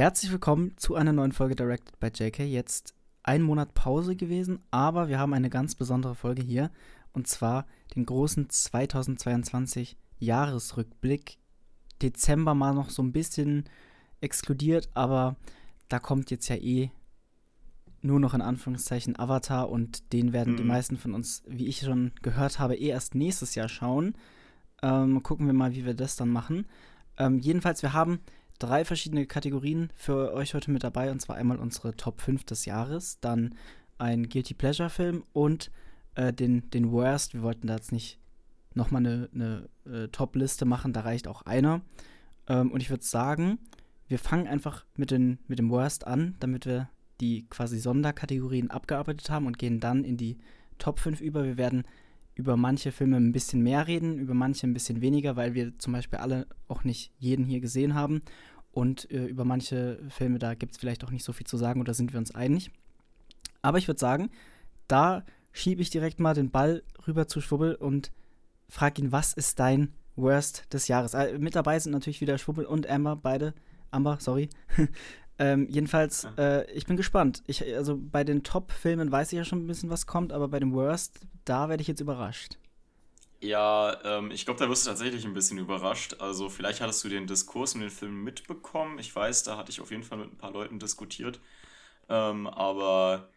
Herzlich willkommen zu einer neuen Folge Directed by JK. Jetzt ein Monat Pause gewesen, aber wir haben eine ganz besondere Folge hier und zwar den großen 2022 Jahresrückblick. Dezember mal noch so ein bisschen exkludiert, aber da kommt jetzt ja eh nur noch in Anführungszeichen Avatar und den werden mhm. die meisten von uns, wie ich schon gehört habe, eh erst nächstes Jahr schauen. Ähm, gucken wir mal, wie wir das dann machen. Ähm, jedenfalls, wir haben drei verschiedene Kategorien für euch heute mit dabei und zwar einmal unsere Top 5 des Jahres, dann ein Guilty Pleasure Film und äh, den, den Worst. Wir wollten da jetzt nicht nochmal eine, eine äh, Top-Liste machen, da reicht auch einer. Ähm, und ich würde sagen, wir fangen einfach mit, den, mit dem Worst an, damit wir die quasi Sonderkategorien abgearbeitet haben und gehen dann in die Top 5 über. Wir werden über manche Filme ein bisschen mehr reden, über manche ein bisschen weniger, weil wir zum Beispiel alle auch nicht jeden hier gesehen haben. Und äh, über manche Filme, da gibt es vielleicht auch nicht so viel zu sagen oder sind wir uns einig. Aber ich würde sagen, da schiebe ich direkt mal den Ball rüber zu Schwubbel und frage ihn, was ist dein Worst des Jahres? Äh, mit dabei sind natürlich wieder Schwubbel und Amber, beide. Amber, sorry. ähm, jedenfalls, äh, ich bin gespannt. Ich, also bei den Top-Filmen weiß ich ja schon ein bisschen, was kommt, aber bei dem Worst, da werde ich jetzt überrascht. Ja, ähm, ich glaube, da wirst du tatsächlich ein bisschen überrascht. Also vielleicht hattest du den Diskurs in den Film mitbekommen. Ich weiß, da hatte ich auf jeden Fall mit ein paar Leuten diskutiert. Ähm, aber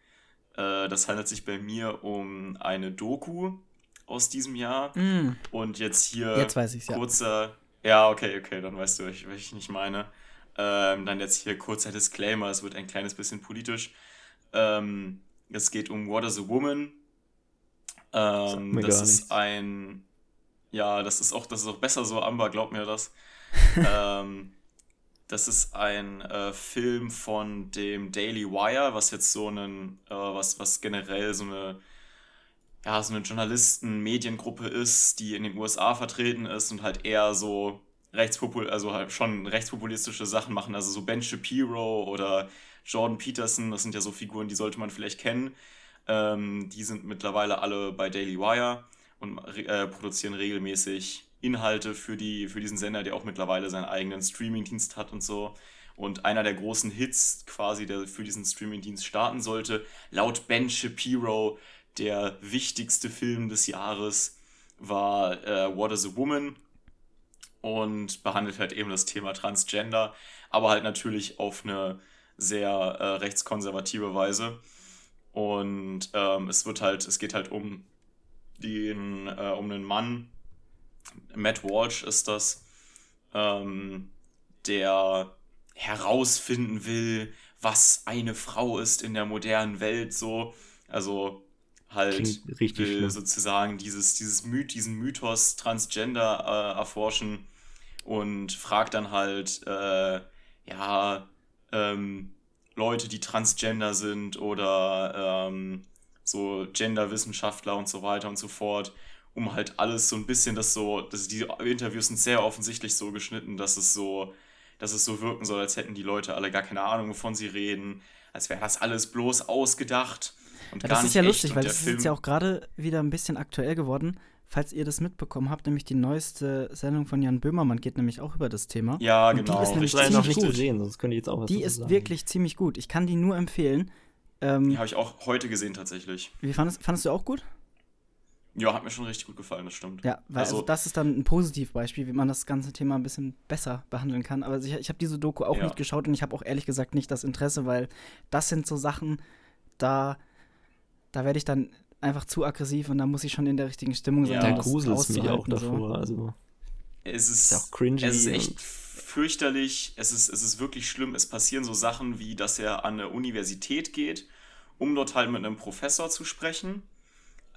äh, das handelt sich bei mir um eine Doku aus diesem Jahr. Mm. Und jetzt hier jetzt kurzer. Ja. ja, okay, okay, dann weißt du, was ich nicht meine. Ähm, dann jetzt hier kurzer Disclaimer, es wird ein kleines bisschen politisch. Ähm, es geht um What is a Woman? Ähm, das ist nichts. ein. Ja, das ist auch, das ist auch besser so, Amber, glaub mir das. ähm, das ist ein äh, Film von dem Daily Wire, was jetzt so ein, äh, was, was generell so eine, ja, so eine Journalisten-Mediengruppe ist, die in den USA vertreten ist und halt eher so rechtspopul also halt schon rechtspopulistische Sachen machen, also so Ben Shapiro oder Jordan Peterson, das sind ja so Figuren, die sollte man vielleicht kennen. Ähm, die sind mittlerweile alle bei Daily Wire und äh, produzieren regelmäßig Inhalte für, die, für diesen Sender, der auch mittlerweile seinen eigenen Streamingdienst hat und so. Und einer der großen Hits quasi, der für diesen Streamingdienst starten sollte, laut Ben Shapiro, der wichtigste Film des Jahres, war äh, What is a Woman? Und behandelt halt eben das Thema Transgender, aber halt natürlich auf eine sehr äh, rechtskonservative Weise. Und ähm, es wird halt, es geht halt um den, äh, um einen Mann, Matt Walsh ist das, ähm, der herausfinden will, was eine Frau ist in der modernen Welt, so. Also halt will schlimm. sozusagen dieses, dieses Myth, diesen Mythos Transgender äh, erforschen und fragt dann halt, äh, ja, ähm, Leute, die transgender sind oder ähm, so Genderwissenschaftler und so weiter und so fort, um halt alles so ein bisschen das so, dass die Interviews sind sehr offensichtlich so geschnitten, dass es so, dass es so wirken soll, als hätten die Leute alle gar keine Ahnung, wovon sie reden, als wäre das alles bloß ausgedacht. Und ja, das ist ja lustig, weil das Film ist jetzt ja auch gerade wieder ein bisschen aktuell geworden falls ihr das mitbekommen habt, nämlich die neueste Sendung von Jan Böhmermann geht nämlich auch über das Thema. Ja, und genau. Die ist nämlich ich noch nicht gut. gesehen, sonst könnte ich jetzt auch was Die ist sagen. wirklich ziemlich gut. Ich kann die nur empfehlen. Ähm, die habe ich auch heute gesehen tatsächlich. Wie fandest, fandest du auch gut? Ja, hat mir schon richtig gut gefallen, das stimmt. Ja, weil also, also das ist dann ein Positivbeispiel, wie man das ganze Thema ein bisschen besser behandeln kann. Aber ich, ich habe diese Doku auch ja. nicht geschaut und ich habe auch ehrlich gesagt nicht das Interesse, weil das sind so Sachen, da, da werde ich dann einfach zu aggressiv und da muss ich schon in der richtigen Stimmung sein. Ja, da gruselt es mich auch davor. So. Also. Es ist, ist auch cringy. Es ist echt fürchterlich. Es ist, es ist wirklich schlimm. Es passieren so Sachen wie, dass er an eine Universität geht, um dort halt mit einem Professor zu sprechen.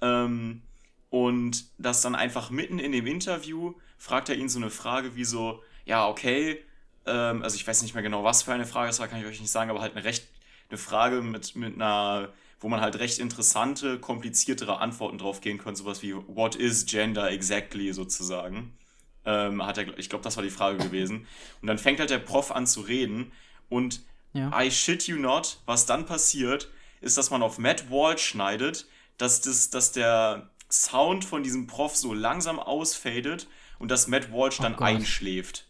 Ähm, und das dann einfach mitten in dem Interview fragt er ihn so eine Frage wie so, ja, okay, ähm, also ich weiß nicht mehr genau, was für eine Frage es war, kann ich euch nicht sagen, aber halt eine recht, eine Frage mit, mit einer wo man halt recht interessante, kompliziertere Antworten drauf gehen könnte, sowas wie What is gender exactly sozusagen. Ähm, hat er, ich glaube, das war die Frage gewesen. Und dann fängt halt der Prof an zu reden und ja. I shit you not, was dann passiert, ist, dass man auf Matt Walsh schneidet, dass, das, dass der Sound von diesem Prof so langsam ausfadet und dass Matt Walsh dann oh einschläft.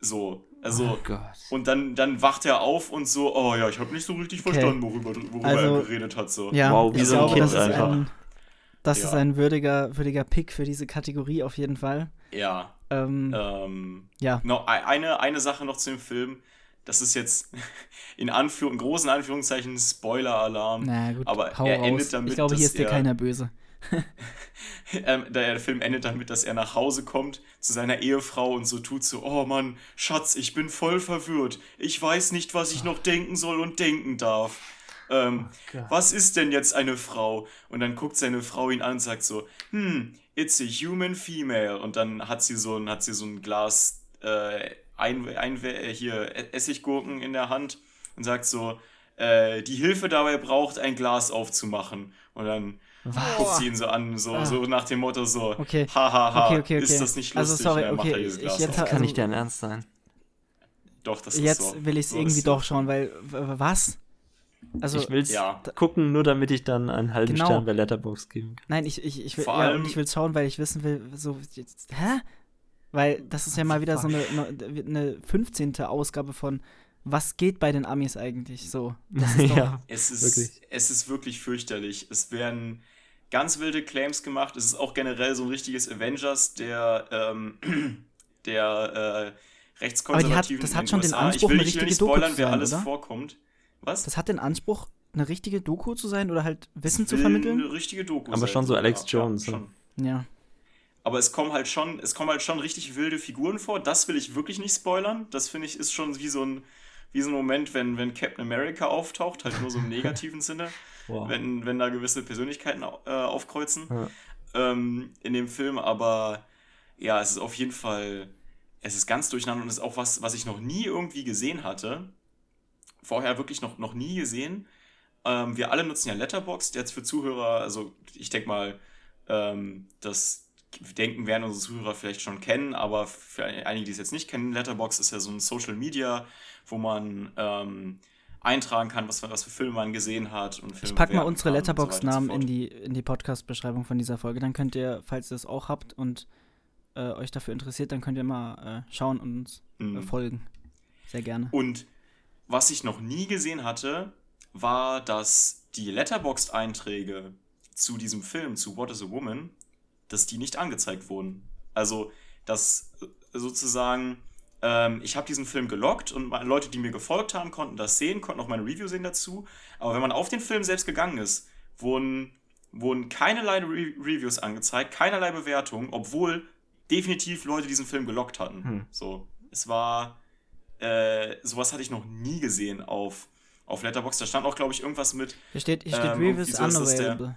So. Also, oh und dann, dann wacht er auf und so, oh ja, ich habe nicht so richtig okay. verstanden, worüber, worüber also, er geredet hat. So. Ja, wow, wie so ein Kind das einfach. Ist ein, das ja. ist ein würdiger, würdiger Pick für diese Kategorie auf jeden Fall. Ja. Ähm, ähm, ja. Noch eine, eine Sache noch zu dem Film. Das ist jetzt in, Anführ in großen Anführungszeichen Spoiler-Alarm. Na gut, aber er raus. endet damit. Ich glaube, hier ist dir keiner böse. Ähm, der Film endet damit, dass er nach Hause kommt zu seiner Ehefrau und so tut so, oh Mann, Schatz, ich bin voll verwirrt. Ich weiß nicht, was ich noch denken soll und denken darf. Ähm, oh was ist denn jetzt eine Frau? Und dann guckt seine Frau ihn an und sagt so, hm, it's a human female. Und dann hat sie so ein, hat sie so ein Glas äh, ein, ein, äh, hier e-, Essiggurken in der Hand und sagt so, äh, die Hilfe dabei braucht, ein Glas aufzumachen. Und dann was? guckt sie ihn so an, so, ah. so nach dem Motto so, okay. hahaha, ha, okay, okay, okay. ist das nicht also lustig? Also sorry, okay, ich jetzt, das kann nicht dein Ernst sein. Doch, das ist jetzt so. Jetzt will ich es so irgendwie doch schauen, weil, was? Also, ich will es ja. gucken, nur damit ich dann einen halben genau. Stern bei Letterbox geben kann. Nein, ich, ich, ich will ja, ich will schauen, weil ich wissen will, so, hä? Weil das ist ja mal wieder so eine, eine 15. Ausgabe von was geht bei den Amis eigentlich so? ja, es ist, wirklich. es ist wirklich fürchterlich. Es werden ganz wilde Claims gemacht. Es ist auch generell so ein richtiges Avengers der, ähm, der äh, Rechtskonservativen. Hat, das hat schon den Anspruch, ich will, eine richtige nicht spoilern, Doku zu sein, wer alles oder? vorkommt. Was? Das hat den Anspruch, eine richtige Doku zu sein oder halt Wissen zu vermitteln? Eine richtige Doku. Aber sein, schon so Alex ja, Jones. Ja, schon. ja. Aber es kommen halt schon, es kommen halt schon richtig wilde Figuren vor. Das will ich wirklich nicht spoilern. Das finde ich ist schon wie so ein, wie so ein Moment, wenn, wenn Captain America auftaucht, halt nur so im negativen Sinne. Wow. Wenn, wenn da gewisse Persönlichkeiten äh, aufkreuzen ja. ähm, in dem Film. Aber ja, es ist auf jeden Fall, es ist ganz durcheinander und es ist auch was, was ich noch nie irgendwie gesehen hatte. Vorher wirklich noch, noch nie gesehen. Ähm, wir alle nutzen ja Letterboxd jetzt für Zuhörer, also ich denke mal, ähm, das denken werden unsere Zuhörer vielleicht schon kennen, aber für einige, die es jetzt nicht kennen, Letterbox ist ja so ein Social Media, wo man ähm, eintragen kann, was, was für Filme man gesehen hat. Und Filme ich packe mal unsere Letterbox-Namen so in die, in die Podcast-Beschreibung von dieser Folge. Dann könnt ihr, falls ihr es auch habt und äh, euch dafür interessiert, dann könnt ihr mal äh, schauen und uns äh, mhm. folgen. Sehr gerne. Und was ich noch nie gesehen hatte, war, dass die Letterboxd-Einträge zu diesem Film, zu What is a Woman, dass die nicht angezeigt wurden. Also, dass äh, sozusagen ähm, ich habe diesen Film gelockt und Leute, die mir gefolgt haben, konnten das sehen, konnten auch meine Review sehen dazu. Aber wenn man auf den Film selbst gegangen ist, wurden, wurden keinerlei Re Reviews angezeigt, keinerlei Bewertungen, obwohl definitiv Leute diesen Film gelockt hatten. Hm. So, es war, äh, sowas hatte ich noch nie gesehen auf, auf Letterboxd. Da stand auch, glaube ich, irgendwas mit. Hier steht, hier steht ähm, Reviews unavailable.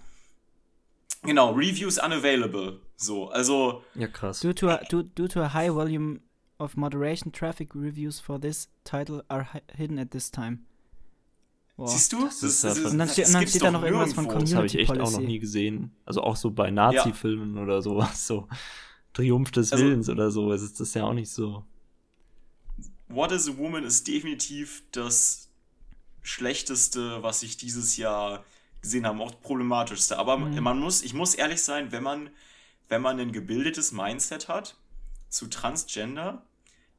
Genau, Reviews unavailable. So, also. Ja, krass. Due to a, due, due to a high volume of moderation traffic reviews for this title are hidden at this time. Boah. Siehst du? Das, das, das, und dann, steht, und dann steht da noch irgendwas von Community Das habe ich echt Policy. auch noch nie gesehen. Also auch so bei Nazi-Filmen ja. oder sowas. So Triumph des also, Willens oder so. Es ist das ja auch nicht so. What is a Woman ist definitiv das schlechteste, was ich dieses Jahr gesehen habe, auch problematischste. Aber mhm. man muss, ich muss ehrlich sein, wenn man, wenn man ein gebildetes Mindset hat, zu Transgender,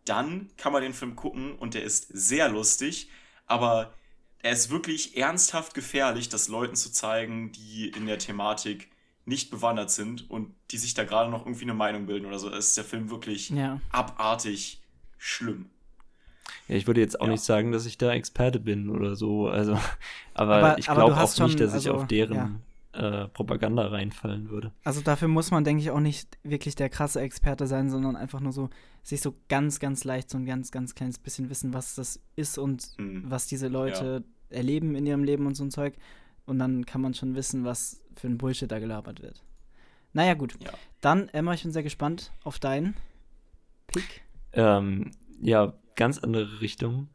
dann kann man den Film gucken und der ist sehr lustig, aber er ist wirklich ernsthaft gefährlich, das Leuten zu zeigen, die in der Thematik nicht bewandert sind und die sich da gerade noch irgendwie eine Meinung bilden oder so. Es ist der Film wirklich ja. abartig schlimm. Ja, ich würde jetzt auch ja. nicht sagen, dass ich da Experte bin oder so. Also, aber, aber ich glaube auch schon, nicht, dass also, ich auf deren ja äh, Propaganda reinfallen würde. Also dafür muss man, denke ich, auch nicht wirklich der krasse Experte sein, sondern einfach nur so sich so ganz, ganz leicht so ein ganz, ganz kleines bisschen wissen, was das ist und mhm. was diese Leute ja. erleben in ihrem Leben und so ein Zeug. Und dann kann man schon wissen, was für ein Bullshit da gelabert wird. Naja, gut. Ja. Dann, Emma, ich bin sehr gespannt auf deinen Pick. Ähm, ja, ganz andere Richtung.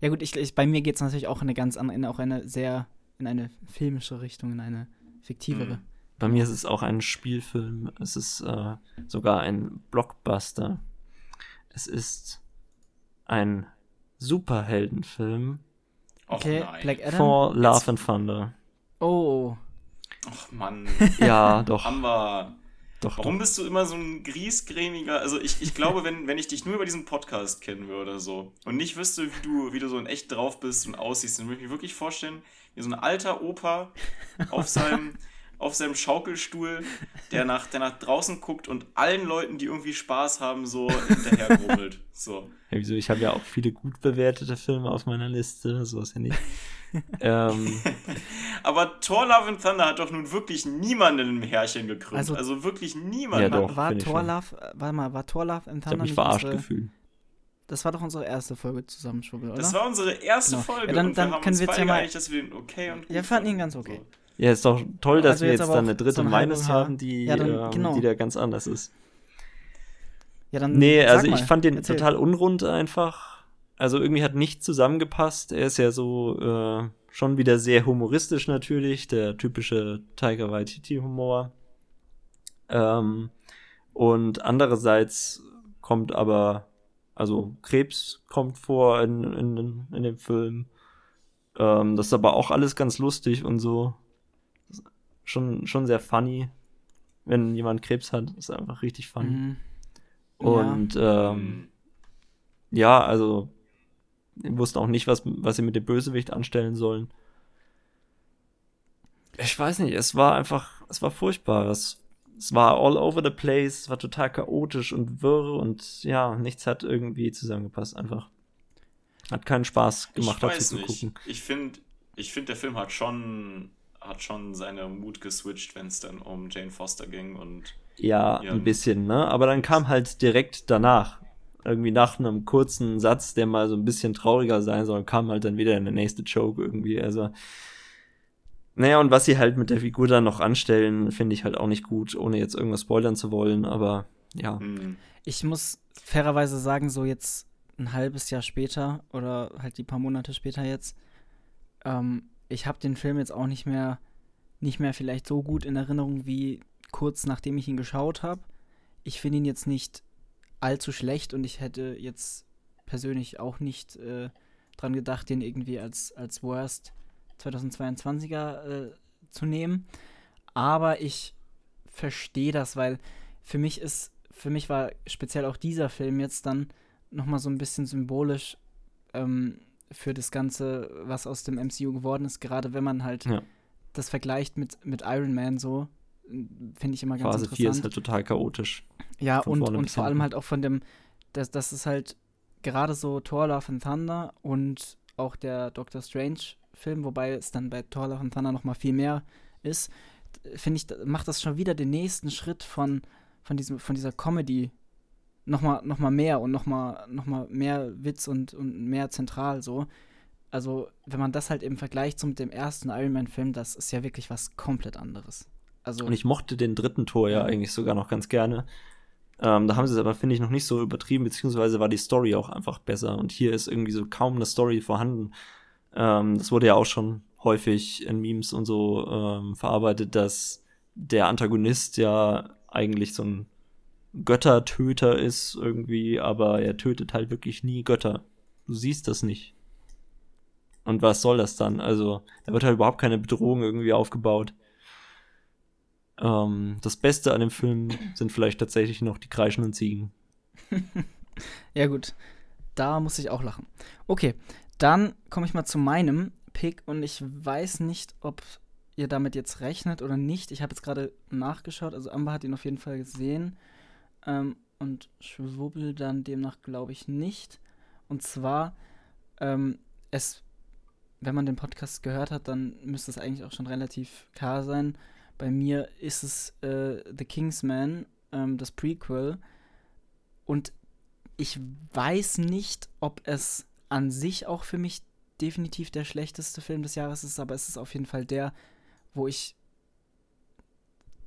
Ja, gut, ich, ich bei mir geht es natürlich auch in eine ganz andere, in auch eine sehr in eine filmische Richtung, in eine fiktivere. Mhm. Bei mir ist es auch ein Spielfilm. Es ist äh, sogar ein Blockbuster. Es ist ein Superheldenfilm. Okay, Black Adam. For Love Jetzt. and Thunder. Oh. Ach Mann. ja, doch. Haben wir. Doch, Warum doch. bist du immer so ein griesgrämiger? Also ich, ich glaube, wenn, wenn ich dich nur über diesen Podcast kennen würde so und nicht wüsste, wie du, wie du so in echt drauf bist und aussiehst, dann würde ich mir wirklich vorstellen, wie so ein alter Opa auf seinem, auf seinem Schaukelstuhl, der nach, der nach draußen guckt und allen Leuten, die irgendwie Spaß haben, so hinterher grummelt. So. Ja, wieso? Ich habe ja auch viele gut bewertete Filme auf meiner Liste, so ist ja nicht. ähm, Aber Thor Love and Thunder hat doch nun wirklich niemanden im Härchen gekrümmt. Also- Also, wirklich Ja, niemanden. doch. war, ich Thor. Love, äh, warte mal, war Thor Love im ich Thunder habe mich nicht verarscht unsere, gefühlt. Das war doch unsere erste Folge zusammen, Schwubbel, oder? Das war unsere erste Genau. Folge Ja, dann- und dann wir haben können uns wir jetzt beide ja mal- dass wir den okay und gut Ja, wir fanden ihn ganz okay. Ja, ist doch toll, dass Also wir jetzt jetzt dann eine dritte so ein Meinung haben, die, Ja, dann- ähm, genau. die da ganz anders ist. Ja, dann Nee, also mal, ich fand den erzähl. total unrund einfach. Also irgendwie hat nicht zusammengepasst. Er ist ja so äh, schon wieder sehr humoristisch natürlich, der typische Tiger Waititi-Humor. Ähm, und andererseits kommt aber, also Krebs kommt vor in, in, in dem Film. Ähm, das ist aber auch alles ganz lustig und so. Schon, schon sehr funny. Wenn jemand Krebs hat, ist einfach richtig funny. Mhm. Und ähm, Mhm. ja, also wussten auch nicht, was, was sie mit dem Bösewicht anstellen sollen. Ich weiß nicht, es war einfach, es war furchtbar. Es, es war all over the place, es war total chaotisch und wirr und ja, nichts hat irgendwie zusammengepasst einfach. Hat keinen Spaß gemacht, ich dazu weiß zu nicht. gucken. Ich finde, ich find, der Film hat schon, hat schon seine Mut geswitcht, wenn es dann um Jane Foster ging und Ja, ein bisschen, ne? Aber dann kam halt direkt danach, irgendwie nach einem kurzen Satz, der mal so ein bisschen trauriger sein soll, kam halt dann wieder der nächste Joke irgendwie. Also, naja, und was sie halt mit der Figur dann noch anstellen, finde ich halt auch nicht gut, ohne jetzt irgendwas spoilern zu wollen, aber ja. hm, Ich muss fairerweise sagen, so jetzt ein halbes Jahr später oder halt die paar Monate später jetzt, ähm, ich habe den Film jetzt auch nicht mehr, nicht mehr vielleicht so gut in Erinnerung wie kurz nachdem ich ihn geschaut habe. Ich finde ihn jetzt nicht allzu schlecht und ich hätte jetzt persönlich auch nicht äh, dran gedacht, den irgendwie als, als Worst 2022er äh, zu nehmen. Aber ich verstehe das, weil für mich ist, für mich war speziell auch dieser Film jetzt dann nochmal so ein bisschen symbolisch ähm, für das Ganze, was aus dem MCU geworden ist, gerade wenn man halt Ja. das vergleicht mit, mit Iron Man so, finde ich immer ganz Phase 4 ist interessant. halt total chaotisch. Ja, und, und vor allem halt auch von dem, das, das ist halt gerade so Thor Love and Thunder und auch der Doctor Strange Film, wobei es dann bei Thor Love and Thunder noch mal viel mehr ist, finde ich, macht das schon wieder den nächsten Schritt von, von, diesem, von dieser Comedy noch mal, noch mal mehr und noch mal, noch mal mehr Witz und, und mehr zentral so. Also, wenn man das halt eben vergleicht so mit dem ersten Iron Man Film, das ist ja wirklich was komplett anderes. Also, Und ich mochte den dritten Tor ja Ja. eigentlich sogar noch ganz gerne. Ähm, da haben sie es aber, finde ich, noch nicht so übertrieben, beziehungsweise war die Story auch einfach besser. Und hier ist irgendwie so kaum eine Story vorhanden. Ähm, das wurde ja auch schon häufig in Memes und so ähm, verarbeitet, dass der Antagonist ja eigentlich so ein Göttertöter ist irgendwie, aber er tötet halt wirklich nie Götter. Du siehst das nicht. Und was soll das dann? Also, da wird halt überhaupt keine Bedrohung irgendwie aufgebaut. Ähm, das Beste an dem Film sind vielleicht tatsächlich noch die kreischenden Ziegen. Ja, gut. Da muss ich auch lachen. Okay, dann komme ich mal zu meinem Pick und ich weiß nicht, ob ihr damit jetzt rechnet oder nicht. Ich habe jetzt gerade nachgeschaut, also Amber hat ihn auf jeden Fall gesehen ähm, und Schwubbel dann demnach glaube ich nicht. Und zwar, ähm, es, wenn man den Podcast gehört hat, dann müsste es eigentlich auch schon relativ klar sein. Bei mir ist es äh, The Kingsman, ähm, das Prequel. Und ich weiß nicht, ob es an sich auch für mich definitiv der schlechteste Film des Jahres ist, aber es ist auf jeden Fall der, wo ich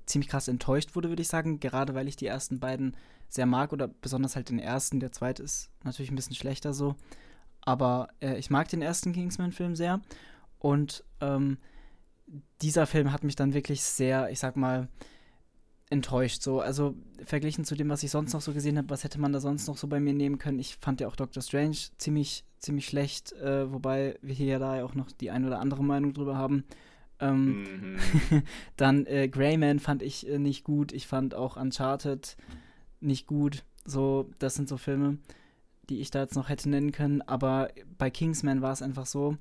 ziemlich krass enttäuscht wurde, würde ich sagen, gerade weil ich die ersten beiden sehr mag oder besonders halt den ersten, der zweite ist natürlich ein bisschen schlechter so, aber äh, ich mag den ersten Kingsman-Film sehr und ähm, dieser Film hat mich dann wirklich sehr, ich sag mal, enttäuscht. So, also verglichen zu dem, was ich sonst noch so gesehen habe, was hätte man da sonst noch so bei mir nehmen können? Ich fand ja auch Doctor Strange ziemlich, ziemlich schlecht, äh, wobei wir hier ja da auch noch die ein oder andere Meinung drüber haben. Ähm, Mhm. dann äh, Greyman fand ich äh, nicht gut. Ich fand auch Uncharted nicht gut. So, das sind so Filme, die ich da jetzt noch hätte nennen können. Aber bei Kingsman war es einfach so,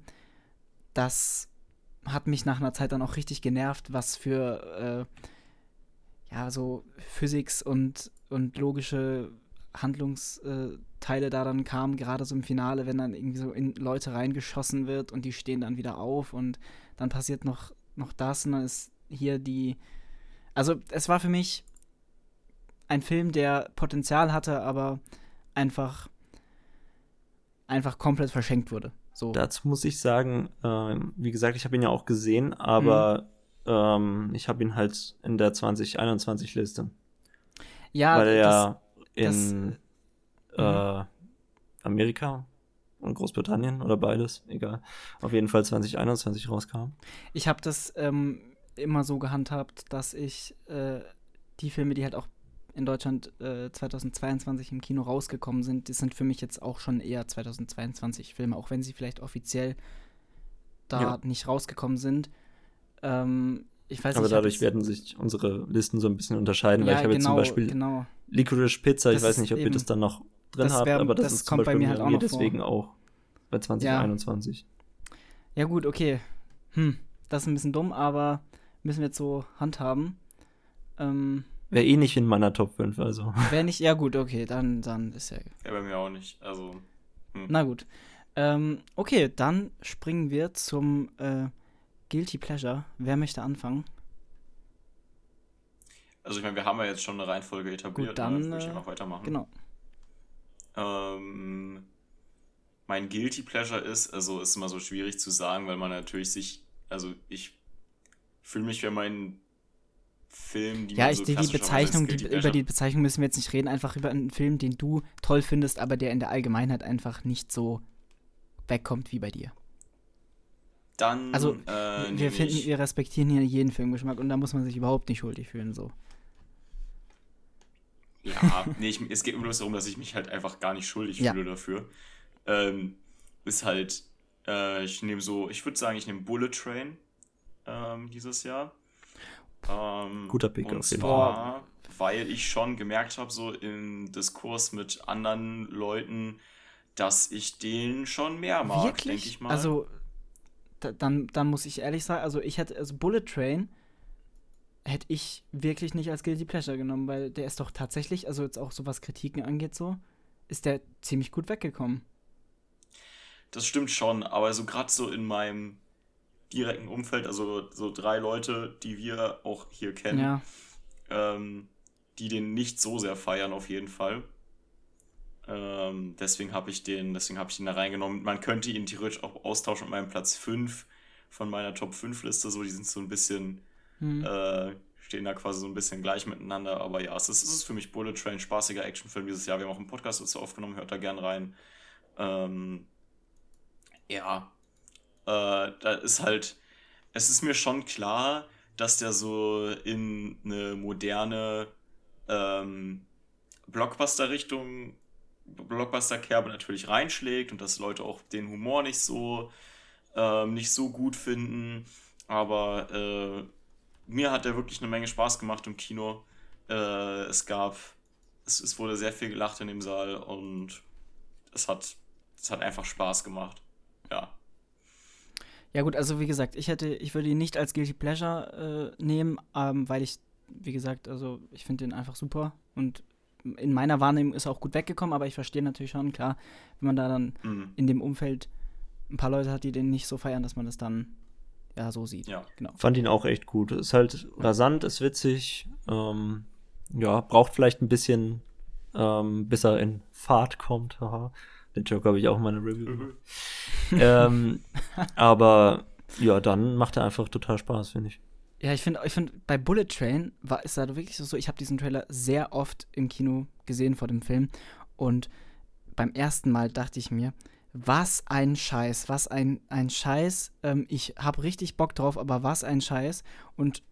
das hat mich nach einer Zeit dann auch richtig genervt, was für äh, ja so Physics und, und logische Handlungsteile da dann kamen, gerade so im Finale, wenn dann irgendwie so in Leute reingeschossen wird und die stehen dann wieder auf und dann passiert noch, noch das und dann ist hier die. Also, es war für mich ein Film, der Potenzial hatte, aber einfach einfach komplett verschenkt wurde. So. Dazu muss ich sagen, ähm, wie gesagt, ich habe ihn ja auch gesehen, aber ähm, ich habe ihn halt in der 2021-Liste. ja, weil er das, ja das- in äh, Amerika und Großbritannien oder beides, egal, auf jeden Fall 2021 rauskam. ich habe das ähm, immer so gehandhabt, dass ich äh, die Filme, die halt auch in Deutschland äh, 2022 im Kino rausgekommen sind, das sind für mich jetzt auch schon eher 2022 Filme, auch wenn sie vielleicht offiziell da Ja. nicht rausgekommen sind. Ähm, ich weiß aber ich dadurch werden sich unsere Listen so ein bisschen unterscheiden, weil ja, ich habe jetzt zum genau, Beispiel genau. Licorice Pizza, ich Das weiß ist nicht, ob ihr das dann noch drin das habt, wär- aber das, das ist zum kommt bei mir halt auch mir noch vor. deswegen auch bei 2021. Ja, gut, okay. Hm, das ist ein bisschen dumm, aber müssen wir jetzt so handhaben. Ähm, Wäre eh nicht in meiner Top 5, also. Wenn nicht, ja gut, okay, dann, dann ist ja. Ja, bei mir auch nicht. Also, Na gut. Ähm, okay, dann springen wir zum äh, Guilty Pleasure. Wer möchte anfangen? also ich meine, wir haben ja jetzt schon eine Reihenfolge etabliert. Gut, dann, ne? Würde ich äh, einfach weitermachen. Genau. Ähm, mein Guilty Pleasure ist, also ist immer so schwierig zu sagen, weil man natürlich sich, also ich fühle mich, wenn mein Film, die Ja, ich, so die, Bezeichnung, die, über die Bezeichnung müssen wir jetzt nicht reden, einfach über einen Film, den du toll findest, aber der in der Allgemeinheit einfach nicht so wegkommt wie bei dir. Dann, Also, äh, wir finden, wir respektieren hier jeden Filmgeschmack und da muss man sich überhaupt nicht schuldig fühlen, so. Ja, nee, ich, es geht mir bloß darum, dass ich mich halt einfach gar nicht schuldig Ja. fühle dafür. Ähm, ist halt, äh, ich nehme so, ich würde sagen, ich nehme Bullet Train ähm, dieses Jahr. Ähm, Guter Pick und auf jeden zwar, weil ich schon gemerkt habe, so im Diskurs mit anderen Leuten, dass ich den schon mehr mag, denke Wirklich? ich mal. Also, da, dann, dann muss ich ehrlich sagen, also ich hätte, also Bullet Train hätte ich wirklich nicht als Guilty Pleasure genommen, weil der ist doch tatsächlich, also jetzt auch so was Kritiken angeht, so, ist der ziemlich gut weggekommen. Das stimmt schon, aber so gerade so in meinem direkten Umfeld, also so drei Leute, die wir auch hier kennen, Ja, ähm, die den nicht so sehr feiern auf jeden Fall. Ähm, deswegen habe ich den, deswegen habe ich den da reingenommen. Man könnte ihn theoretisch auch austauschen mit meinem Platz 5 von meiner Top 5 Liste, so die sind so ein bisschen hm. äh, stehen da quasi so ein bisschen gleich miteinander, aber ja, es ist, es ist für mich Bullet Train, spaßiger Actionfilm dieses Jahr. Wir haben auch einen Podcast dazu aufgenommen, hört da gern rein. Ähm, ja, äh, da ist halt, es ist mir schon klar, dass der so in eine moderne ähm, Blockbuster-Richtung, Blockbuster-Kerbe natürlich reinschlägt und dass Leute auch den Humor nicht so, ähm, nicht so gut finden. Aber äh, mir hat der wirklich eine Menge Spaß gemacht im Kino. Äh, es gab, es, es wurde sehr viel gelacht in dem Saal und es hat, es hat einfach Spaß gemacht. Ja. Ja gut, also wie gesagt, ich hätte, ich würde ihn nicht als Guilty Pleasure äh, nehmen, ähm, weil ich, wie gesagt, also ich finde den einfach super und in meiner Wahrnehmung ist er auch gut weggekommen, aber ich verstehe natürlich schon, klar, wenn man da dann Mhm. in dem Umfeld ein paar Leute hat, die den nicht so feiern, dass man das dann ja so sieht. Ja. Genau. Fand ihn auch echt gut. Ist halt rasant, ist witzig. Ähm, ja, braucht vielleicht ein bisschen, ähm, bis er in Fahrt kommt. Haha. Den Joke habe ich auch in meiner Review. gemacht. ähm, aber ja, dann macht er einfach total Spaß, finde ich. Ja, ich finde, ich find, bei Bullet Train war ist da wirklich so, ich habe diesen Trailer sehr oft im Kino gesehen vor dem Film und beim ersten Mal dachte ich mir, was ein Scheiß, was ein, ein Scheiß. Ähm, ich habe richtig Bock drauf, aber was ein Scheiß. Und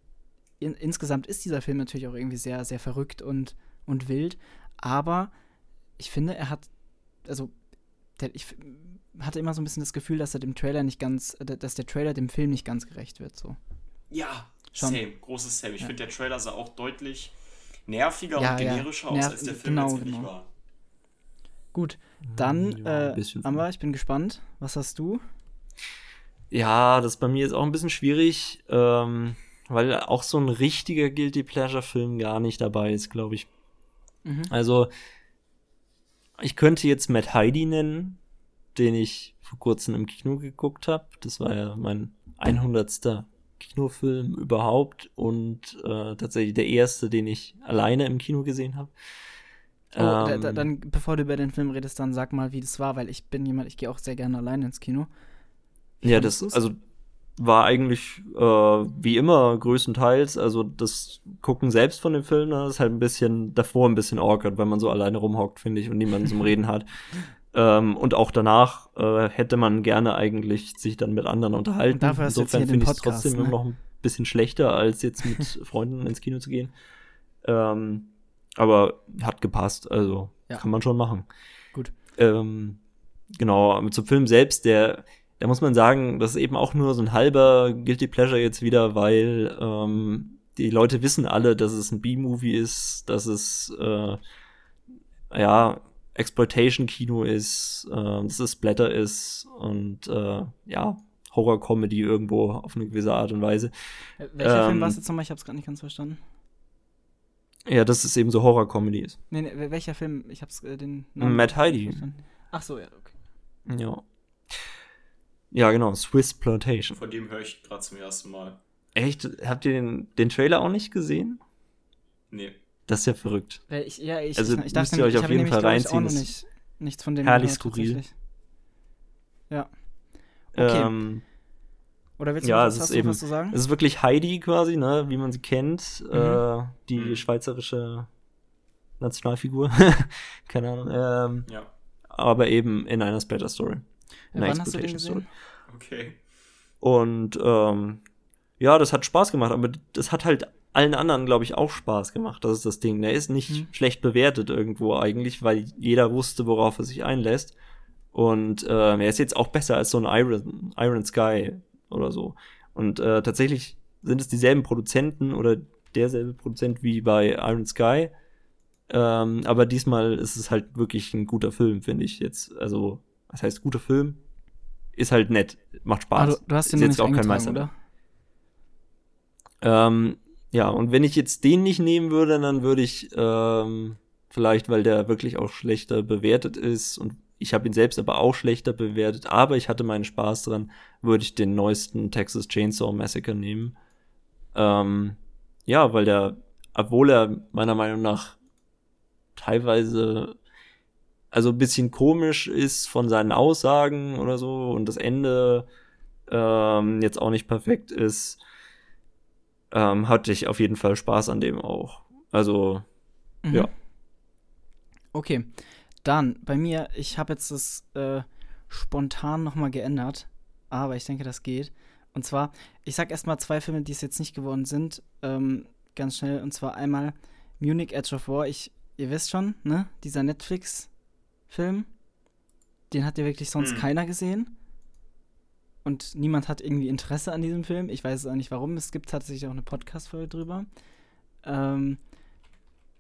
in, insgesamt ist dieser Film natürlich auch irgendwie sehr, sehr verrückt und, und wild. Aber ich finde, er hat, also, der, ich hatte immer so ein bisschen das Gefühl, dass er dem Trailer nicht ganz, äh, dass der Trailer dem Film nicht ganz gerecht wird. So. Ja, Schon. same, großes Same. Ich Ja. finde, der Trailer sah auch deutlich nerviger Ja, und ja. generischer aus, Nerv- als der Film genau, letztendlich genau. war. Gut, dann, Ja, äh. Amber, ich bin gespannt. Was hast du? Ja, das bei mir ist auch ein bisschen schwierig, ähm, weil auch so ein richtiger Guilty Pleasure Film gar nicht dabei ist, glaube ich. Mhm. Also, ich könnte jetzt Matt Heidi nennen, den ich vor kurzem im Kino geguckt habe. Das war ja mein 100. Kinofilm überhaupt und äh, tatsächlich der erste, den ich alleine im Kino gesehen habe. Oh, da, da, Ähm, dann, bevor du über den Film redest, dann sag mal, wie das war, weil ich bin jemand, ich gehe auch sehr gerne alleine ins Kino. Wie Ja, das, du's? also war eigentlich äh, wie immer größtenteils, also das Gucken selbst von dem Film, ne, ist halt ein bisschen davor ein bisschen awkward, weil man so alleine rumhockt, finde ich, und niemanden zum Reden hat. Ähm, und auch danach äh, hätte man gerne eigentlich sich dann mit anderen unterhalten. Und dafür Insofern finde ich es Podcast, trotzdem ne? immer noch ein bisschen schlechter, als jetzt mit Freunden ins Kino zu gehen. Ähm, aber hat gepasst, also Ja. kann man schon machen. Gut. Ähm, genau, zum Film selbst, der, da muss man sagen, das ist eben auch nur so ein halber Guilty Pleasure jetzt wieder, weil ähm, die Leute wissen alle, dass es ein B-Movie ist, dass es äh, ja Exploitation-Kino ist, äh, dass es Splatter ist und äh, ja Horror-Comedy irgendwo auf eine gewisse Art und Weise. Äh, Welcher Film ähm, war es jetzt nochmal? Ich hab's gerade nicht ganz verstanden. Ja, dass es eben so Horror-Comedy ist. Nee, nee, wel- welcher Film? Ich hab's äh, den Matt Heidi. Ach so, ja, okay. Ja. Ja, genau, Swiss Plantation. Von dem höre ich gerade zum ersten Mal. Echt? Habt ihr den, den Trailer auch nicht gesehen? Nee. Das ist ja verrückt. Weil ich, ja, ich, Also ich, ich müsst dachte ihr euch auf jeden Fall glaub ich, auch reinziehen, noch nicht, nichts von dem herrlich gehört, skurril. Ja. Okay. Ähm, Oder willst du ja, was, es hast ist du eben- was zu sagen? es ist wirklich Heidi quasi, ne, wie man sie kennt. Äh, die Mhm. schweizerische Nationalfigur. Keine Ahnung. Ähm, Ja. aber eben in einer Splatter-Story. Ja, Eine wann hast du den Exploitation-Story. Okay. Und ähm, ja, das hat Spaß gemacht, aber das hat halt allen anderen, glaube ich, auch Spaß gemacht. Das ist das Ding. Der ist nicht Mhm. schlecht bewertet irgendwo eigentlich, weil jeder wusste, worauf er sich einlässt. Und ähm, er ist jetzt auch besser als so ein Iron, Iron Sky oder so. Und äh, tatsächlich sind es dieselben Produzenten oder derselbe Produzent wie bei Iron Sky. Ähm, aber diesmal ist es halt wirklich ein guter Film, finde ich jetzt. Also, was heißt guter Film? Ist halt nett, macht Spaß. Ah, du, hast den Ist jetzt auch kein Meister. oder? Ähm, ja, und wenn ich jetzt den nicht nehmen würde, dann würde ich ähm, vielleicht, weil der wirklich auch schlechter bewertet ist und ich habe ihn selbst aber auch schlechter bewertet, aber ich hatte meinen Spaß dran, würde ich den neuesten Texas Chainsaw Massacre nehmen. Ähm, ja, weil der, obwohl er meiner Meinung nach teilweise also ein bisschen komisch ist von seinen Aussagen oder so und das Ende ähm, jetzt auch nicht perfekt ist, ähm, hatte ich auf jeden Fall Spaß an dem auch. Also, Mhm. Ja. Okay, dann bei mir, ich habe jetzt das äh, spontan nochmal geändert, aber ich denke, das geht. Und zwar, ich sag erstmal zwei Filme, die es jetzt nicht geworden sind, ähm, ganz schnell. Und zwar einmal Munich Edge of War. Ich, ihr wisst schon, ne? Dieser Netflix-Film, den hat ja wirklich sonst Hm. keiner gesehen. Und niemand hat irgendwie Interesse an diesem Film. Ich weiß es auch nicht warum. Es gibt tatsächlich auch eine Podcast-Folge drüber. Ähm,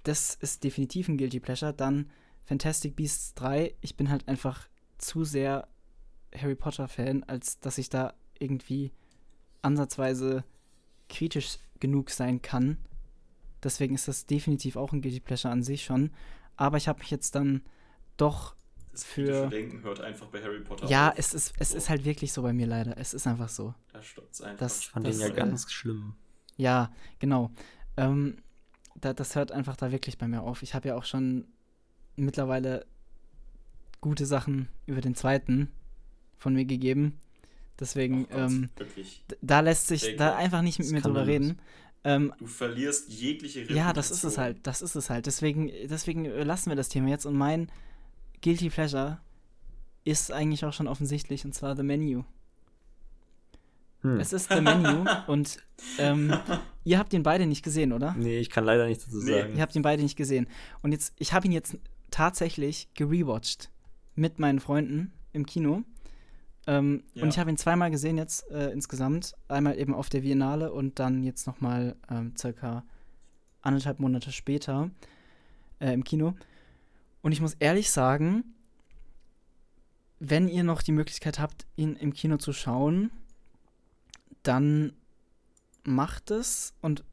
das ist definitiv ein Guilty Pleasure. Dann Fantastic Beasts 3. Ich bin halt einfach zu sehr Harry Potter-Fan, als dass ich da irgendwie ansatzweise kritisch genug sein kann. Deswegen ist das definitiv auch ein Guilty Pleasure an sich schon. Aber ich habe mich jetzt dann doch. Das Für- Denken hört einfach bei Harry Potter Ja, auf. es ist, es So. ist halt wirklich so bei mir leider. Es ist einfach so. Da stoppt's einfach. Das- ich fand das, den ja äh, ganz schlimm. Ja, genau. Ähm, da, das hört einfach da wirklich bei mir auf. Ich habe ja auch schon mittlerweile gute Sachen über den zweiten von mir gegeben. Deswegen, Ach ähm, da lässt sich da einfach nicht mit mir drüber reden. Ähm, Du verlierst jegliche ja, das ist es Reputation. halt. Das ist es halt. Deswegen, deswegen äh, lassen wir das Thema jetzt. Und mein Guilty Pleasure ist eigentlich auch schon offensichtlich, und zwar The Menu. Hm. Es ist The Menu und ähm, ihr habt ihn beide nicht gesehen, oder? Nee, ich kann leider nichts dazu Nee. sagen. Ihr habt ihn beide nicht gesehen. Und jetzt, ich habe ihn jetzt tatsächlich gerewatcht mit meinen Freunden im Kino. Ähm, Ja. Und ich habe ihn zweimal gesehen jetzt äh, insgesamt. Einmal eben auf der Biennale und dann jetzt nochmal ähm, circa anderthalb Monate später äh, im Kino. Und ich muss ehrlich sagen, wenn ihr noch die Möglichkeit habt, ihn im Kino zu schauen, dann macht es und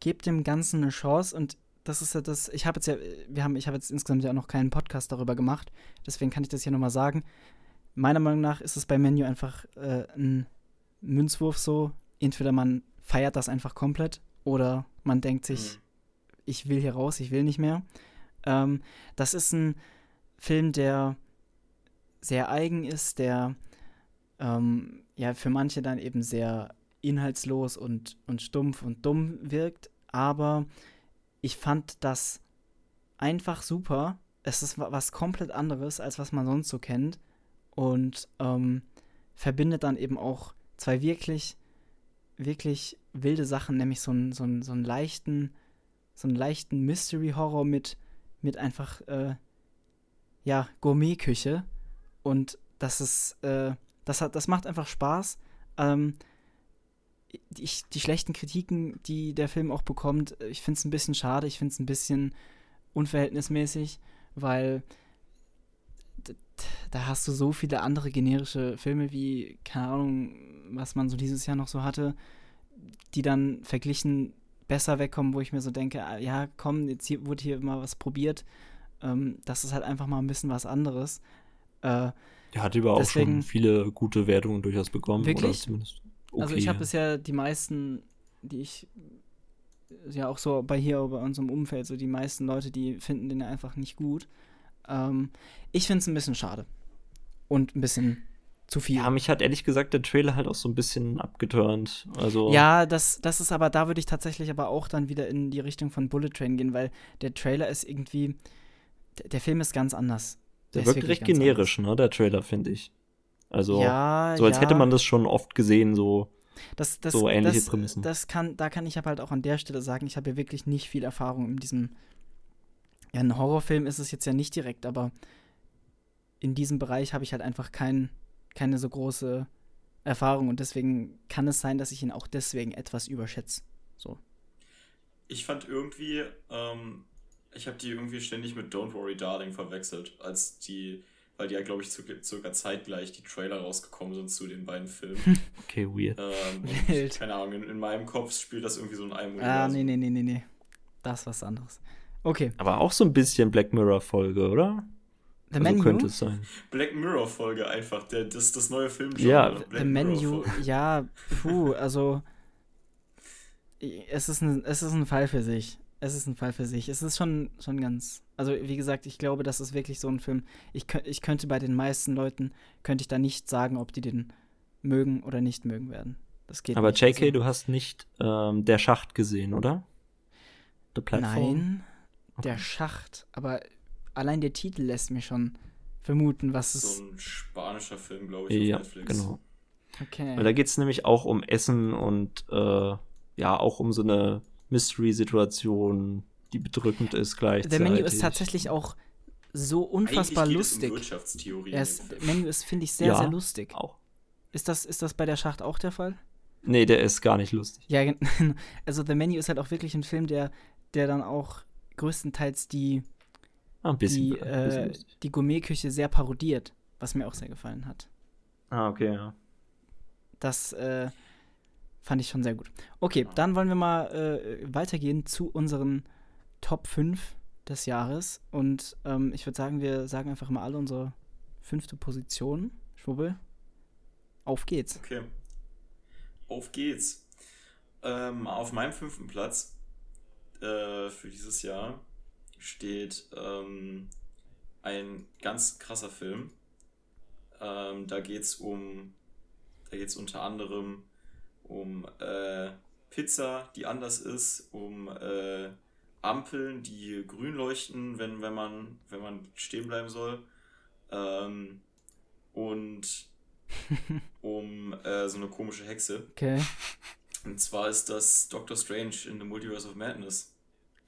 gebt dem Ganzen eine Chance. Und das ist ja das, ich habe jetzt ja, wir haben, ich habe jetzt insgesamt ja auch noch keinen Podcast darüber gemacht, deswegen kann ich das hier nochmal sagen. Meiner Meinung nach ist es bei Menu einfach äh, ein Münzwurf so. Entweder man feiert das einfach komplett oder man denkt sich, Mhm. ich will hier raus, ich will nicht mehr. Ähm, das ist ein Film, der sehr eigen ist, der ähm, ja für manche dann eben sehr inhaltslos und, und stumpf und dumm wirkt, aber ich fand das einfach super. Es ist wa- was komplett anderes, als was man sonst so kennt und ähm, verbindet dann eben auch zwei wirklich, wirklich wilde Sachen, nämlich so einen, so einen, so einen leichten, so einen leichten Mystery-Horror mit, mit einfach, äh, ja, Gourmet-Küche. Und das ist, äh, das hat, das macht einfach Spaß. Ähm, ich, die schlechten Kritiken, die der Film auch bekommt, ich finde es ein bisschen schade, ich finde es ein bisschen unverhältnismäßig, weil da hast du so viele andere generische Filme wie, keine Ahnung, was man so dieses Jahr noch so hatte, die dann verglichen besser wegkommen, wo ich mir so denke, ah, ja, komm, jetzt hier, wurde hier mal was probiert. Ähm, das ist halt einfach mal ein bisschen was anderes. Äh, Der hat aber auch schon viele gute Wertungen durchaus bekommen. Oder Wirklich? Zumindest Also ich habe okay. bisher die meisten, die ich ja auch so bei hier bei unserem Umfeld, so die meisten Leute, die finden den einfach nicht gut. Ähm, ich finde es ein bisschen schade. Und ein bisschen zu viel. Ja, mich hat ehrlich gesagt der Trailer halt auch so ein bisschen abgeturnt. Also, Ja, das, das ist aber, da würde ich tatsächlich aber auch dann wieder in die Richtung von Bullet Train gehen, weil der Trailer ist irgendwie, der, der Film ist ganz anders. der ist wirkt recht generisch, ne, der Trailer, finde ich. Also, ja, so als ja. hätte man das schon oft gesehen, so. Das, das, So ähnliche das, Prämissen. Das kann, da kann ich aber halt auch an der Stelle sagen, ich habe ja wirklich nicht viel Erfahrung in diesem. Ja, ein Horrorfilm ist es jetzt ja nicht direkt, aber in diesem Bereich habe ich halt einfach kein, keine so große Erfahrung und deswegen kann es sein, dass ich ihn auch deswegen etwas überschätze. So. Ich fand irgendwie, ähm, ich habe die irgendwie ständig mit Don't Worry Darling verwechselt, als die, weil die ja, glaube ich, zu, circa zeitgleich die Trailer rausgekommen sind zu den beiden Filmen. Okay, weird. ähm, keine Ahnung, in, in meinem Kopf spielt das irgendwie so in einem Ah, Universum. nee, nee, nee, nee, nee. Das ist was anderes. Okay. Aber auch so ein bisschen Black Mirror-Folge, oder? The also Menu. könnte es sein. Black Mirror Folge einfach, der, das, das neue Film. Ja, The Menu, ja, puh, also es ist, ein, es ist ein Fall für sich. Es ist ein Fall für sich. Es ist schon, schon ganz. Also, wie gesagt, ich glaube, das ist wirklich so ein Film. Ich, ich könnte bei den meisten Leuten, könnte ich da nicht sagen, ob die den mögen oder nicht mögen werden. Das geht Aber nicht. JK, Also, du hast nicht ähm, der Schacht gesehen, oder? The Platform? Nein, der Schacht. Aber allein der Titel lässt mich schon vermuten, was es. So ein spanischer Film, glaube ich, auf Ja, Netflix. genau. Okay. Weil da geht es nämlich auch um Essen und äh, ja, auch um so eine Mystery-Situation, die bedrückend ist gleichzeitig. Der Menu ist tatsächlich auch so unfassbar Eigentlich geht es lustig. Um Wirtschaftstheorie. Er ist. Menu ist, finde ich, sehr, Ja. sehr lustig. auch. Ist das, ist das bei der Schacht auch der Fall? Nee, der ist gar nicht lustig. Ja, also The Menu ist halt auch wirklich ein Film, der, der dann auch größtenteils die, Ah, ein bisschen, die, äh, die Gourmetküche sehr parodiert, was mir auch sehr gefallen hat. Ah, okay, ja. Das äh, fand ich schon sehr gut. Okay, dann wollen wir mal äh, weitergehen zu unseren Top 5 des Jahres. Und ähm, ich würde sagen, wir sagen einfach mal alle unsere fünfte Position. Schwubbel. Auf geht's. Okay. Auf geht's. Ähm, auf meinem fünften Platz äh, für dieses Jahr steht ähm, ein ganz krasser Film. Ähm, da geht's um, da geht's unter anderem um äh, Pizza, die anders ist, um äh, Ampeln, die grün leuchten, wenn, wenn man, wenn man stehen bleiben soll. Ähm, und um äh, so eine komische Hexe. Okay. Und zwar ist das Doctor Strange in the Multiverse of Madness,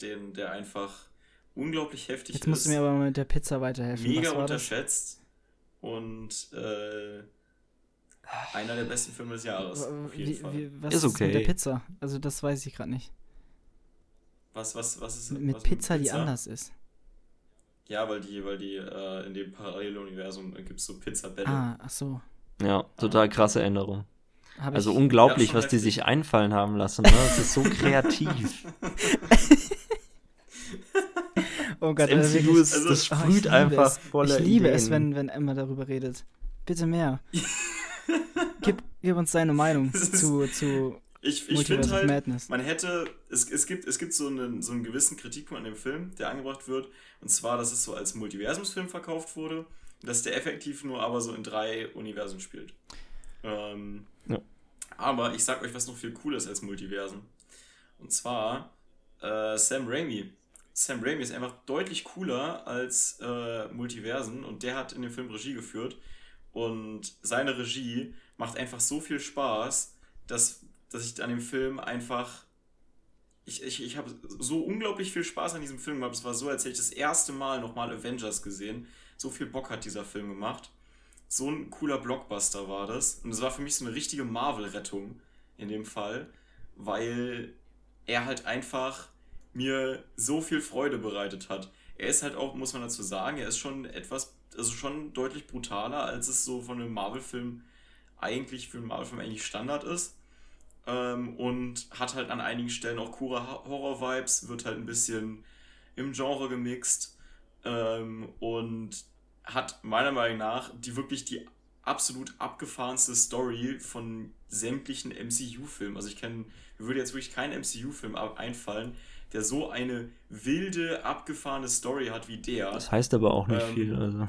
den, der einfach unglaublich heftig Jetzt musst ist, du mir aber mal mit der Pizza weiterhelfen. mega war das? unterschätzt und äh, einer der besten Filme des Jahres. Auf jeden Wie, Fall. wie, was Ist ist, mit der okay. Pizza? Also das weiß ich gerade nicht. Was, was, was ist Mit was Pizza, die anders ist. Ja, weil die, weil die äh, in dem Paralleluniversum gibt es so Pizzabälle. Ah, ach so. Ja, total krasse Änderung. Hab Also ich, unglaublich, Ja, was die sich einfallen haben lassen. Ne? Das ist so kreativ. oh Gott, das äh, MCU wirklich- ist, Also- das Ah, ich sprüht liebe einfach es. voller Ich liebe Ideen. es, wenn, wenn Emma darüber redet. Bitte mehr. gib, gib uns deine Meinung ist- zu, zu Ich, ich finde halt, Madness. man hätte, es, es gibt, es gibt so, einen, so einen gewissen Kritikpunkt an dem Film, der angebracht wird, und zwar, dass es so als Multiversumsfilm verkauft wurde, dass der effektiv nur aber so in drei Universen spielt. Ähm, Ja. Aber ich sag euch, was noch viel cooler ist als Multiversen. Und zwar äh, Sam Raimi. Sam Raimi ist einfach deutlich cooler als äh, Multiversen und der hat in dem Film Regie geführt. Und seine Regie macht einfach so viel Spaß, dass, dass ich an dem Film einfach. Ich, ich, ich habe so unglaublich viel Spaß an diesem Film gehabt. Es war so, als hätte ich das erste Mal nochmal Avengers gesehen. So viel Bock hat dieser Film gemacht. So ein cooler Blockbuster war das. Und es war für mich so eine richtige Marvel-Rettung in dem Fall, weil er halt einfach mir so viel Freude bereitet hat. Er ist halt auch, muss man dazu sagen, er ist schon etwas, also schon deutlich brutaler, als es so von einem Marvel-Film eigentlich für einen Marvel-Film eigentlich Standard ist. Ähm, und hat halt an einigen Stellen auch coole Horror-Vibes, wird halt ein bisschen im Genre gemixt ähm, und hat meiner Meinung nach die wirklich die absolut abgefahrenste Story von sämtlichen MCU-Filmen. Also ich kenne, würde jetzt wirklich kein MCU-Film einfallen, der so eine wilde, abgefahrene Story hat wie der. Das heißt aber auch nicht Ähm, viel. Also.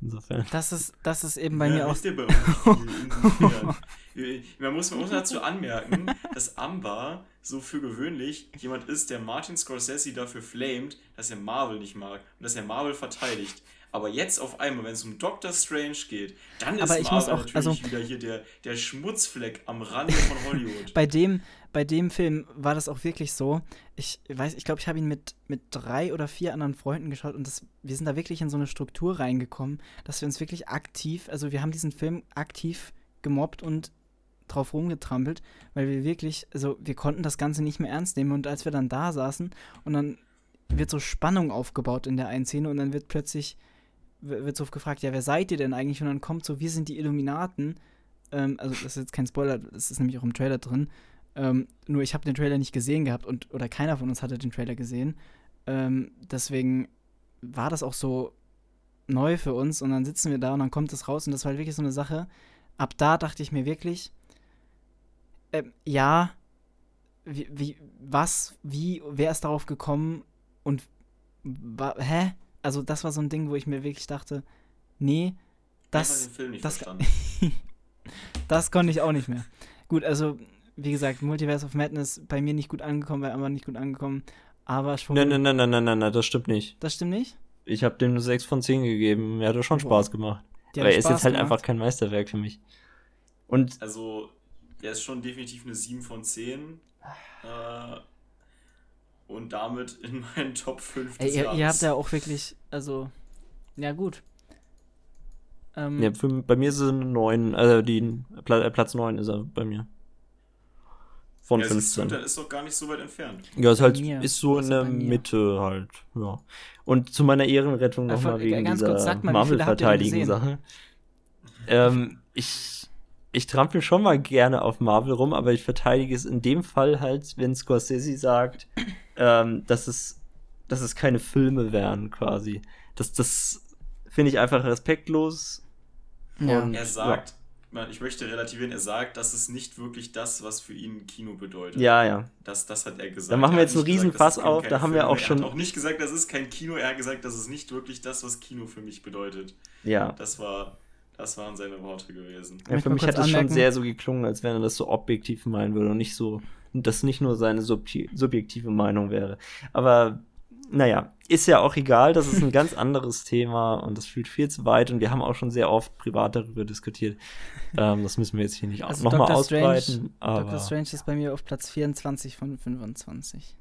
Insofern. Das ist, das ist eben bei Ja, mir auch. bei uns viel inwiefern? man, muss, man muss dazu anmerken, dass Amber so für gewöhnlich jemand ist, der Martin Scorsese dafür flamed, dass er Marvel nicht mag und dass er Marvel verteidigt. Aber jetzt auf einmal, wenn es um Doctor Strange geht, dann ist Aber ich Marvel auch- natürlich also- wieder hier der, der Schmutzfleck am Rande von Hollywood. Bei dem, bei dem Film war das auch wirklich so. Ich weiß, ich glaube, ich habe ihn mit, mit drei oder vier anderen Freunden geschaut und das, wir sind da wirklich in so eine Struktur reingekommen, dass wir uns wirklich aktiv, also wir haben diesen Film aktiv gemobbt und drauf rumgetrampelt, weil wir wirklich, also wir konnten das Ganze nicht mehr ernst nehmen und als wir dann da saßen und dann wird so Spannung aufgebaut in der einen Szene und dann wird plötzlich wird so gefragt, ja, wer seid ihr denn eigentlich? Und dann kommt so, wir sind die Illuminaten. Ähm, also das ist jetzt kein Spoiler, das ist nämlich auch im Trailer drin. Ähm, nur ich habe den Trailer nicht gesehen gehabt und oder keiner von uns hatte den Trailer gesehen. Ähm, deswegen war das auch so neu für uns und dann sitzen wir da und dann kommt es raus und das war halt wirklich so eine Sache. Ab da dachte ich mir wirklich, ähm, ja, wie, wie, was, wie, wer ist darauf gekommen und hä? Also das war so ein Ding, wo ich mir wirklich dachte, nee, das, den Film nicht das- verstanden. das konnte ich auch nicht mehr. Gut, also wie gesagt, Multiverse of Madness bei mir nicht gut angekommen, bei Amber nicht gut angekommen, aber schon. Nein, nein, nein, nein, nein, nein, nein, das stimmt nicht. Das stimmt nicht? Ich habe dem eine 6 von 10 gegeben. Mir hat er schon Wow. Spaß gemacht. Die Aber er ist jetzt halt gemacht. einfach kein Meisterwerk für mich. Und Also, er ist schon definitiv eine 7 von 10. Äh, und damit in meinen Top 5 Ey, des ihr, Jahres. ihr habt ja auch wirklich, also, ja gut. Ähm, ja, für, bei mir ist es eine 9, also die, äh, Platz 9 ist er bei mir. Von ja, siehst du, 15. dann ist doch gar nicht so weit entfernt. Ja, ist Bei halt, mir. ist so in Also der bei mir. Mitte halt, ja. Und zu meiner Ehrenrettung nochmal wegen ganz dieser ihr? Marvel-Verteidigen-Sache. Ähm, ich, ich trampel schon mal gerne auf Marvel rum, aber ich verteidige es in dem Fall halt, wenn Scorsese sagt, ähm, dass es, dass es keine Filme wären, quasi. Das, das finde ich einfach respektlos. ja. und- Er sagt, man, ich möchte relativieren, er sagt, das ist nicht wirklich das, was für ihn Kino bedeutet. Ja, ja. Das, das hat er gesagt. Da machen wir Er jetzt einen nicht riesen gesagt, das Fass können auf, da haben wir Filme. auch Er schon- hat auch nicht gesagt, das ist kein Kino, er hat gesagt, das ist nicht wirklich das, was Kino für mich bedeutet. Ja. Das war, das waren seine Worte gewesen. Ja, für mich hat das schon sehr so geklungen, als wenn er das so objektiv meinen würde und nicht so, das nicht nur seine subjektive Meinung wäre. Aber naja, ist ja auch egal, das ist ein ganz anderes Thema und das führt viel zu weit und wir haben auch schon sehr oft privat darüber diskutiert. Ähm, das müssen wir jetzt hier nicht Also nochmal Doctor Strange- ausbreiten. aber Doctor Strange ist bei mir auf Platz 24 von 25.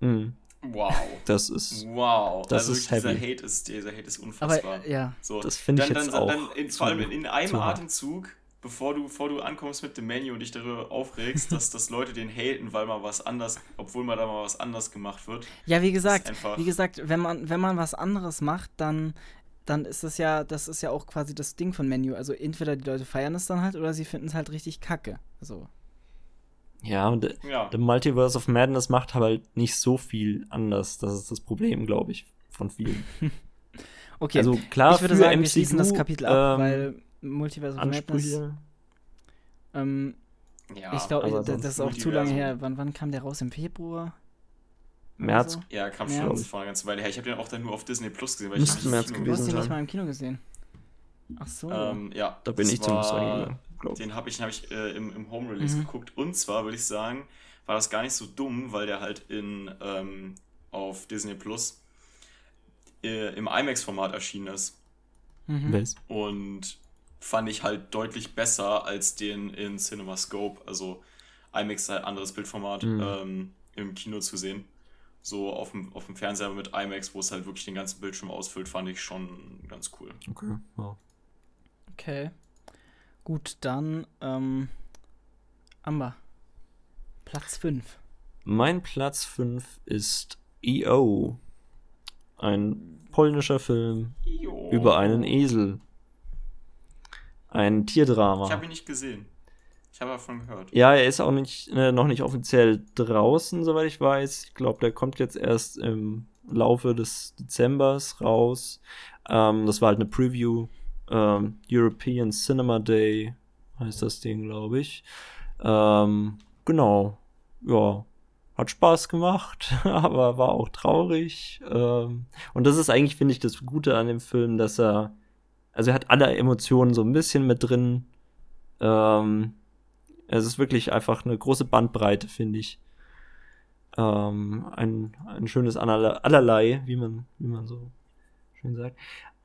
mh. Wow. Das ist. Wow. Das also ist dieser heavy. Hate ist, dieser Hate ist unfassbar. Aber ja, so, Das finde ich dann, jetzt dann, auch Dann in, vor allem in einem zu hart. Atemzug, bevor du, bevor du ankommst mit dem Menü und dich darüber aufregst, dass, dass Leute den haten, weil mal was anders, obwohl mal da mal was anders gemacht wird. ja, wie gesagt, einfach- wie gesagt, wenn man, wenn man was anderes macht, dann, dann ist das ja, das ist ja auch quasi das Ding von Menu. Also entweder die Leute feiern es dann halt oder sie finden es halt richtig kacke. Also, Ja, und Ja. der Multiverse of Madness macht halt nicht so viel anders. Das ist das Problem, glaube ich, von vielen. okay. Also klar, ich würde sagen, wir MCU, schließen das Kapitel ab, ähm, weil Multiverse of Madness, Ansprüche. ähm, ja, ich glaube, das, ist auch zu lange her. Wann, wann kam der raus? Im Februar? März. so? Ja, kam schon vor einer ganzen Weile her. Ich habe den auch dann nur auf Disney Plus gesehen, weil Müsste ich ihn März nicht im Du hast gewesen ihn nicht mal im Kino gesehen. Ach so. Ähm, ja, Da bin ich glaube ich. Den habe ich, den hab ich äh, im, im Home Release Mhm. geguckt. Und zwar würde ich sagen, war das gar nicht so dumm, weil der halt in ähm, auf Disney Plus äh, im IMAX-Format erschienen ist. mhm. Und fand ich halt deutlich besser als den in CinemaScope. Also IMAX ist halt anderes Bildformat Mhm. ähm, im Kino zu sehen. So auf dem, auf dem Fernseher mit IMAX, wo es halt wirklich den ganzen Bildschirm ausfüllt, fand ich schon ganz cool. Okay, ja. Okay. Gut, dann, ähm, Amber. Platz 5. Mein Platz 5 ist EO. Ein polnischer Film Jo. über einen Esel. Ein Tierdrama. Ich habe ihn nicht gesehen. Ich habe davon gehört. Ja, er ist auch nicht, äh, noch nicht offiziell draußen, soweit ich weiß. Ich glaube, der kommt jetzt erst im Laufe des Dezembers raus. Ähm, das war halt eine Preview. Ähm, European Cinema Day heißt das Ding, glaube ich. Ähm, genau. Ja. Hat Spaß gemacht, aber war auch traurig. Ähm, und das ist eigentlich, finde ich, das Gute an dem Film, dass er, also er hat alle Emotionen so ein bisschen mit drin. Ähm, es ist wirklich einfach eine große Bandbreite, finde ich. Ähm, ein, ein schönes Allerlei, allerlei, wie man, wie man so schön sagt.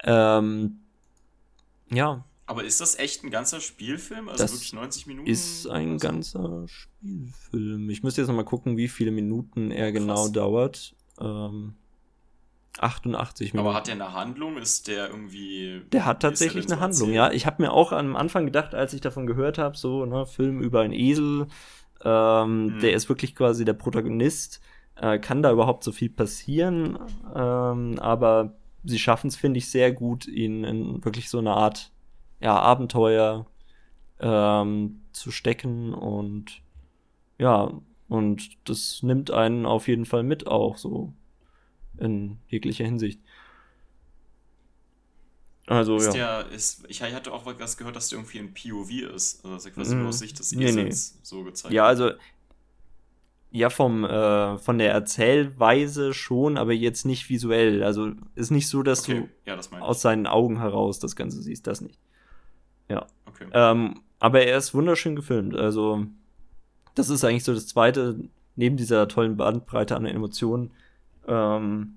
Ähm, ja, Aber ist das echt ein ganzer Spielfilm? Also Das wirklich 90 Minuten? ist ein so? ganzer Spielfilm. Ich müsste jetzt noch mal gucken, wie viele Minuten er genau Krass. dauert. Ähm, 88 Minuten. Aber hat der eine Handlung? Ist der irgendwie. Der hat tatsächlich eine so Handlung, ja. Ich habe mir auch am Anfang gedacht, als ich davon gehört habe, so, ne, Film über einen Esel, ähm, Mhm. der ist wirklich quasi der Protagonist. Äh, kann da überhaupt so viel passieren? Ähm, aber sie schaffen es, finde ich, sehr gut, ihn in wirklich so eine Art ja, Abenteuer ähm, zu stecken und ja, und das nimmt einen auf jeden Fall mit auch so in jeglicher Hinsicht. Also Ist ja. der, ist, ich hatte auch was gehört, dass der irgendwie ein POV ist. Also dass er quasi Mhm. nur aus Sicht des Nee, Esels so gezeigt Ja, also ja vom äh, von der Erzählweise schon, aber jetzt nicht visuell. Also ist nicht so, dass Okay, ja, das du aus seinen Augen heraus das Ganze siehst, das nicht. ich. Okay. Ähm, aber er ist wunderschön gefilmt. Also das ist eigentlich so das Zweite neben dieser tollen Bandbreite an Emotionen. Ähm,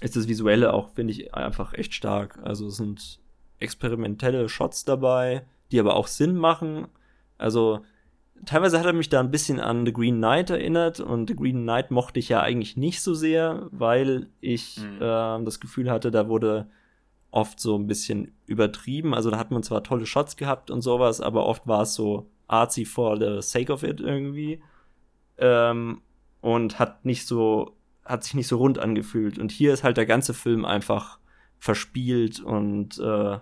ist das Visuelle auch, finde ich, einfach echt stark. Also es sind experimentelle Shots dabei, die aber auch Sinn machen. Also teilweise hat er mich da ein bisschen an The Green Knight erinnert und The Green Knight mochte ich ja eigentlich nicht so sehr, weil ich Mhm. ähm, das Gefühl hatte, da wurde oft so ein bisschen übertrieben. Also da hat man zwar tolle Shots gehabt und sowas, aber oft war es so artsy for the sake of it irgendwie. Ähm, und hat nicht so, hat sich nicht so rund angefühlt. Und hier ist halt der ganze Film einfach verspielt und äh,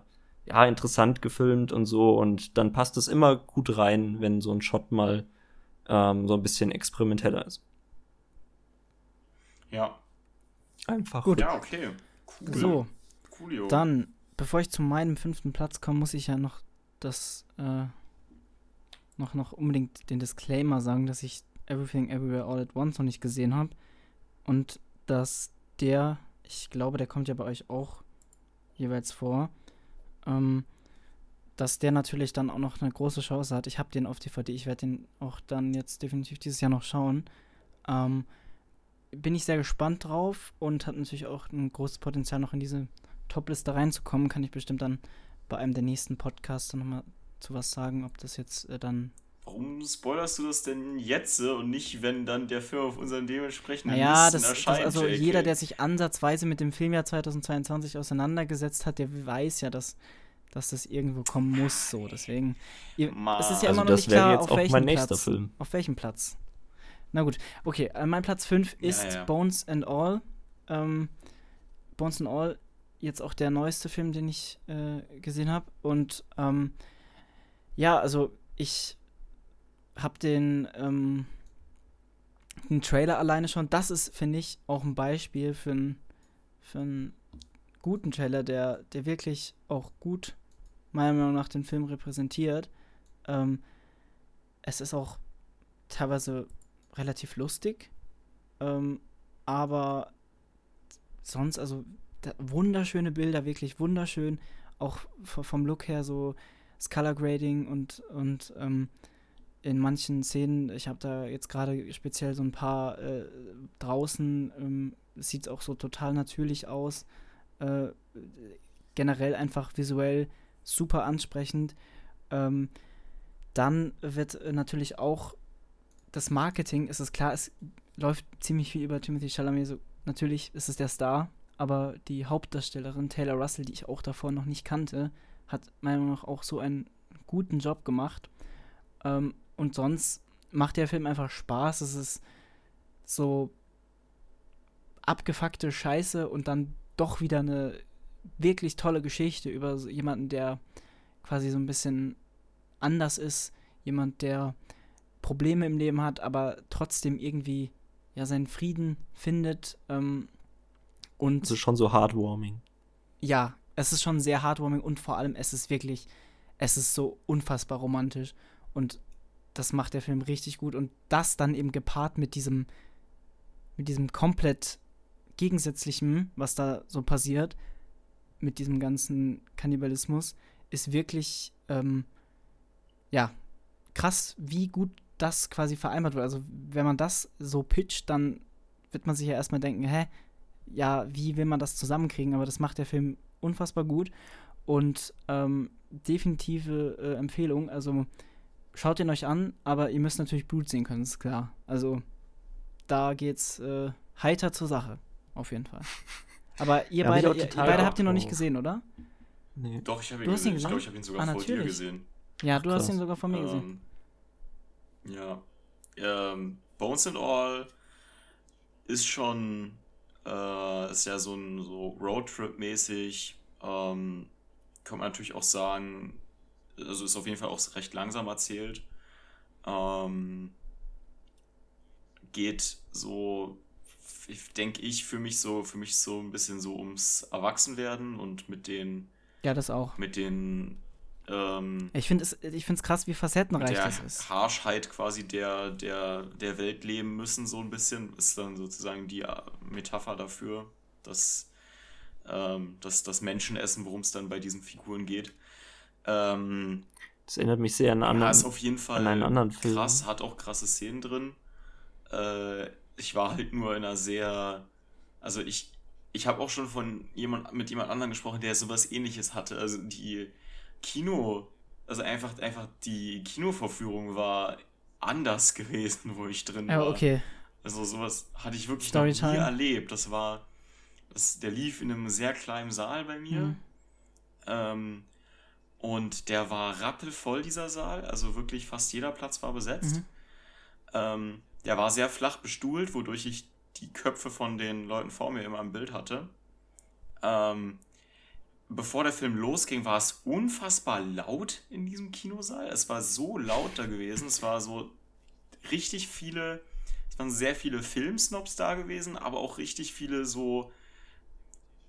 ja, interessant gefilmt und so. Und dann passt es immer gut rein, wenn so ein Shot mal ähm, so ein bisschen experimenteller ist. Ja. Einfach. Gut. Ja, okay. Cool. So, Coolio. dann, bevor ich zu meinem fünften Platz komme, muss ich ja noch das, äh, noch, noch unbedingt den Disclaimer sagen, dass ich Everything Everywhere All at Once noch nicht gesehen habe. Und dass der, ich glaube, der kommt ja bei euch auch jeweils vor, ähm, dass der natürlich dann auch noch eine große Chance hat. Ich habe den auf DVD, ich werde den auch dann jetzt definitiv dieses Jahr noch schauen. Ähm, bin ich sehr gespannt drauf und hat natürlich auch ein großes Potenzial, noch in diese Top-Liste reinzukommen. Kann ich bestimmt dann bei einem der nächsten Podcasts nochmal zu was sagen, ob das jetzt äh, dann warum spoilerst du das denn jetzt und nicht, wenn dann der Film auf unseren dementsprechenden naja, Listen das, erscheint? das also JK? jeder, der sich ansatzweise mit dem Filmjahr 2022 auseinandergesetzt hat, der weiß ja, dass, dass das irgendwo kommen muss. So, deswegen. Ihr, es ist ja Also immer noch das nicht klar, jetzt auf auch welchem mein nächster Platz. Film. Auf welchem Platz? Na gut, okay. Äh, mein Platz 5 Ja, ist ja. Bones and All. Ähm, Bones and All, jetzt auch der neueste Film, den ich äh, gesehen habe. Und ähm, ja, also ich habe den, ähm, den Trailer alleine schon. Das ist, finde ich, auch ein Beispiel für einen für guten Trailer, der, der wirklich auch gut, meiner Meinung nach, den Film repräsentiert. Ähm, es ist auch teilweise relativ lustig, ähm, aber sonst, also da, wunderschöne Bilder, wirklich wunderschön, auch vom Look her so das Color Grading und, und ähm, in manchen Szenen, ich habe da jetzt gerade speziell so ein paar äh, draußen, ähm, sieht auch so total natürlich aus, äh, generell einfach visuell super ansprechend. Ähm, dann wird äh, natürlich auch das Marketing, ist es klar, es läuft ziemlich viel über Timothy Chalamet. So, natürlich ist es der Star, aber die Hauptdarstellerin Taylor Russell, die ich auch davor noch nicht kannte, hat meiner Meinung nach auch so einen guten Job gemacht. Ähm, und sonst macht der Film einfach Spaß. Es ist so abgefuckte Scheiße und dann doch wieder eine wirklich tolle Geschichte über jemanden, der quasi so ein bisschen anders ist. Jemand, der Probleme im Leben hat, aber trotzdem irgendwie ja seinen Frieden findet. Ähm, und Das ist schon so heartwarming. ja, es ist schon sehr heartwarming und vor allem es ist wirklich, es ist so unfassbar romantisch und das macht der Film richtig gut und das dann eben gepaart mit diesem, mit diesem komplett gegensätzlichen, was da so passiert, mit diesem ganzen Kannibalismus, ist wirklich, ähm, ja, krass, wie gut das quasi vereinbart wird. Also wenn man das so pitcht, dann wird man sich ja erstmal denken, hä, ja, wie will man das zusammenkriegen? Aber das macht der Film unfassbar gut und ähm, definitive äh, Empfehlung. Also schaut ihn euch an, aber ihr müsst natürlich Blut sehen können, ist klar. Also da geht's äh, heiter zur Sache, auf jeden Fall. Aber ihr Ja, beide, ihr, ihr beide habt ihn noch nicht gesehen, oder? Nee. Doch, ich habe Du ihn hast ihn gesehen. Ich gesehen? glaube, ich habe ihn sogar Ah, vor dir natürlich. gesehen. Ja, du hast krass. ihn sogar von mir gesehen. Ähm, ja. Ähm, Bones and All ist schon, äh, ist ja so ein so Roadtrip-mäßig. Ähm, kann man natürlich auch sagen, also ist auf jeden Fall auch recht langsam erzählt. Ähm, geht so, denke ich, für mich so, für mich so ein bisschen so ums Erwachsenwerden und mit den, Ja, das auch. mit den ähm, Ich finde es ich find's krass, wie facettenreich der das ist. Harschheit quasi der, der, der Welt leben müssen, so ein bisschen, ist dann sozusagen die äh, Metapher dafür, dass ähm, dass das Menschenessen, worum es dann bei diesen Figuren geht. Ähm, Das erinnert mich sehr an einen ja, anderen. ist auf jeden Fall einen anderen Film. krass, hat auch krasse Szenen drin. Äh, ich war halt nur in einer sehr, also ich, ich habe auch schon von jemand mit jemand anderem gesprochen, der sowas ähnliches hatte. Also die Kino, also einfach, einfach die Kinovorführung war anders gewesen, wo ich drin Ja, war. okay. Also sowas hatte ich wirklich noch Storytime. nie erlebt. Das war, das, der lief in einem sehr kleinen Saal bei mir. Mhm. Ähm, und der war rappelvoll, dieser Saal. Also wirklich fast jeder Platz war besetzt. Mhm. Ähm, der war sehr flach bestuhlt, wodurch ich die Köpfe von den Leuten vor mir immer im Bild hatte. Ähm, bevor der Film losging, war es unfassbar laut in diesem Kinosaal. Es war so laut da gewesen. Es war so richtig viele, es waren sehr viele Filmsnobs da gewesen, aber auch richtig viele so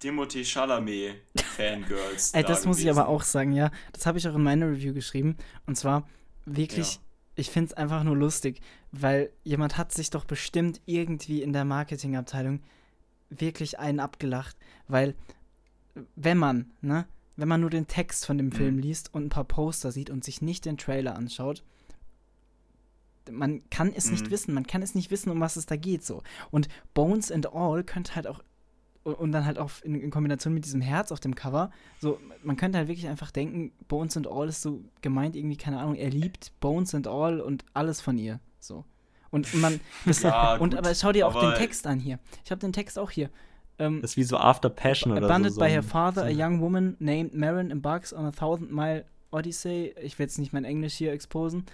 Timothée Chalamet Fangirls. Ey, da das muss ich aber auch sagen, ja. Das habe ich auch in meiner Review geschrieben. Und zwar wirklich, Ja. ich finde es einfach nur lustig, weil jemand hat sich doch bestimmt irgendwie in der Marketingabteilung wirklich einen abgelacht. Weil, wenn man, ne, wenn man nur den Text von dem Film Mhm. liest und ein paar Poster sieht und sich nicht den Trailer anschaut, man kann es nicht Mhm. wissen, man kann es nicht wissen, um was es da geht so. Und Bones and All könnte halt auch und, dann halt auch in, in, Kombination mit diesem Herz auf dem Cover. So, man könnte halt wirklich einfach denken, Bones and All ist so gemeint, irgendwie, keine Ahnung, er liebt Bones and All und alles von ihr. So. Und man. Ja, und gut, aber schau dir auch den Text an hier. Ich habe den Text auch hier. Ähm, das ist wie so After Passion oder Abandoned so. by her father, a young woman named Marin embarks on a thousand mile Odyssey. Ich will jetzt nicht mein Englisch hier exposen,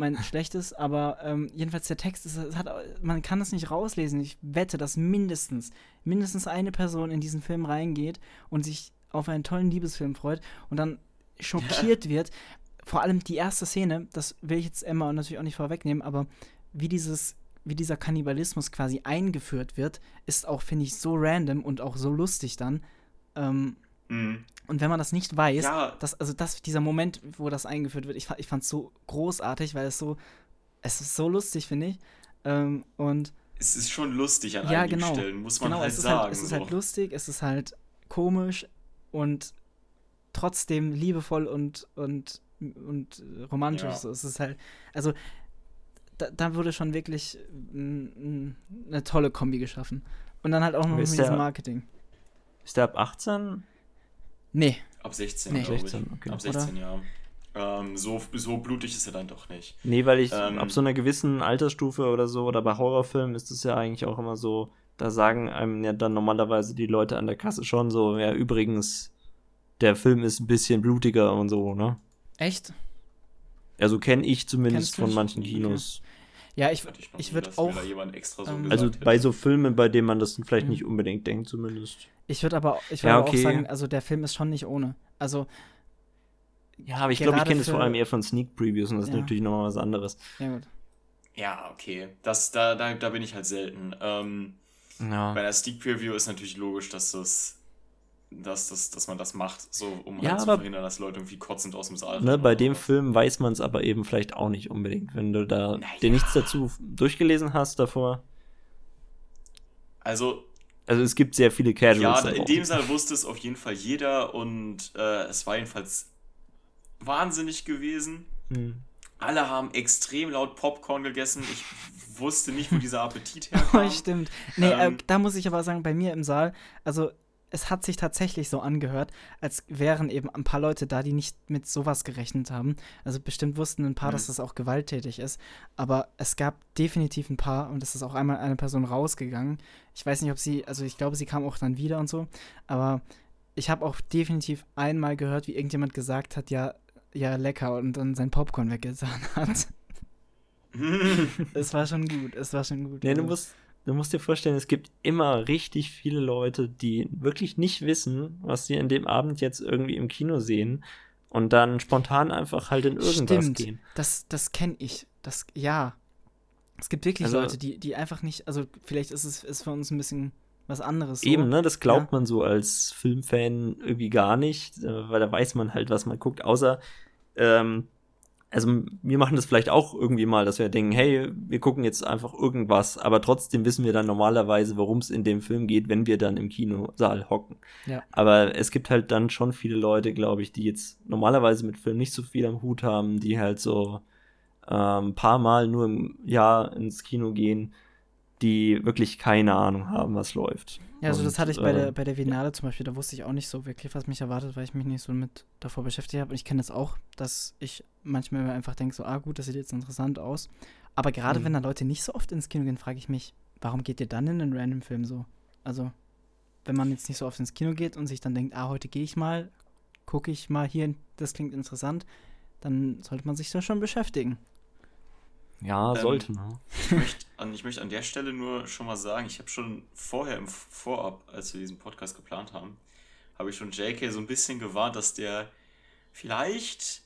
mein schlechtes, aber ähm, jedenfalls der Text ist, hat, man kann das nicht rauslesen. Ich wette, dass mindestens, mindestens eine Person in diesen Film reingeht und sich auf einen tollen Liebesfilm freut und dann schockiert wird. Vor allem die erste Szene, das will ich jetzt Emma natürlich auch nicht vorwegnehmen, aber wie dieses wie dieser Kannibalismus quasi eingeführt wird, ist auch, finde ich, so random und auch so lustig dann. Ähm, mhm. Und wenn man das nicht weiß, ja. dass, also das, dieser Moment, wo das eingeführt wird, ich, ich fand es so großartig, weil es so, es ist so lustig, finde ich. Ähm, und es ist schon lustig an ja, einigen genau, Stellen, muss man genau, halt es sagen. Halt, es ist halt lustig, es ist halt komisch und trotzdem liebevoll und, und, und romantisch. Ja. So, es ist halt, also da, da wurde schon wirklich eine tolle Kombi geschaffen. Und dann halt auch noch mit diesem Marketing. Ist der ab 18? Nee. Ab 16, nee. 16 okay. Ab 16, Oder? ja. Ähm, so, so blutig ist er dann doch nicht. Nee, weil ich ähm, ab so einer gewissen Altersstufe oder so, oder bei Horrorfilmen ist es ja eigentlich auch immer so, da sagen einem ja dann normalerweise die Leute an der Kasse schon so, ja, übrigens, der Film ist ein bisschen blutiger und so, ne? Echt? Also kenne ich zumindest von manchen Kinos. Ja, ich, ich, ich würde auch. So ähm, also bei so Filmen, bei denen man das vielleicht mhm. nicht unbedingt denkt, zumindest. Ich würde aber, ich würd ja, okay. auch sagen, also der Film ist schon nicht ohne. Also. Ja, aber ich glaube, ich kenne das vor allem eher von Sneak Previews und das ja. ist natürlich nochmal was anderes. Ja, gut. Ja, okay. Das, da, da, da bin ich halt selten. Ähm, ja. Bei der Sneak Preview ist natürlich logisch, dass das dass, dass, dass man das macht, so um ja, halt zu verhindern, dass Leute irgendwie kotzend aus dem Saal ne, Bei dem Film weiß man es aber eben vielleicht auch nicht unbedingt, wenn du da naja. dir nichts dazu durchgelesen hast davor. Also. Also es gibt sehr viele Casuals. Ja, in dem Saal wusste es auf jeden Fall jeder und äh, es war jedenfalls wahnsinnig gewesen. Hm. Alle haben extrem laut Popcorn gegessen. Ich wusste nicht, wo dieser Appetit herkam. Oh, stimmt. Nee, äh, ähm, äh, da muss ich aber sagen, bei mir im Saal, also es hat sich tatsächlich so angehört, als wären eben ein paar Leute da, die nicht mit sowas gerechnet haben. Also bestimmt wussten ein paar, mhm. dass das auch gewalttätig ist. Aber es gab definitiv ein paar und es ist auch einmal eine Person rausgegangen. Ich weiß nicht, ob sie, also ich glaube, sie kam auch dann wieder und so. Aber ich habe auch definitiv einmal gehört, wie irgendjemand gesagt hat, ja, ja, lecker und dann sein Popcorn weggetan hat. es war schon gut, es war schon gut. Nee, du musst, du musst dir vorstellen, es gibt immer richtig viele Leute, die wirklich nicht wissen, was sie in dem Abend jetzt irgendwie im Kino sehen und dann spontan einfach halt in irgendwas Stimmt, gehen. Das, das kenne ich. Das, ja. Es gibt wirklich also, Leute, die, die einfach nicht, also vielleicht ist es ist für uns ein bisschen was anderes. So. Eben, ne? Das glaubt ja. man so als Filmfan irgendwie gar nicht, äh, weil da weiß man halt, was man guckt, außer ähm, also wir machen das vielleicht auch irgendwie mal, dass wir denken, hey, wir gucken jetzt einfach irgendwas, aber trotzdem wissen wir dann normalerweise, worum es in dem Film geht, wenn wir dann im Kinosaal hocken. Ja. Aber es gibt halt dann schon viele Leute, glaube ich, die jetzt normalerweise mit Film nicht so viel am Hut haben, die halt so ein ähm, paar Mal nur im Jahr ins Kino gehen die wirklich keine Ahnung haben, was läuft. Ja, also und, das hatte ich bei, äh, der, bei der Vinale zum Beispiel, da wusste ich auch nicht so wirklich, was mich erwartet, weil ich mich nicht so mit davor beschäftigt habe. Und ich kenne das auch, dass ich manchmal einfach denke, so, ah gut, das sieht jetzt interessant aus. Aber gerade mhm. wenn da Leute nicht so oft ins Kino gehen, frage ich mich, warum geht ihr dann in einen random Film so? Also, wenn man jetzt nicht so oft ins Kino geht und sich dann denkt, ah, heute gehe ich mal, gucke ich mal hier, das klingt interessant, dann sollte man sich da schon beschäftigen. Ja, ähm, sollte. Ne? Ich, möchte an, ich möchte an der Stelle nur schon mal sagen, ich habe schon vorher im Vorab, als wir diesen Podcast geplant haben, habe ich schon JK so ein bisschen gewarnt, dass der vielleicht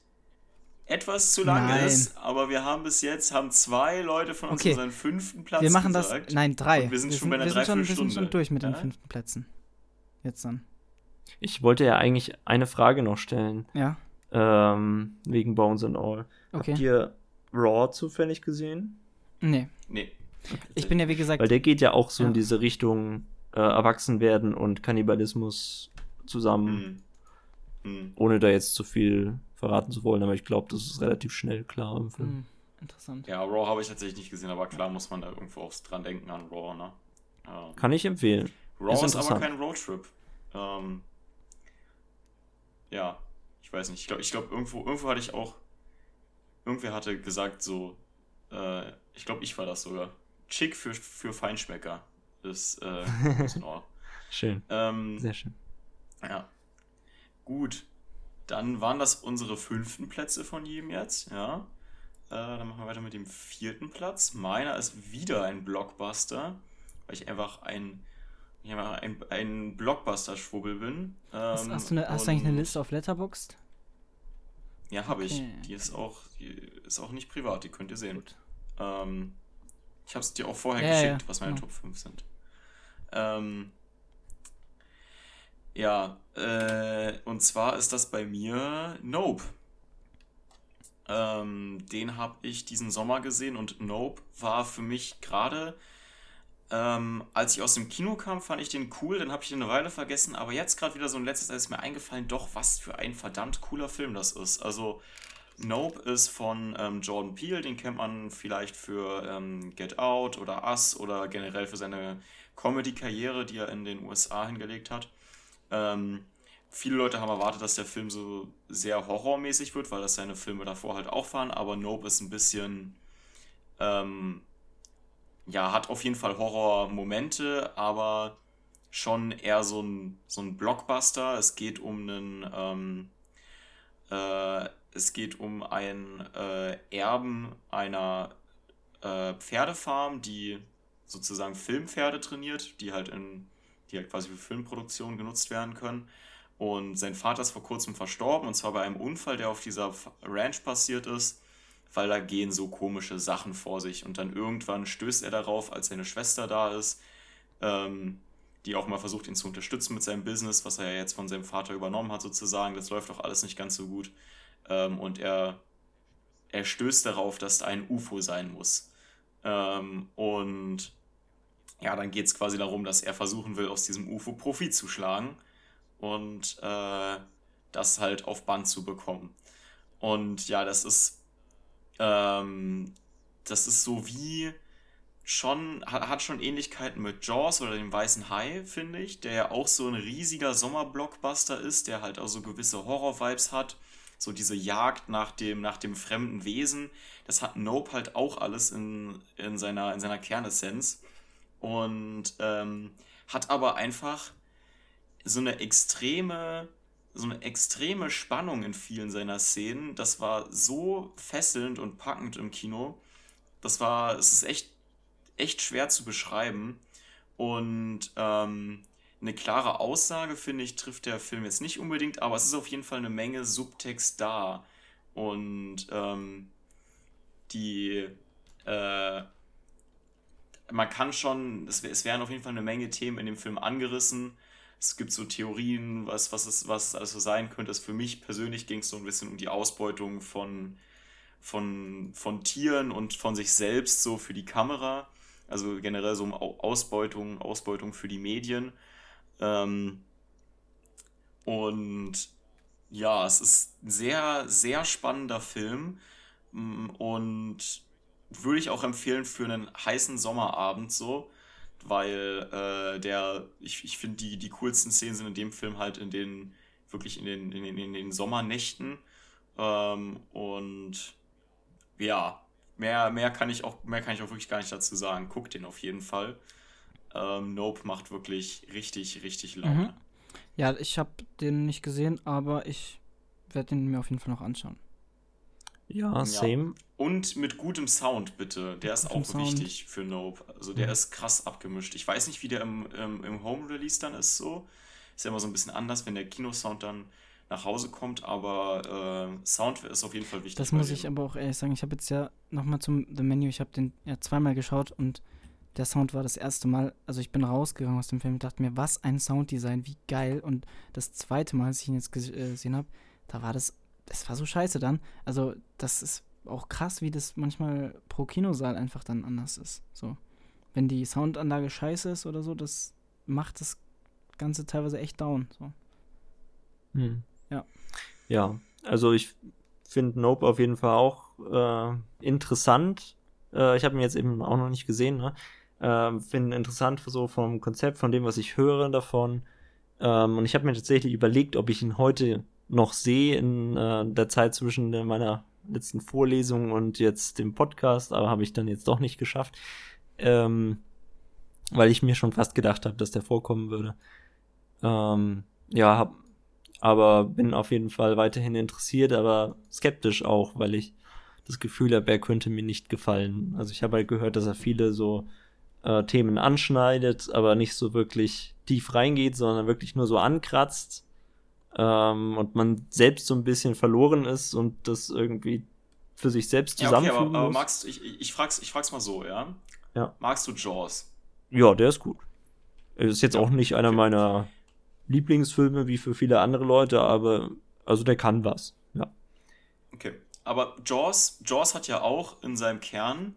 etwas zu lang nein. ist, aber wir haben bis jetzt haben zwei Leute von uns okay. unseren fünften Platz Wir machen gesagt. das, nein, drei. Und wir sind wir schon bei einer Dreiviertelstunde. Wir sind schon durch mit ja? den fünften Plätzen. Jetzt dann. Ich wollte ja eigentlich eine Frage noch stellen. Ja. Ähm, wegen Bones and All. Okay. Habt ihr Raw zufällig gesehen? Nee. Nee. Ich bin ja, wie gesagt. Weil der geht ja auch so ja. in diese Richtung äh, Erwachsenwerden und Kannibalismus zusammen. Mhm. Mhm. Ohne da jetzt zu viel verraten zu wollen, aber ich glaube, das ist relativ schnell klar im Film. Mhm. Interessant. Ja, Raw habe ich tatsächlich nicht gesehen, aber klar muss man da irgendwo aufs dran denken an Raw, ne? Ähm, Kann ich empfehlen. Raw ist, ist aber kein Roadtrip. Ähm, ja, ich weiß nicht. Ich glaube, ich glaub, irgendwo, irgendwo hatte ich auch. Irgendwer hatte gesagt, so. Äh, ich glaube, ich war das sogar. Chick für, für Feinschmecker. Ist, äh, ist in Ordnung. schön. Ähm, Sehr schön. Ja. Gut. Dann waren das unsere fünften Plätze von jedem jetzt, ja. Äh, dann machen wir weiter mit dem vierten Platz. Meiner ist wieder ein Blockbuster, weil ich einfach ein, ich einfach ein, ein Blockbuster-Schwubbel bin. Ähm, hast, du, eine, hast du eigentlich eine Liste auf Letterboxd? Ja, habe okay. ich. Die ist auch, die ist auch nicht privat, die könnt ihr sehen. Ähm, ich habe es dir auch vorher ja, geschickt, ja. was meine ja. Top 5 sind. Ähm, ja, äh, und zwar ist das bei mir Nope. Ähm, den habe ich diesen Sommer gesehen und Nope war für mich gerade, ähm, als ich aus dem Kino kam, fand ich den cool, dann habe ich den eine Weile vergessen, aber jetzt gerade wieder so ein letztes, ist mir eingefallen, doch, was für ein verdammt cooler Film das ist. Also, Nope ist von ähm, Jordan Peele, den kennt man vielleicht für ähm, Get Out oder Us oder generell für seine Comedy-Karriere, die er in den USA hingelegt hat. Ähm, viele Leute haben erwartet, dass der Film so sehr horrormäßig wird, weil das seine Filme davor halt auch waren, aber Nope ist ein bisschen, ähm, ja, hat auf jeden Fall Horror-Momente, aber schon eher so ein, so ein Blockbuster. Es geht um einen, ähm, äh, es geht um einen äh, Erben einer äh, Pferdefarm, die sozusagen Filmpferde trainiert, die halt in die halt quasi für Filmproduktion genutzt werden können. Und sein Vater ist vor kurzem verstorben, und zwar bei einem Unfall, der auf dieser Ranch passiert ist, weil da gehen so komische Sachen vor sich. Und dann irgendwann stößt er darauf, als seine Schwester da ist, ähm, die auch mal versucht, ihn zu unterstützen mit seinem Business, was er ja jetzt von seinem Vater übernommen hat, sozusagen. Das läuft doch alles nicht ganz so gut. Ähm, und er, er stößt darauf, dass da ein UFO sein muss. Ähm, und ja, dann geht es quasi darum, dass er versuchen will, aus diesem UFO Profit zu schlagen und äh, das halt auf Band zu bekommen. Und ja, das ist, ähm, das ist so wie schon, hat, schon Ähnlichkeiten mit Jaws oder dem Weißen Hai, finde ich, der ja auch so ein riesiger Sommerblockbuster ist, der halt auch so gewisse Horror-Vibes hat. So diese Jagd nach dem, nach dem fremden Wesen. Das hat Nope halt auch alles in, in, seiner, in seiner Kernessenz und ähm, hat aber einfach so eine extreme so eine extreme Spannung in vielen seiner Szenen. Das war so fesselnd und packend im Kino. Das war, es ist echt, echt schwer zu beschreiben. Und ähm, eine klare Aussage, finde ich, trifft der Film jetzt nicht unbedingt, aber es ist auf jeden Fall eine Menge Subtext da. Und ähm, die, äh, man kann schon, es, es werden auf jeden Fall eine Menge Themen in dem Film angerissen. Es gibt so Theorien, was, was, es, was es alles so sein könnte. für mich persönlich ging es so ein bisschen um die Ausbeutung von, von, von Tieren und von sich selbst so für die Kamera. Also generell so um Ausbeutung, Ausbeutung für die Medien. Ähm, und ja, es ist ein sehr, sehr spannender Film. Mm, und würde ich auch empfehlen für einen heißen Sommerabend so, weil äh, der, ich, ich finde, die, die coolsten Szenen sind in dem Film halt in den, wirklich in den, in den, in den Sommernächten. Ähm, und ja, mehr, mehr, kann ich auch, mehr kann ich auch wirklich gar nicht dazu sagen. Guckt den auf jeden Fall. Ähm, nope macht wirklich richtig, richtig Laune. Mhm. Ja, ich habe den nicht gesehen, aber ich werde den mir auf jeden Fall noch anschauen. Ja, same. Ja. Und mit gutem Sound, bitte. Der ist auch Sound. wichtig für Nope. Also der mhm. ist krass abgemischt. Ich weiß nicht, wie der im, im, im Home-Release dann ist so. Ist ja immer so ein bisschen anders, wenn der Kinosound dann nach Hause kommt, aber äh, Sound ist auf jeden Fall wichtig. Das muss ich aber auch ehrlich sagen. Ich habe jetzt ja nochmal zum The Menu, ich habe den ja zweimal geschaut und der Sound war das erste Mal, also ich bin rausgegangen aus dem Film und dachte mir, was ein Sounddesign, wie geil. Und das zweite Mal, als ich ihn jetzt äh, gesehen habe, da war das das war so scheiße dann. Also, das ist auch krass, wie das manchmal pro Kinosaal einfach dann anders ist. So. Wenn die Soundanlage scheiße ist oder so, das macht das Ganze teilweise echt down. So. Hm. Ja. Ja, also ich finde Nope auf jeden Fall auch äh, interessant. Äh, ich habe ihn jetzt eben auch noch nicht gesehen, ne? Ähm, Finde interessant so vom Konzept, von dem, was ich höre davon. Ähm, und ich habe mir tatsächlich überlegt, ob ich ihn heute noch sehe in äh, der Zeit zwischen meiner letzten Vorlesung und jetzt dem Podcast, aber habe ich dann jetzt doch nicht geschafft. Ähm, weil ich mir schon fast gedacht habe, dass der vorkommen würde. Ähm, ja, hab, aber bin auf jeden Fall weiterhin interessiert, aber skeptisch auch, weil ich das Gefühl habe, er könnte mir nicht gefallen. Also ich habe halt gehört, dass er viele so äh, Themen anschneidet, aber nicht so wirklich tief reingeht, sondern wirklich nur so ankratzt. Ähm, und man selbst so ein bisschen verloren ist und das irgendwie für sich selbst zusammenfügen ja, okay, aber, aber magst ich, ich, frag's, ich frag's mal so, ja? Ja. Magst du Jaws? Ja, der ist gut. Ist jetzt ja, auch nicht einer okay. meiner Lieblingsfilme wie für viele andere Leute, aber also der kann was. Ja. Okay. Aber Jaws, Jaws hat ja auch in seinem Kern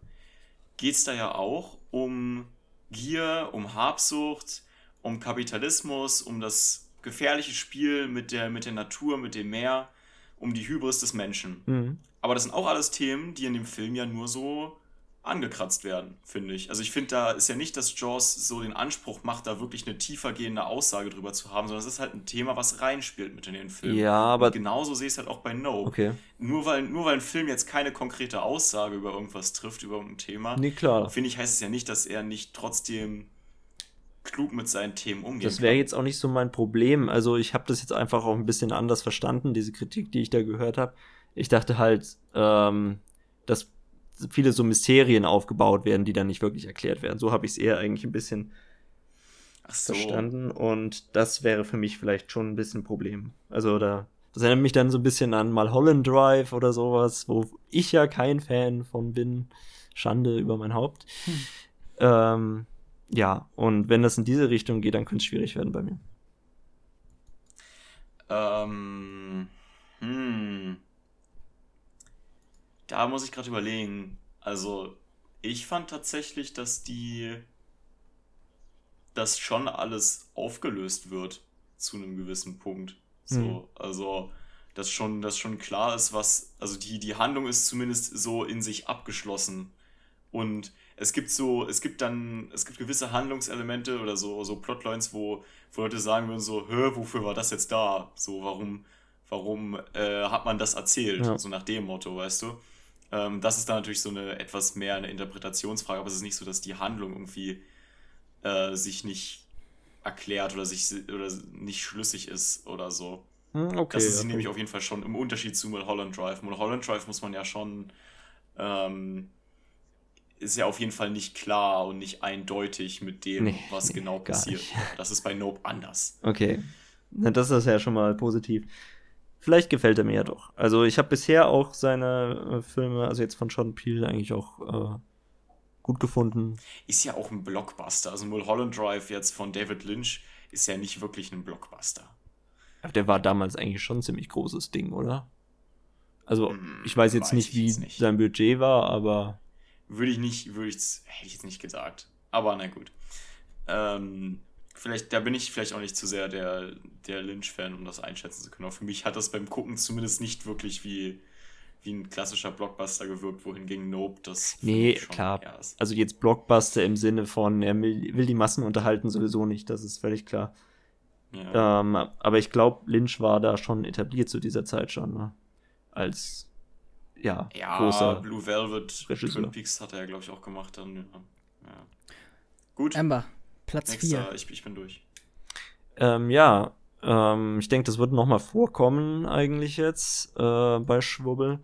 geht's da ja auch um Gier, um Habsucht, um Kapitalismus, um das gefährliche Spiel mit der, mit der Natur, mit dem Meer, um die Hybris des Menschen. Mhm. Aber das sind auch alles Themen, die in dem Film ja nur so angekratzt werden, finde ich. Also ich finde, da ist ja nicht, dass Jaws so den Anspruch macht, da wirklich eine tiefergehende Aussage drüber zu haben, sondern es ist halt ein Thema, was reinspielt mit in den Film. Ja, aber... Und genauso sehe ich es halt auch bei No. Okay. Nur weil, nur weil ein Film jetzt keine konkrete Aussage über irgendwas trifft, über irgendein Thema, nee, klar. finde ich, heißt es ja nicht, dass er nicht trotzdem klug mit seinen Themen umgeht. Das wäre jetzt auch nicht so mein Problem. Also ich habe das jetzt einfach auch ein bisschen anders verstanden, diese Kritik, die ich da gehört habe. Ich dachte halt, ähm, dass viele so Mysterien aufgebaut werden, die dann nicht wirklich erklärt werden. So habe ich es eher eigentlich ein bisschen so. verstanden. Und das wäre für mich vielleicht schon ein bisschen ein Problem. Also da, das erinnert mich dann so ein bisschen an mal Holland Drive oder sowas, wo ich ja kein Fan von bin. Schande über mein Haupt. Hm. Ähm, ja, und wenn das in diese Richtung geht, dann könnte es schwierig werden bei mir. Ähm, hm. Da muss ich gerade überlegen. Also, ich fand tatsächlich, dass die. dass schon alles aufgelöst wird zu einem gewissen Punkt. So, mhm. also, dass schon, dass schon klar ist, was. Also, die, die Handlung ist zumindest so in sich abgeschlossen. Und es gibt so, es gibt dann, es gibt gewisse Handlungselemente oder so, so Plotlines, wo, wo Leute sagen würden, so, hör, wofür war das jetzt da? So, warum, warum äh, hat man das erzählt? Ja. So nach dem Motto, weißt du? Ähm, das ist dann natürlich so eine etwas mehr eine Interpretationsfrage, aber es ist nicht so, dass die Handlung irgendwie äh, sich nicht erklärt oder sich oder nicht schlüssig ist oder so. Hm, okay, das ist okay. nämlich auf jeden Fall schon im Unterschied zu Mulholland Drive. Mulholland Drive muss man ja schon ähm, ist ja auf jeden Fall nicht klar und nicht eindeutig mit dem, nee, was nee, genau passiert. Nicht. Das ist bei Nope anders. Okay. Das ist ja schon mal positiv. Vielleicht gefällt er mir ja doch. Also ich habe bisher auch seine äh, Filme, also jetzt von Sean Peel, eigentlich auch äh, gut gefunden. Ist ja auch ein Blockbuster. Also Mulholland Drive jetzt von David Lynch ist ja nicht wirklich ein Blockbuster. Aber der war damals eigentlich schon ein ziemlich großes Ding, oder? Also hm, ich weiß jetzt weiß nicht, wie jetzt nicht. sein Budget war, aber würde ich nicht, würde ich, hätte ich jetzt nicht gesagt. Aber na gut. Ähm, vielleicht, da bin ich vielleicht auch nicht zu sehr der, der Lynch-Fan, um das einschätzen zu können. Aber für mich hat das beim Gucken zumindest nicht wirklich wie, wie ein klassischer Blockbuster gewirkt, wohingegen Nope das. Nee, klar. Also jetzt Blockbuster im Sinne von, er will, will, die Massen unterhalten sowieso nicht, das ist völlig klar. Ja. Ähm, aber ich glaube, Lynch war da schon etabliert zu dieser Zeit schon, ne? Als ja, ja großer Blue Velvet, Regisseur. Twin Peaks hat er ja, glaube ich, auch gemacht dann. Ja. ja. Gut. Amber, Platz 4. Ich, ich bin durch. Ähm, ja, ähm, ich denke, das wird nochmal vorkommen eigentlich jetzt äh, bei Schwubbel.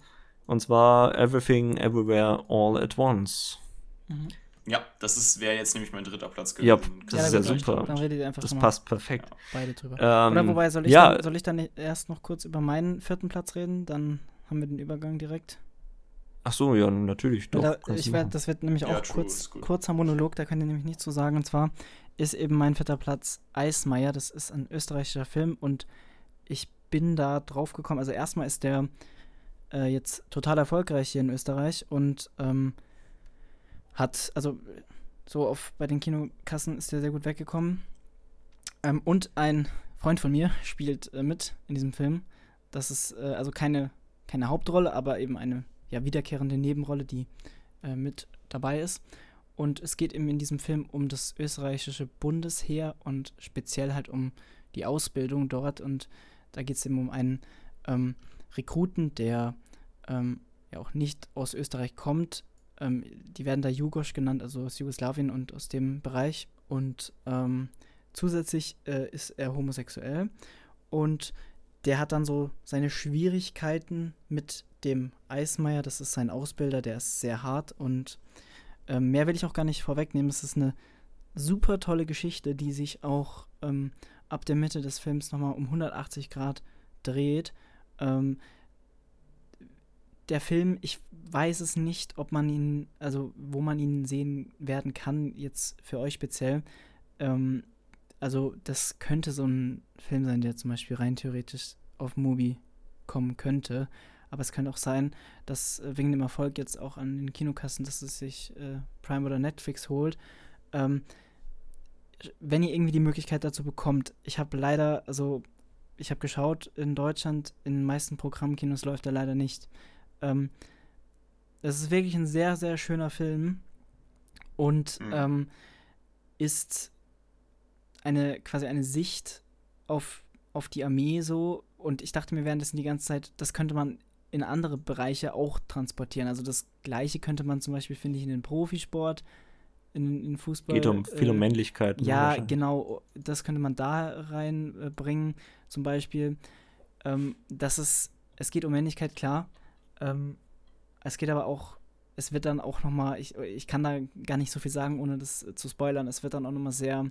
Und zwar Everything, Everywhere, All at Once. Mhm. Ja, das wäre jetzt nämlich mein dritter Platz gewesen. Ja, das ja, ist ja super. Dann redet ihr einfach das passt perfekt. Ja. Beide drüber. Ähm, Oder wobei, soll ich, ja, dann, soll ich dann erst noch kurz über meinen vierten Platz reden? Dann haben wir den Übergang direkt. Ach so, ja, natürlich. Doch, da, ich werd, das wird nämlich auch true, kurz, kurzer Monolog, da könnt ihr nämlich nichts zu sagen. Und zwar ist eben mein vierter Platz Eismeier. Das ist ein österreichischer Film und ich bin da drauf gekommen. Also erstmal ist der äh, jetzt total erfolgreich hier in Österreich und ähm, hat, also so auf bei den Kinokassen ist der sehr gut weggekommen. Ähm, und ein Freund von mir spielt äh, mit in diesem Film. Das ist äh, also keine keine Hauptrolle, aber eben eine ja, wiederkehrende Nebenrolle, die äh, mit dabei ist. Und es geht eben in diesem Film um das österreichische Bundesheer und speziell halt um die Ausbildung dort. Und da geht es eben um einen ähm, Rekruten, der ähm, ja auch nicht aus Österreich kommt. Ähm, die werden da Jugosch genannt, also aus Jugoslawien und aus dem Bereich. Und ähm, zusätzlich äh, ist er homosexuell. Und der hat dann so seine Schwierigkeiten mit dem Eismeier. Das ist sein Ausbilder, der ist sehr hart. Und äh, mehr will ich auch gar nicht vorwegnehmen. Es ist eine super tolle Geschichte, die sich auch ähm, ab der Mitte des Films nochmal um 180 Grad dreht. Ähm, der Film, ich weiß es nicht, ob man ihn, also wo man ihn sehen werden kann, jetzt für euch speziell. Ähm, also das könnte so ein Film sein, der zum Beispiel rein theoretisch auf Movie kommen könnte. Aber es könnte auch sein, dass äh, wegen dem Erfolg jetzt auch an den Kinokassen, dass es sich äh, Prime oder Netflix holt. Ähm, wenn ihr irgendwie die Möglichkeit dazu bekommt, ich habe leider, also ich habe geschaut, in Deutschland, in den meisten Programmkinos läuft er leider nicht. Ähm, es ist wirklich ein sehr, sehr schöner Film und mhm. ähm, ist eine quasi eine Sicht auf, auf die Armee so. Und ich dachte mir währenddessen die ganze Zeit, das könnte man in andere Bereiche auch transportieren. Also das gleiche könnte man zum Beispiel, finde ich, in den Profisport, in, in Fußball. Geht um viel um äh, Männlichkeit. Ja, genau. Das könnte man da reinbringen, äh, zum Beispiel. Ähm, das ist, es geht um Männlichkeit, klar. Ähm, es geht aber auch, es wird dann auch nochmal, ich, ich kann da gar nicht so viel sagen, ohne das zu spoilern, es wird dann auch nochmal sehr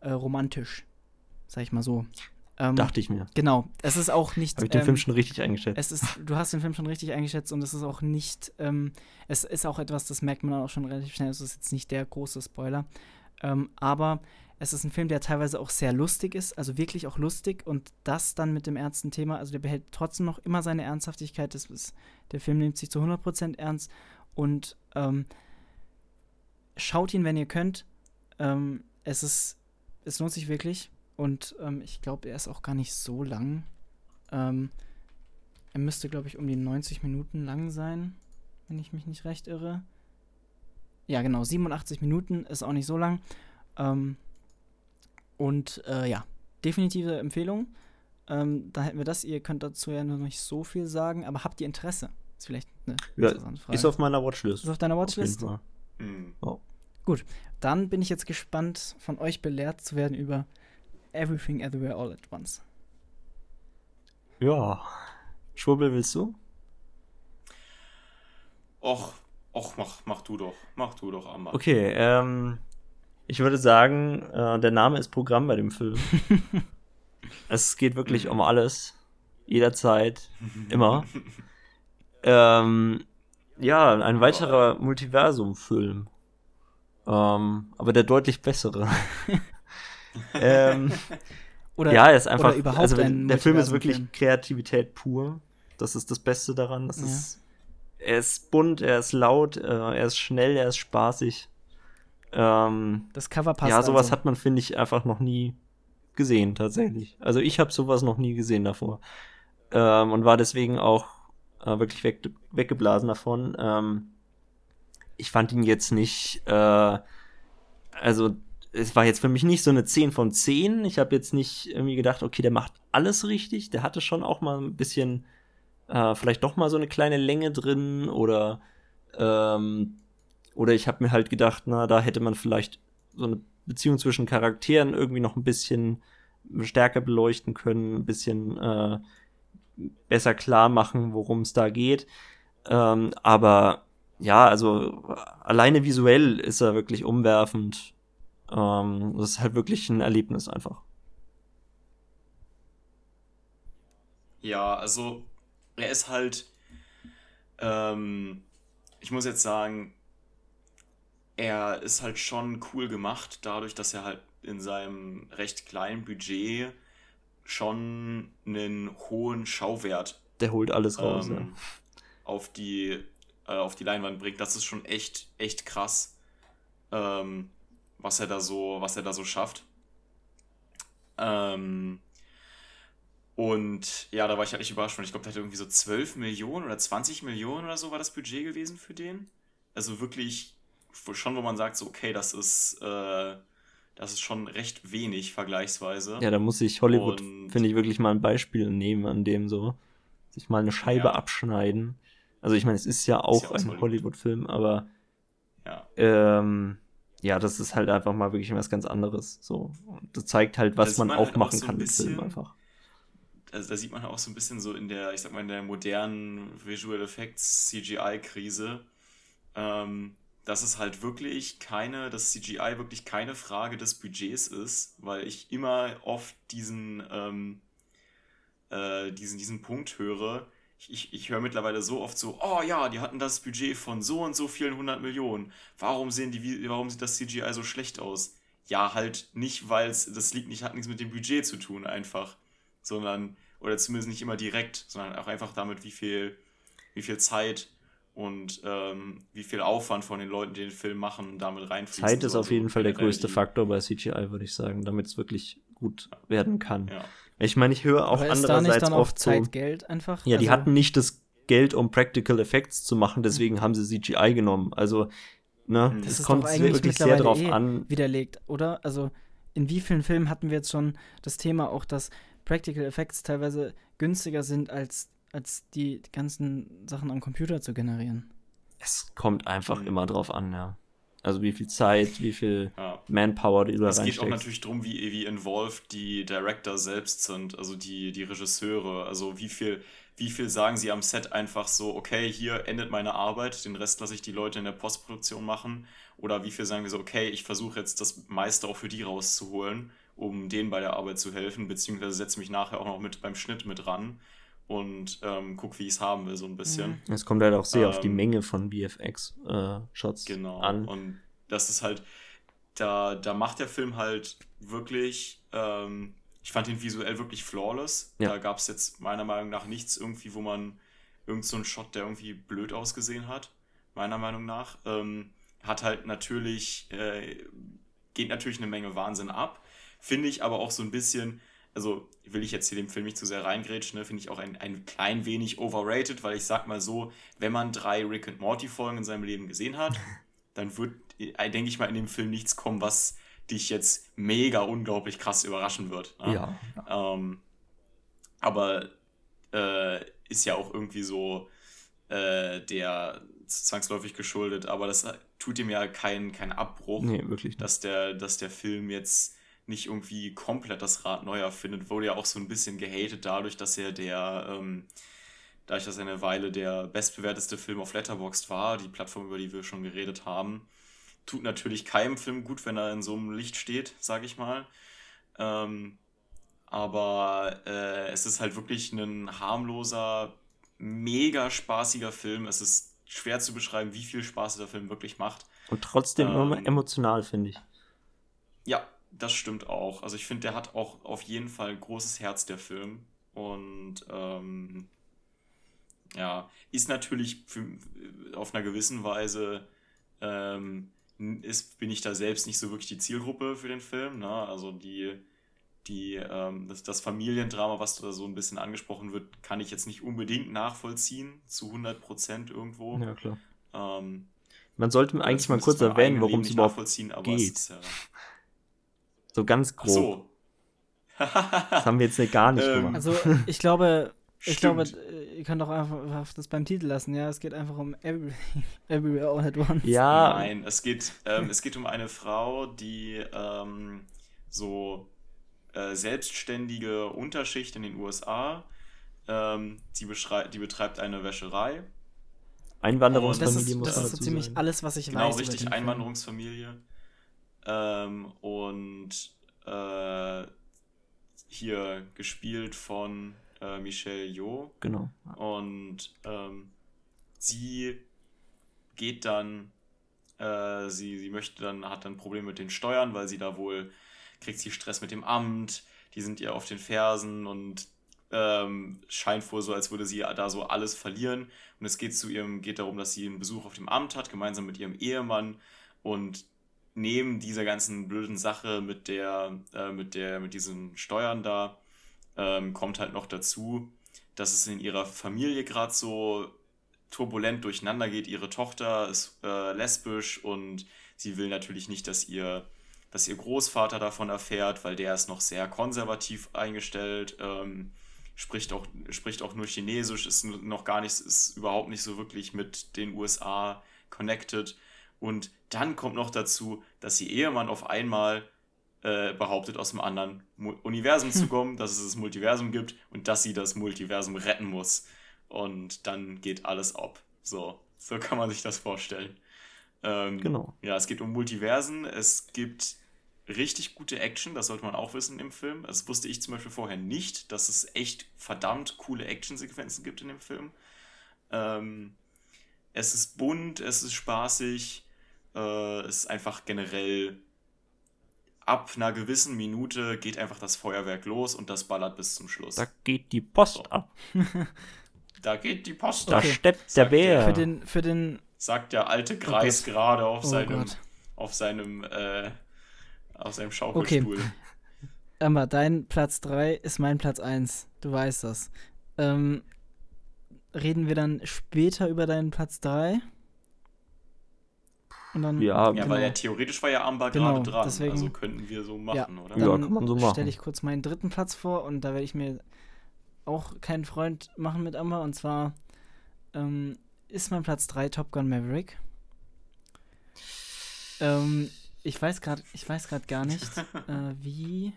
äh, romantisch, sag ich mal so. Ähm, Dachte ich mir. Genau. Es ist auch nicht. Habe ich den ähm, Film schon richtig eingeschätzt? Es ist, du hast den Film schon richtig eingeschätzt und es ist auch nicht. Ähm, es ist auch etwas, das merkt man auch schon relativ schnell. Es ist jetzt nicht der große Spoiler. Ähm, aber es ist ein Film, der teilweise auch sehr lustig ist, also wirklich auch lustig und das dann mit dem ernsten Thema. Also der behält trotzdem noch immer seine Ernsthaftigkeit. Das ist, der Film nimmt sich zu 100% ernst und ähm, schaut ihn, wenn ihr könnt. Ähm, es ist, es lohnt sich wirklich. Und ähm, ich glaube, er ist auch gar nicht so lang. Ähm, er müsste, glaube ich, um die 90 Minuten lang sein, wenn ich mich nicht recht irre. Ja, genau, 87 Minuten ist auch nicht so lang. Ähm, und äh, ja, definitive Empfehlung. Ähm, da hätten wir das. Ihr könnt dazu ja noch nicht so viel sagen, aber habt ihr Interesse? Ist vielleicht eine ja, interessante Frage. Ist auf meiner Watchlist. Ist auf deiner Watchlist? Auf mhm. oh. Gut, dann bin ich jetzt gespannt, von euch belehrt zu werden über Everything Everywhere All at Once. Ja. Schwurbel, willst du? Och, och, mach, mach du doch. Mach du doch, Amber. Okay, ähm, ich würde sagen, äh, der Name ist Programm bei dem Film. es geht wirklich um alles. Jederzeit. Immer. ähm, ja, ein weiterer Multiversum-Film. Ähm, aber der deutlich bessere. ähm, oder, ja, er ist einfach. überhaupt also, der Film ist wirklich Film. Kreativität pur. Das ist das Beste daran. Das ja. ist, er ist bunt, er ist laut, äh, er ist schnell, er ist spaßig. Ähm, das Cover passt. Ja, sowas also. hat man, finde ich, einfach noch nie gesehen, tatsächlich. Also ich habe sowas noch nie gesehen davor. Ähm, und war deswegen auch äh, wirklich weg, weggeblasen davon. Ähm, ich fand ihn jetzt nicht, äh, also es war jetzt für mich nicht so eine 10 von 10. Ich habe jetzt nicht irgendwie gedacht, okay, der macht alles richtig. Der hatte schon auch mal ein bisschen, äh, vielleicht doch mal so eine kleine Länge drin oder, ähm, oder ich habe mir halt gedacht, na, da hätte man vielleicht so eine Beziehung zwischen Charakteren irgendwie noch ein bisschen stärker beleuchten können, ein bisschen äh, besser klar machen, worum es da geht. Ähm, aber ja, also alleine visuell ist er wirklich umwerfend ähm, das ist halt wirklich ein Erlebnis einfach. Ja, also er ist halt, ähm, ich muss jetzt sagen, er ist halt schon cool gemacht, dadurch, dass er halt in seinem recht kleinen Budget schon einen hohen Schauwert. Der holt alles raus, ähm, ja. Auf die, äh, auf die Leinwand bringt. Das ist schon echt, echt krass. Ähm, was er da so, was er da so schafft. Ähm, und ja, da war ich halt echt überrascht. Ich glaube, der hatte irgendwie so 12 Millionen oder 20 Millionen oder so war das Budget gewesen für den. Also wirklich schon, wo man sagt, so, okay, das ist, äh, das ist schon recht wenig vergleichsweise. Ja, da muss ich Hollywood, finde ich, wirklich mal ein Beispiel nehmen, an dem so sich mal eine Scheibe ja. abschneiden. Also ich meine, es ist ja auch ist ja ein Hollywood-Film, aber ja. Ähm, ja, das ist halt einfach mal wirklich was ganz anderes. So. Und das zeigt halt, was man, man, auch halt machen auch so kann mit Film einfach. Also da sieht man auch so ein bisschen so in der, ich sag mal, in der modernen Visual Effects CGI-Krise, ähm, dass es halt wirklich keine, dass CGI wirklich keine Frage des Budgets ist, weil ich immer oft diesen, ähm, äh, diesen, diesen Punkt höre, ich, ich höre mittlerweile so oft so, oh ja, die hatten das Budget von so und so vielen hundert Millionen. Warum sehen die, warum sieht das CGI so schlecht aus? Ja, halt nicht, weil es, das liegt nicht, hat nichts mit dem Budget zu tun, einfach. Sondern, oder zumindest nicht immer direkt, sondern auch einfach damit, wie viel, wie viel Zeit und ähm, wie viel Aufwand von den Leuten, die den Film machen, damit reinfließt. Zeit ist auf jeden Fall der größte Faktor bei CGI, würde ich sagen, damit es wirklich gut werden kann. Ja. Ich meine, ich höre auch andererseits oft Zeit, so, Geld einfach. Ja, also, die hatten nicht das Geld, um Practical Effects zu machen, deswegen mhm. haben sie CGI genommen. Also, ne, das, das kommt wirklich sehr drauf eh an. Widerlegt, oder? Also, in wie vielen Filmen hatten wir jetzt schon das Thema auch, dass Practical Effects teilweise günstiger sind, als, als die ganzen Sachen am Computer zu generieren? Es kommt einfach mhm. immer drauf an, ja. Also wie viel Zeit, wie viel ja. Manpower die du da reinsteckst. Es geht auch natürlich darum, wie, wie involved die Director selbst sind, also die, die Regisseure. Also wie viel, wie viel sagen sie am Set einfach so, okay, hier endet meine Arbeit, den Rest lasse ich die Leute in der Postproduktion machen. Oder wie viel sagen wir so, okay, ich versuche jetzt das meiste auch für die rauszuholen, um denen bei der Arbeit zu helfen, beziehungsweise setze mich nachher auch noch mit beim Schnitt mit ran und ähm, guck, wie ich es haben will, so ein bisschen. Es kommt halt auch sehr ähm, auf die ähm, Menge von VFX-Shots äh, genau. an. Und das ist halt, da, da macht der Film halt wirklich, ähm, ich fand ihn visuell wirklich flawless. Ja. Da gab es jetzt meiner Meinung nach nichts irgendwie, wo man irgend so einen Shot, der irgendwie blöd ausgesehen hat, meiner Meinung nach. Ähm, hat halt natürlich, äh, geht natürlich eine Menge Wahnsinn ab. Finde ich aber auch so ein bisschen, also will ich jetzt hier dem Film nicht zu sehr reingrätschen, ne, finde ich auch ein, ein klein wenig overrated, weil ich sag mal so, wenn man drei Rick and Morty Folgen in seinem Leben gesehen hat, dann wird, äh, denke ich mal, in dem Film nichts kommen, was dich jetzt mega unglaublich krass überraschen wird. Ne? Ja. Ähm, aber äh, ist ja auch irgendwie so äh, der zwangsläufig geschuldet, aber das tut ihm ja keinen kein Abbruch, nee, wirklich dass der, dass der Film jetzt nicht irgendwie komplett das Rad neu erfindet, wurde ja auch so ein bisschen gehatet dadurch, dass er der, ähm, dadurch, dass er eine Weile der bestbewerteste Film auf Letterboxd war, die Plattform, über die wir schon geredet haben. Tut natürlich keinem Film gut, wenn er in so einem Licht steht, sage ich mal. Ähm, aber äh, es ist halt wirklich ein harmloser, mega spaßiger Film. Es ist schwer zu beschreiben, wie viel Spaß dieser Film wirklich macht. Und trotzdem ähm, immer emotional, finde ich. Ja, das stimmt auch. Also ich finde, der hat auch auf jeden Fall ein großes Herz, der Film. Und ähm, ja, ist natürlich für, auf einer gewissen Weise, ähm, ist, bin ich da selbst nicht so wirklich die Zielgruppe für den Film. Ne? Also die, die, ähm, das, das, Familiendrama, was da so ein bisschen angesprochen wird, kann ich jetzt nicht unbedingt nachvollziehen, zu 100 Prozent irgendwo. Ja, klar. Ähm, Man sollte eigentlich mal kurz erwähnen, worum es überhaupt geht. Ist, ja, so ganz grob. So. das haben wir jetzt gar nicht ähm, gemacht. Also ich glaube, ich glaube, ihr könnt auch einfach das beim Titel lassen, ja. Es geht einfach um every, Everywhere All at Once. Ja. Nein, es geht, ähm, es geht um eine Frau, die ähm, so äh, selbstständige Unterschicht in den USA. Ähm, die, die betreibt eine Wäscherei. Einwanderungsfamilie muss Das ist, das ist so ziemlich alles, was ich genau, weiß. Genau, richtig, Einwanderungsfamilie. Ähm, und äh, hier gespielt von äh, Michelle Yeoh. Genau. Und ähm, sie geht dann, äh, sie, sie möchte dann, hat dann Probleme mit den Steuern, weil sie da wohl, kriegt sie Stress mit dem Amt, die sind ihr auf den Fersen und ähm, scheint wohl so, als würde sie da so alles verlieren. Und es geht zu ihrem, geht darum, dass sie einen Besuch auf dem Amt hat, gemeinsam mit ihrem Ehemann. Und neben dieser ganzen blöden Sache mit der, äh, mit der, mit diesen Steuern da, ähm, kommt halt noch dazu, dass es in ihrer Familie gerade so turbulent durcheinander geht. Ihre Tochter ist äh, lesbisch und sie will natürlich nicht, dass ihr, dass ihr Großvater davon erfährt, weil der ist noch sehr konservativ eingestellt, ähm, spricht, auch, spricht auch nur Chinesisch, ist noch gar nicht, ist überhaupt nicht so wirklich mit den USA connected. Und dann kommt noch dazu, dass ihr Ehemann auf einmal äh, behauptet, aus einem anderen Universum zu kommen, dass es das Multiversum gibt und dass sie das Multiversum retten muss. Und dann geht alles ab. So, so kann man sich das vorstellen. Ähm, genau. Ja, es geht um Multiversen. Es gibt richtig gute Action, das sollte man auch wissen im Film. Das wusste ich zum Beispiel vorher nicht, dass es echt verdammt coole Actionsequenzen gibt in dem Film. Ähm, es ist bunt, es ist spaßig, äh, ist einfach generell ab einer gewissen Minute geht einfach das Feuerwerk los und das ballert bis zum Schluss. Da geht die Post so. ab. da geht die Post ab. Da steppt der Bär. Für den, für den sagt der alte Greis oh gerade auf oh seinem, auf seinem, äh, auf seinem Schaukelstuhl. Okay. Amber, dein Platz 3 ist mein Platz 1. Du weißt das. Ähm, reden wir dann später über deinen Platz 3? Und dann, ja, ja genau. weil ja theoretisch war ja Amber genau, gerade dran. Deswegen, also könnten wir so machen, ja, oder? Dann ja, kann man so machen. stelle ich kurz meinen dritten Platz vor und da werde ich mir auch keinen Freund machen mit Amber. Und zwar ähm, ist mein Platz 3 Top Gun Maverick. Ähm, ich weiß gerade, ich weiß gerade gar nicht, äh, wie.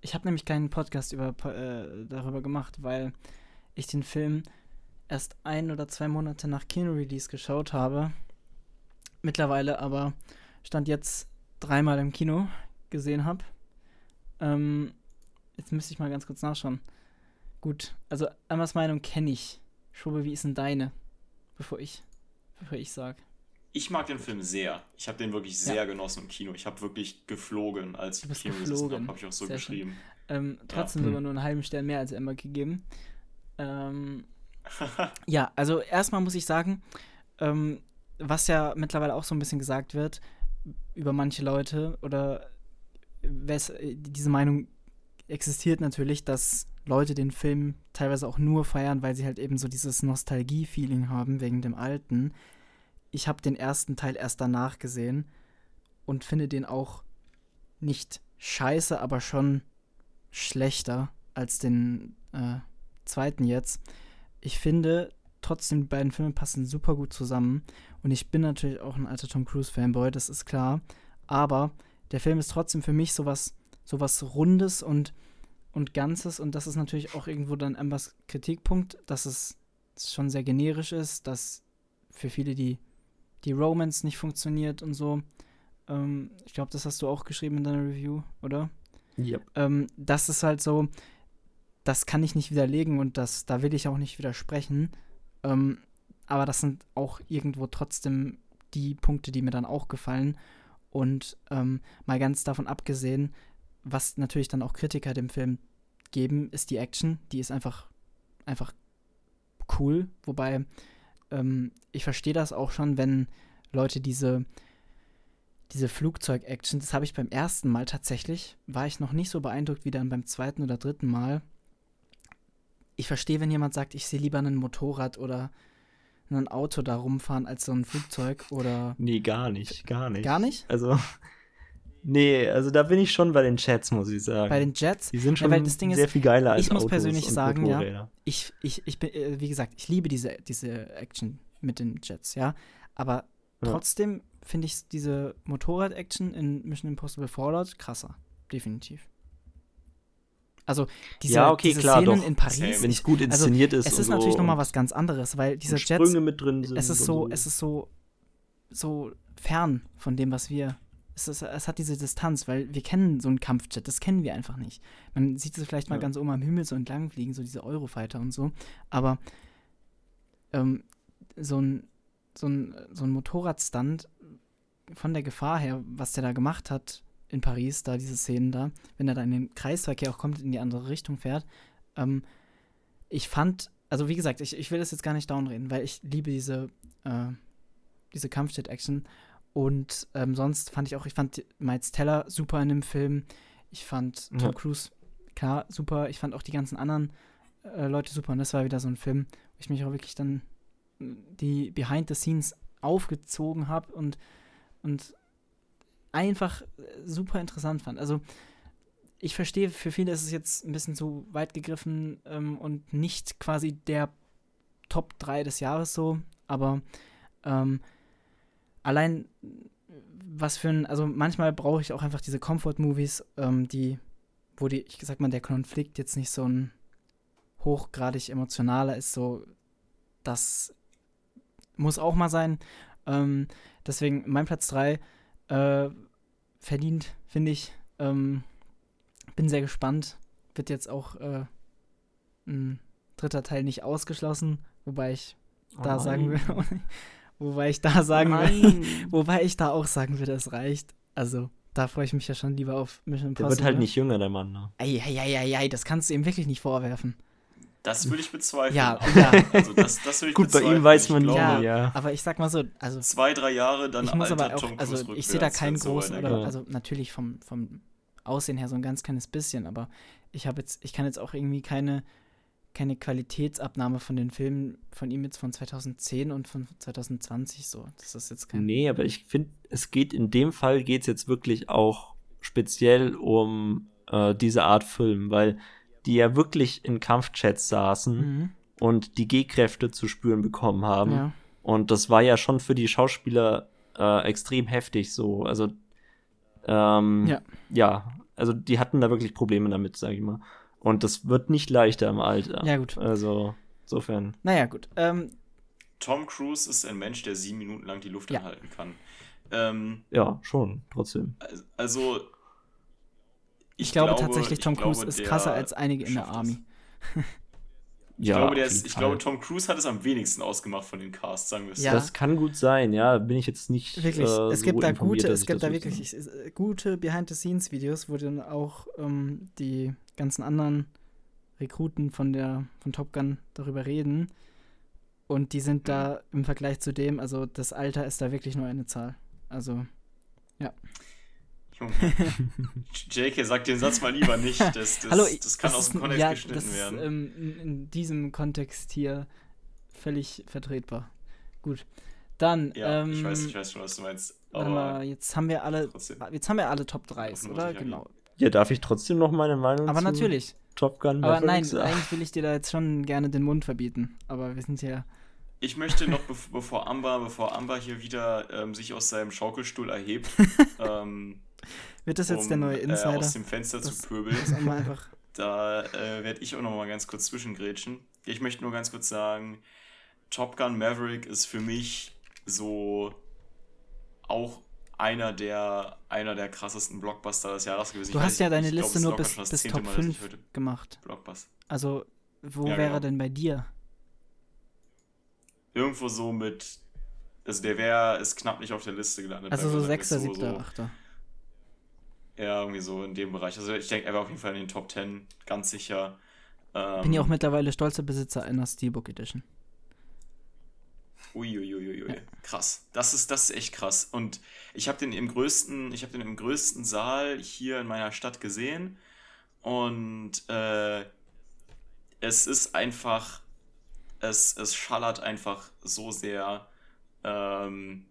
Ich habe nämlich keinen Podcast über, äh, darüber gemacht, weil ich den Film erst ein oder zwei Monate nach Kino-Release geschaut habe mittlerweile aber Stand jetzt dreimal im Kino gesehen habe. Ähm, jetzt müsste ich mal ganz kurz nachschauen. Gut, also Emmas Meinung kenne ich. Schobe, wie ist denn deine? Bevor ich, bevor ich sag. Ich mag den Film sehr. Ich habe den wirklich sehr ja. genossen im Kino. Ich habe wirklich geflogen, als ich Kino gesessen habe, habe ich auch so sehr geschrieben. Ähm, trotzdem ja. sogar nur einen halben Stern mehr als Emma gegeben. Ähm, ja, also erstmal muss ich sagen, ähm, was ja mittlerweile auch so ein bisschen gesagt wird über manche Leute oder diese Meinung existiert natürlich, dass Leute den Film teilweise auch nur feiern, weil sie halt eben so dieses Nostalgie-Feeling haben wegen dem Alten. Ich habe den ersten Teil erst danach gesehen und finde den auch nicht scheiße, aber schon schlechter als den äh, zweiten jetzt. Ich finde, trotzdem, die beiden Filme passen super gut zusammen. Und ich bin natürlich auch ein alter Tom Cruise-Fanboy, das ist klar. Aber der Film ist trotzdem für mich sowas, sowas Rundes und, und Ganzes. Und das ist natürlich auch irgendwo dann Ambers Kritikpunkt, dass es schon sehr generisch ist, dass für viele die, die Romance nicht funktioniert und so. Ähm, ich glaube, das hast du auch geschrieben in deiner Review, oder? Ja. Yep. Ähm, das ist halt so, das kann ich nicht widerlegen und das, da will ich auch nicht widersprechen. Ähm, aber das sind auch irgendwo trotzdem die Punkte, die mir dann auch gefallen. Und ähm, mal ganz davon abgesehen, was natürlich dann auch Kritiker dem Film geben, ist die Action. Die ist einfach, einfach cool. Wobei ähm, ich verstehe das auch schon, wenn Leute diese, diese Flugzeug-Action, das habe ich beim ersten Mal tatsächlich, war ich noch nicht so beeindruckt wie dann beim zweiten oder dritten Mal ich verstehe, wenn jemand sagt, ich sehe lieber ein Motorrad oder ein Auto da rumfahren als so ein Flugzeug oder. Nee, gar nicht, gar nicht. Gar nicht? Also. Nee, also da bin ich schon bei den Jets, muss ich sagen. Bei den Jets? Die sind schon ja, sehr ist, viel geiler als Ich muss Autos persönlich sagen, ja. Ich, ich, ich bin, äh, wie gesagt, ich liebe diese, diese Action mit den Jets, ja. Aber ja. trotzdem finde ich diese Motorrad-Action in Mission Impossible Fallout krasser. Definitiv. Also diese, ja, okay, diese klar, Szenen doch. in Paris. Wenn es gut also inszeniert also, ist. Es ist natürlich so nochmal was ganz anderes, weil dieser Jet. mit drin sind. Es ist so, so, es ist so, so fern von dem, was wir. Es, ist, es hat diese Distanz, weil wir kennen so einen Kampfjet, das kennen wir einfach nicht. Man sieht es vielleicht mal ja. ganz oben am Himmel so entlang fliegen, so diese Eurofighter und so. Aber ähm, so ein, so ein, so ein Motorradstand von der Gefahr her, was der da gemacht hat, in Paris, da diese Szenen da, wenn er da in den Kreisverkehr auch kommt, in die andere Richtung fährt. Ähm, ich fand, also wie gesagt, ich, ich will das jetzt gar nicht downreden, weil ich liebe diese, äh, diese Kampfjet-Action. Und ähm, sonst fand ich auch, ich fand Miles Teller super in dem Film. Ich fand Tom ja. Cruise, klar, super. Ich fand auch die ganzen anderen äh, Leute super. Und das war wieder so ein Film, wo ich mich auch wirklich dann die Behind the Scenes aufgezogen habe und, und einfach super interessant fand. Also ich verstehe, für viele ist es jetzt ein bisschen zu weit gegriffen ähm, und nicht quasi der Top 3 des Jahres so, aber ähm, allein was für ein, also manchmal brauche ich auch einfach diese Comfort-Movies, ähm, die, wo die, ich sag mal, der Konflikt jetzt nicht so ein hochgradig emotionaler ist, so, das muss auch mal sein. Ähm, deswegen mein Platz 3 äh, verdient, finde ich. Ähm, bin sehr gespannt. Wird jetzt auch äh, ein dritter Teil nicht ausgeschlossen, wobei ich oh da sagen will, wobei ich da sagen will, wobei ich da auch sagen würde, es reicht. Also da freue ich mich ja schon lieber auf Mission Impossible. Der wird halt nicht jünger, der Mann. Ne? Ei, ei, ei, ei, ei, das kannst du ihm wirklich nicht vorwerfen. Das würde ich bezweifeln. Ja, ja. Also das, das ich Gut, bei ihm weiß man nicht. Ja, ja, aber ich sag mal so, also zwei, drei Jahre, dann ich muss aber auch, also ich sehe da keinen großen, oder, also natürlich vom, vom Aussehen her so ein ganz kleines bisschen, aber ich habe jetzt, ich kann jetzt auch irgendwie keine, keine Qualitätsabnahme von den Filmen von ihm jetzt von 2010 und von 2020 so. Das ist jetzt kein. Nee, aber ich finde, es geht in dem Fall geht es jetzt wirklich auch speziell um äh, diese Art Film, weil die ja wirklich in Kampfchats saßen mhm. und die G-Kräfte zu spüren bekommen haben. Ja. Und das war ja schon für die Schauspieler äh, extrem heftig so. Also ähm, ja. ja, also die hatten da wirklich Probleme damit, sag ich mal. Und das wird nicht leichter im Alter. Ja, gut. Also, insofern. Naja, gut. Ähm, Tom Cruise ist ein Mensch, der sieben Minuten lang die Luft ja. anhalten kann. Ähm, ja, schon, trotzdem. Also, ich, glaube, glaube, tatsächlich, Tom Cruise ist krasser als einige in der Army. Ich, ja, glaube, ist, ich glaube, Tom Cruise hat es am wenigsten ausgemacht von den Casts, sagen wir es ja. Das kann gut sein, ja, bin ich jetzt nicht. Wirklich, äh, es gibt da gute, es gibt da wirklich ich, gute Behind-the-Scenes-Videos, wo dann auch ähm, die ganzen anderen Rekruten von der von Top Gun darüber reden. Und die sind da im Vergleich zu dem, also das Alter ist da wirklich nur eine Zahl. Also, ja. JK, sag den Satz mal lieber nicht. Das, das, Hallo, das kann das aus dem Kontext ja, geschnitten das werden. Ist, ähm, in diesem Kontext hier völlig vertretbar. Gut. Dann. Ja, ähm, ich, weiß, ich weiß schon, was du meinst. Warte mal, jetzt haben wir alle. Trotzdem. Jetzt haben wir alle Top 3, oder? Genau. Ja, darf ich trotzdem noch meine Meinung Aber natürlich. Top Gun Aber nein, sagen? eigentlich will ich dir da jetzt schon gerne den Mund verbieten. Aber wir sind ja. Ich möchte noch, bevor Amber, bevor Amber hier wieder ähm, sich aus seinem Schaukelstuhl erhebt, ähm, wird das jetzt um, der neue Insider? Äh, aus dem Fenster das, zu pöbeln. Da äh, werde ich auch noch mal ganz kurz zwischengrätschen. Ich möchte nur ganz kurz sagen, Top Gun Maverick ist für mich so auch einer der, einer der krassesten Blockbuster des Jahres gewesen. Du ich hast ja deine Liste glaub, nur bis, bis Top Mal, 5 gemacht. Blockbuster. Also, wo ja, wäre genau. denn bei dir? Irgendwo so mit. Also, der wäre, ist knapp nicht auf der Liste gelandet. Also, so 6., 7., 8. Ja, irgendwie so in dem Bereich. Also ich denke, er war auf jeden Fall in den Top 10, ganz sicher. Ähm, Bin ja auch mittlerweile stolzer Besitzer einer Steelbook Edition. Uiuiuiui, ja. krass. Das ist, das ist echt krass. Und ich habe den im größten, ich habe den im größten Saal hier in meiner Stadt gesehen. Und äh, es ist einfach, es, es schallert einfach so sehr. Ähm,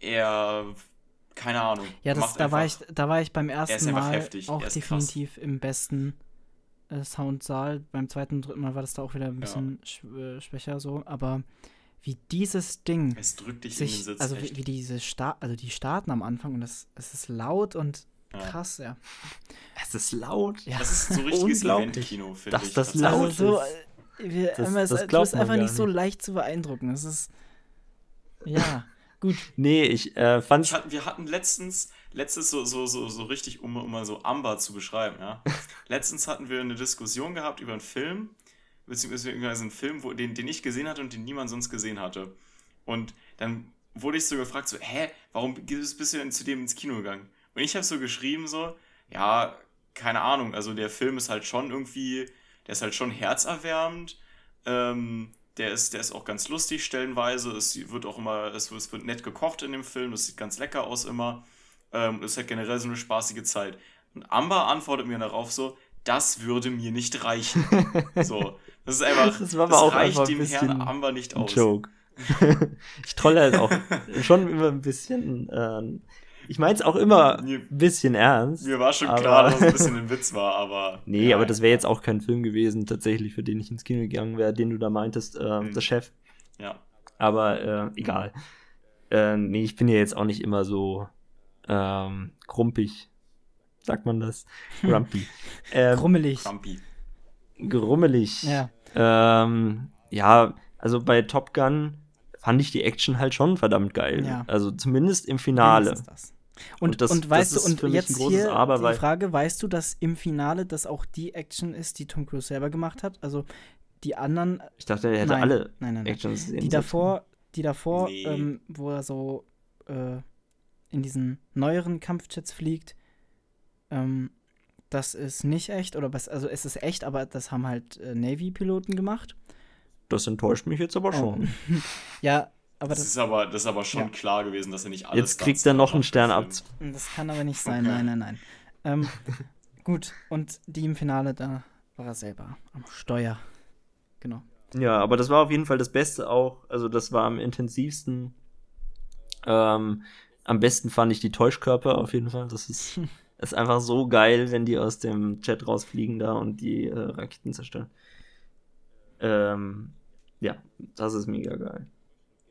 er keine Ahnung. Ja, das, da, einfach, war ich, da war ich beim ersten Mal heftig. auch definitiv krass. im besten äh, Soundsaal. Beim zweiten, dritten Mal war das da auch wieder ein bisschen ja. sch äh, schwächer so. Aber wie dieses Ding es drückt dich sich, in den Sitz, also wie, wie, diese Sta also die starten am Anfang und es, es ist laut und ja. krass, ja. Es ist laut. Ja. Das ist so richtiges Event-Kino, finde ich. Das laut also so, wir, das, das, das du bist einfach nicht so leicht zu beeindrucken. Es ist ja. Gut. Nee, ich äh, fand. Hatten, wir hatten letztens, letztens so, so, so, so richtig, um, um mal so Amber zu beschreiben, ja. letztens hatten wir eine Diskussion gehabt über einen Film, beziehungsweise einen Film, wo, den, den ich gesehen hatte und den niemand sonst gesehen hatte. Und dann wurde ich so gefragt, so, hä, warum bist du denn zu dem ins Kino gegangen? Und ich habe so geschrieben, so, ja, keine Ahnung, also der Film ist halt schon irgendwie, der ist halt schon herzerwärmend. Ähm, der ist, der ist auch ganz lustig stellenweise. Es wird auch immer, es wird, es wird nett gekocht in dem Film. Das sieht ganz lecker aus immer. Ähm, es hat generell so eine spaßige Zeit. Und Amber antwortet mir darauf so, das würde mir nicht reichen. so, das ist einfach, das, war aber auch reicht dem Herrn Amber nicht aus. Joke. ich trolle halt auch schon immer ein bisschen. ähm, ich meine es auch immer ein bisschen ernst. mir war schon aber- klar, dass es ein bisschen ein Witz war, aber. Nee, ja, aber das wäre jetzt auch kein Film gewesen, tatsächlich, für den ich ins Kino gegangen wäre, den du da meintest, äh, Mhm. der Chef. Ja. Aber äh, egal. Äh, nee, ich bin ja jetzt auch nicht immer so ähm, krumpig. Sagt man das? Grumpy. ähm, Krummelig. Crumpy. grummelig. Ja. Ähm, ja, also bei Top Gun fand ich die Action halt schon verdammt geil. Ja. Also zumindest im Finale. Wenigstens Das. Und, Und das- und das weißt ist du, und für mich ein jetzt großes hier Aber, die Frage, weißt du, dass im Finale das auch die Action ist, die Tom Cruise selber gemacht hat? Also die anderen, Ich dachte, er hätte Nein. alle nein, nein, nein. Action-Szenen. Die davor, die davor, Nee. ähm, wo er so äh, in diesen neueren Kampfjets fliegt, ähm, das ist nicht echt, oder was, also es ist echt, aber das haben halt äh, Navy-Piloten gemacht. Das enttäuscht mich jetzt aber schon. Oh. Ja, aber Das das, ist aber, das ist aber schon Ja. klar gewesen, dass er nicht alles. Jetzt kriegt er noch einen Stern ab. das kann aber nicht sein, Okay. nein, nein, nein. Ähm, gut, und die im Finale, da war er selber am Steuer. Genau. Ja, aber das war auf jeden Fall das Beste auch. Also das war am intensivsten. Ähm, am besten fand ich die Täuschkörper auf jeden Fall. Das ist, ist einfach so geil, wenn die aus dem Jet rausfliegen da und die äh, Raketen zerstören. Ähm, ja, das ist mega geil.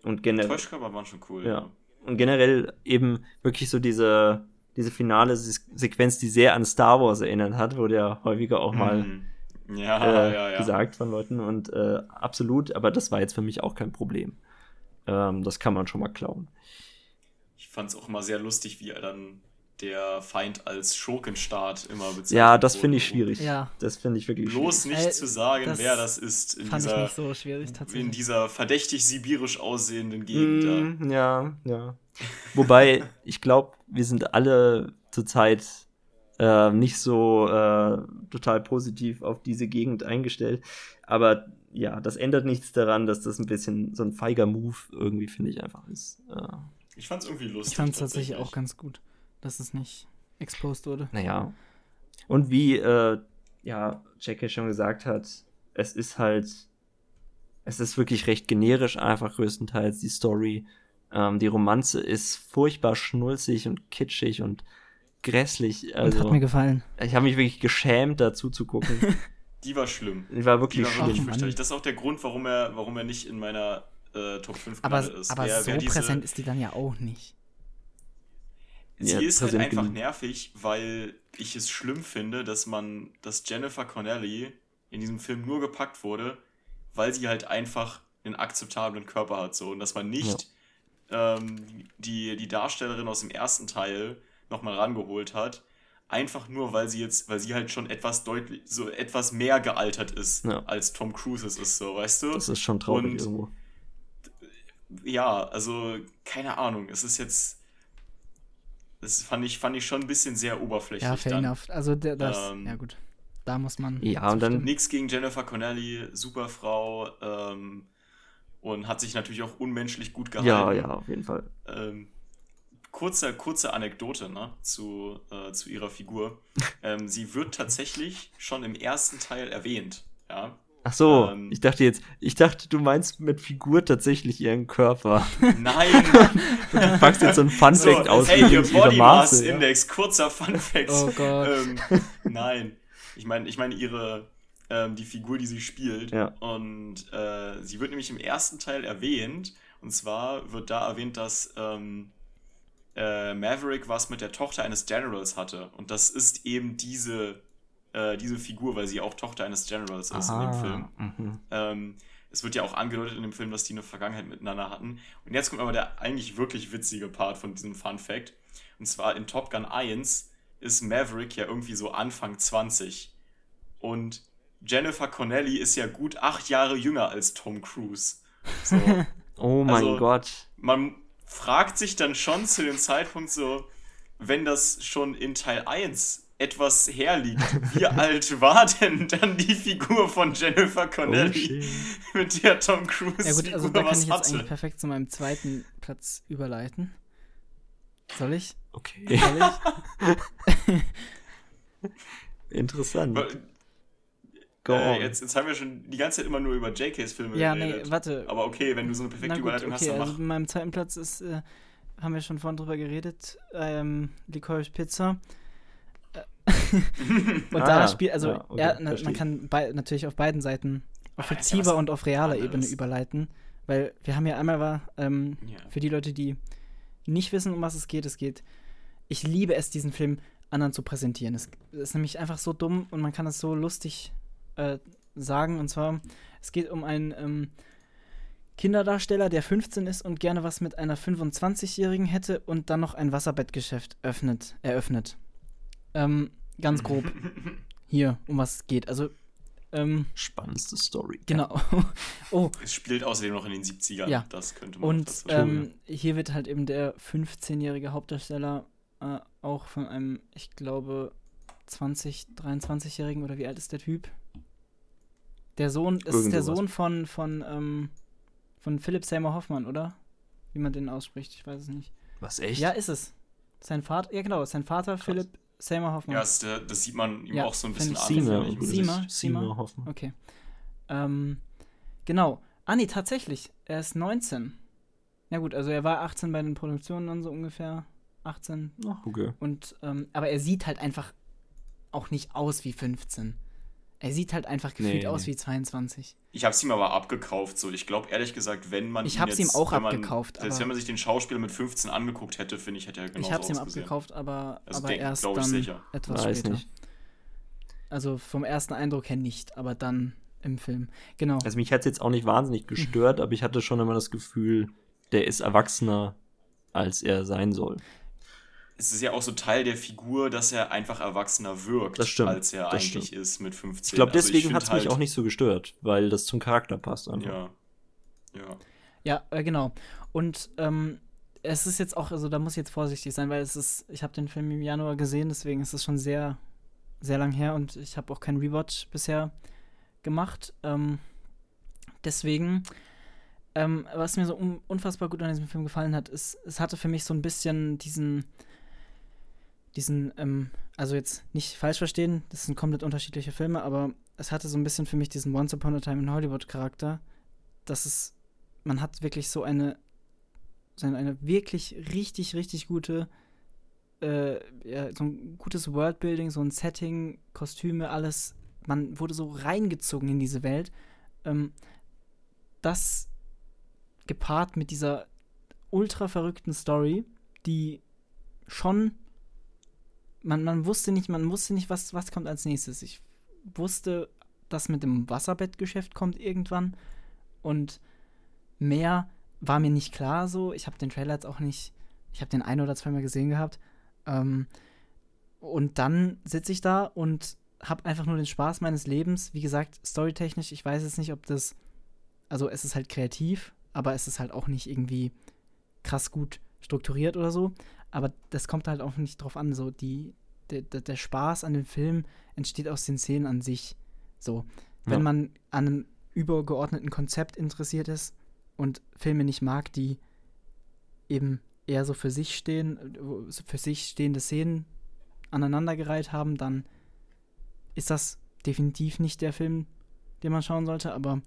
Und generell. Täuschkörper waren schon cool. Ja. Und generell eben wirklich so diese, diese finale Se Sequenz, die sehr an Star Wars erinnert hat, wurde ja häufiger auch mal Mhm. Ja, äh, ja, ja. gesagt von Leuten und äh, absolut, aber das war jetzt für mich auch kein Problem. Ähm, das kann man schon mal klauen. Ich fand es auch immer sehr lustig, wie er dann der Feind als Schurkenstaat immer bezeichnet Ja, das finde ich schwierig. Ja. Das finde ich wirklich Bloß schwierig. nicht Äh, zu sagen, das wer das ist in Fand ich dieser, nicht so schwierig in dieser verdächtig sibirisch aussehenden Gegend. da. Mm, ja, ja. Wobei, ich glaube, wir sind alle zurzeit äh, nicht so äh, total positiv auf diese Gegend eingestellt. Aber ja, das ändert nichts daran, dass das ein bisschen so ein feiger Move irgendwie, finde ich, einfach ist. Äh, Ich fand es irgendwie lustig. Ich fand es tatsächlich auch ganz gut, dass es nicht exposed wurde. Naja. Und wie äh, ja, Jackie schon gesagt hat, es ist halt, es ist wirklich recht generisch einfach größtenteils die Story. Ähm, die Romanze ist furchtbar schnulzig und kitschig und grässlich. Und hat Also, mir gefallen. ich habe mich wirklich geschämt, dazu zu gucken. Die war schlimm. Die war Die wirklich war schlimm. wirklich Oh. Das ist auch der Grund, warum er, warum er nicht in meiner äh, Top 5 Aber, ist. aber Wer- so wer diese- präsent ist die dann ja auch nicht. Sie Ja, ist halt einfach genug. nervig, weil ich es schlimm finde, dass man, dass Jennifer Connelly in diesem Film nur gepackt wurde, weil sie halt einfach einen akzeptablen Körper hat, so und dass man nicht ähm, die, die Darstellerin aus dem ersten Teil nochmal rangeholt hat, einfach nur, weil sie jetzt, weil sie halt schon etwas deutlich, so etwas mehr gealtert ist, Ja. als Tom Cruise es ist, so, weißt du? Das ist schon traurig Und- irgendwo. ja, also keine Ahnung, es ist jetzt, das fand ich, fand ich schon ein bisschen sehr oberflächlich. Ja, fair dann. enough. Also der, das, Ähm, ja gut. Da muss man. Ja, und dann-. Nix gegen Jennifer Connelly, super Frau ähm, und hat sich natürlich auch unmenschlich gut gehalten. Ja, ja, auf jeden Fall. Ähm, kurze, kurze Anekdote ne, zu, äh, zu ihrer Figur. ähm, sie wird tatsächlich schon im ersten Teil erwähnt. Ja? Ach so, Ähm, ich dachte jetzt, ich dachte, du meinst mit Figur tatsächlich ihren Körper. Nein! Du packst jetzt so ein Fun so, Fact aus hey, ihr Body Mass Maße. Ja? Index, kurzer Fun Fact. Oh Gott. ähm, nein, ich meine, ich meine ihre ähm, die Figur, die sie spielt. Ja. Und äh, sie wird nämlich im ersten Teil erwähnt. Und zwar wird da erwähnt, dass ähm, äh, Maverick was mit der Tochter eines Generals hatte. Und das ist eben diese, äh, diese Figur, weil sie auch Tochter eines Generals ist in dem Film. Mhm. Ähm, es wird ja auch angedeutet in dem Film, dass die eine Vergangenheit miteinander hatten. Und jetzt kommt aber der eigentlich wirklich witzige Part von diesem Fun Fact. Und zwar in Top Gun 1 ist Maverick ja irgendwie so Anfang 20. Und Jennifer Connelly ist ja gut acht Jahre jünger als Tom Cruise. So, Oh mein Also- Gott. man fragt sich dann schon zu dem Zeitpunkt so, wenn das schon in Teil 1 etwas herliegt, wie alt war denn dann die Figur von Jennifer Oh, Connelly, shit. mit der Tom Cruise Ja gut, also Figur da kann was ich jetzt hatte? eigentlich perfekt zu meinem zweiten Platz überleiten. Soll ich? Okay. Soll ich? Interessant. Go äh, jetzt, jetzt haben wir schon die ganze Zeit immer nur über JKs Filme ja, geredet. Ja, nee, warte. Aber okay, wenn du so eine perfekte gut, Überleitung okay, hast, dann also mach. Also meinem zweiten Platz ist, äh, haben wir schon vorhin drüber geredet, ähm, Licorice Pizza. und ah, da spielt, also ja, okay, na, man kann bei, natürlich auf beiden Seiten auf fiktiver ja und auf realer anderes. Ebene überleiten, weil wir haben ja einmal war, ähm, ja. für die Leute, die nicht wissen, um was es geht, es geht, ich liebe es, diesen Film anderen zu präsentieren. Es ist nämlich einfach so dumm und man kann es so lustig äh, sagen. Und zwar, es geht um einen ähm, Kinderdarsteller, der 15 ist und gerne was mit einer 25-Jährigen hätte und dann noch ein Wasserbettgeschäft öffnet, eröffnet. Ähm, ganz grob. Hier, um was es geht. Also, ähm, Spannendste Story. Genau. oh. Es spielt außerdem noch in den 70ern. Ja. Das könnte man Und ähm, hier wird halt eben der 15-jährige Hauptdarsteller äh, auch von einem, ich glaube, 20, 23-jährigen oder wie alt ist der Typ? Der Sohn, ist Irgend der Sohn von, von, ähm, von Philip Seymour Hoffmann, oder? Wie man den ausspricht, ich weiß es nicht. Was, echt? Ja, ist es. Sein Vater, ja genau, sein Vater Krass. Philip Seymour Hoffmann. Ja, das, das, sieht man ihm ja, auch so ein bisschen an. Seymour, Seymour, Seymour Hoffmann. Okay. Ähm, genau. Ah, nee, tatsächlich. Er ist 19. Ja gut, also er war 18 bei den Produktionen dann so ungefähr. 18. Ach, okay. Und, ähm, aber er sieht halt einfach auch nicht aus wie 15. Er sieht halt einfach gefühlt nee, aus nee. wie 22. Ich hab's ihm aber abgekauft, so. Ich glaube ehrlich gesagt, wenn man. Ich hab's jetzt, ihm auch abgekauft. Selbst wenn man sich den Schauspieler mit 15 angeguckt hätte, finde ich, hätte er genau Ich hab's ihm abgekauft, aber, also aber denk, erst dann sicher. etwas Weiß später. Nicht. Also vom ersten Eindruck her nicht, aber dann im Film. Genau. Also mich hat's jetzt auch nicht wahnsinnig gestört, aber ich hatte schon immer das Gefühl, der ist erwachsener, als er sein soll es ist ja auch so Teil der Figur, dass er einfach erwachsener wirkt, als er eigentlich stimmt. ist mit 15. Ich glaube, also deswegen also hat es halt mich auch nicht so gestört, weil das zum Charakter passt einfach. Ja. Ja. Ja, äh, genau. Und ähm, es ist jetzt auch, also da muss ich jetzt vorsichtig sein, weil es ist, ich habe den Film im Januar gesehen, deswegen ist es schon sehr, sehr lang her und ich habe auch keinen Rewatch bisher gemacht. Ähm, deswegen, ähm, was mir so un unfassbar gut an diesem Film gefallen hat, ist, es hatte für mich so ein bisschen diesen, diesen, ähm, also jetzt nicht falsch verstehen, das sind komplett unterschiedliche Filme, aber es hatte so ein bisschen für mich diesen Once Upon a Time in Hollywood Charakter, dass es, man hat wirklich so eine, so eine wirklich richtig, richtig gute, äh, ja, so ein gutes Worldbuilding, so ein Setting, Kostüme, alles, man wurde so reingezogen in diese Welt. Ähm, das gepaart mit dieser ultra verrückten Story, die schon man, man wusste nicht, man wusste nicht, was, was kommt als nächstes. Ich wusste, dass mit dem Wasserbettgeschäft kommt irgendwann und mehr war mir nicht klar so. Ich habe den Trailer jetzt auch nicht, ich habe den ein oder zweimal gesehen gehabt. Ähm, und dann sitze ich da und habe einfach nur den Spaß meines Lebens. Wie gesagt, storytechnisch, ich weiß jetzt nicht, ob das, also es ist halt kreativ, aber es ist halt auch nicht irgendwie krass gut strukturiert oder so. Aber das kommt halt auch nicht drauf an. So, die, der, der Spaß an dem Film entsteht aus den Szenen an sich. So, wenn ja. man an einem übergeordneten Konzept interessiert ist und Filme nicht mag, die eben eher so für sich stehen, für sich stehende Szenen aneinandergereiht haben, dann ist das definitiv nicht der Film, den man schauen sollte, aber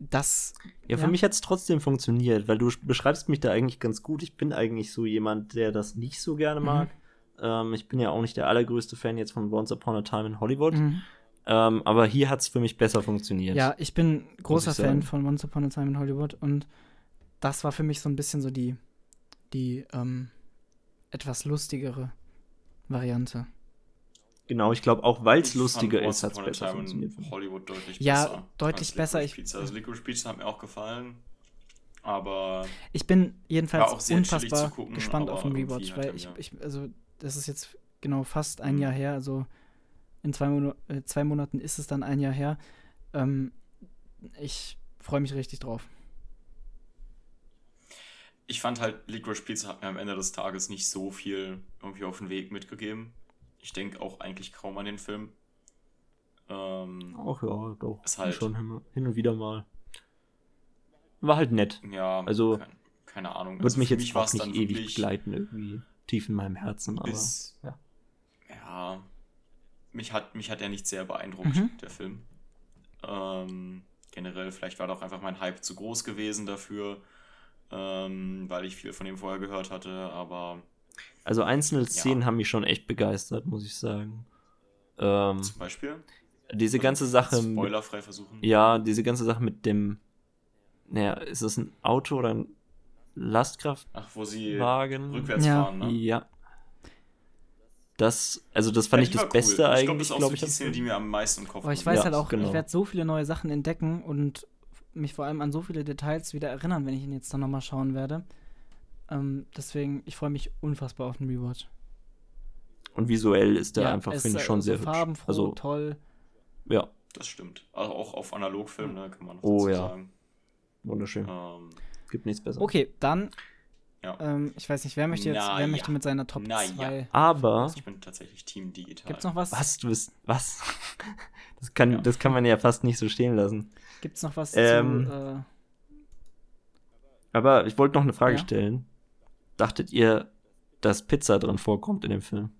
das. Ja, für ja. mich hat es trotzdem funktioniert, weil du beschreibst mich da eigentlich ganz gut. Ich bin eigentlich so jemand, der das nicht so gerne mag. Mhm. Ähm, ich bin ja auch nicht der allergrößte Fan jetzt von Once Upon a Time in Hollywood. Mhm. Ähm, aber hier hat es für mich besser funktioniert. Ja, ich bin großer ich Fan von Once Upon a Time in Hollywood und das war für mich so ein bisschen so die, die ähm, etwas lustigere Variante. Genau, ich glaube auch, weil es lustiger ist, hat es besser funktioniert. Hollywood deutlich ja, besser. Ja, deutlich besser. Ich, Pizza. Also Licorice Pizza hat mir auch gefallen. Aber. Ich bin jedenfalls unfassbar gucken, gespannt auf den Rewatch, weil ich, ich, also, das ist jetzt genau fast ein mhm. Jahr her, also in zwei, Mon äh, zwei, Monaten ist es dann ein Jahr her. Ähm, ich freue mich richtig drauf. Ich fand halt, Licorice Pizza hat mir am Ende des Tages nicht so viel irgendwie auf den Weg mitgegeben ich denke auch eigentlich kaum an den Film. Ähm, Ach ja, doch. Ist halt schon hin und wieder mal. War halt nett. Ja, also kein, keine Ahnung. Wird also mich jetzt mich auch nicht ewig begleiten, irgendwie tief in meinem Herzen. Bis, aber, ja. ja. mich hat, mich hat er nicht sehr beeindruckt, Mhm. der Film. Ähm, generell, vielleicht war doch einfach mein Hype zu groß gewesen dafür, ähm, weil ich viel von ihm vorher gehört hatte, aber Also einzelne Ja. Szenen haben mich schon echt begeistert, muss ich sagen. Ähm, zum Beispiel. diese Also, ganze Sache. mit- Spoilerfrei versuchen. Ja, diese ganze Sache mit dem. Naja, ist das ein Auto oder ein Lastkraftwagen? Ach, wo sie rückwärts Ja. fahren, ne? Ja. Das, also das fand Ja, ich das war Beste Ich glaube, eigentlich, das ist auch glaube so ich. die Szene, die mir am meisten im Kopf Aber ich weiß Ja, halt auch, genau. ich werde so viele neue Sachen entdecken und mich vor allem an so viele Details wieder erinnern, wenn ich ihn jetzt dann nochmal schauen werde. Ähm, deswegen, ich freue mich unfassbar auf den Rewatch. Und visuell ist der einfach, es finde ich, schon sehr so hübsch. farbenfroh, Also, toll. ja, Das stimmt. Also auch auf Analogfilm, ne, kann man noch Oh, dazu ja. sagen. wunderschön. Ähm, Gibt nichts besseres. Okay, dann, ja. ähm, ich weiß nicht, wer möchte jetzt, Na wer ja. möchte mit seiner Top Na 2? ja. Aber, Ich bin tatsächlich Team Digital. Gibt's noch was? was, du bist, was? Das kann, Ja. das kann man ja fast nicht so stehen lassen. Gibt's noch was Ähm, zu, äh, Aber ich wollte noch eine Frage Ja? stellen. Dachtet ihr, dass Pizza drin vorkommt in dem Film?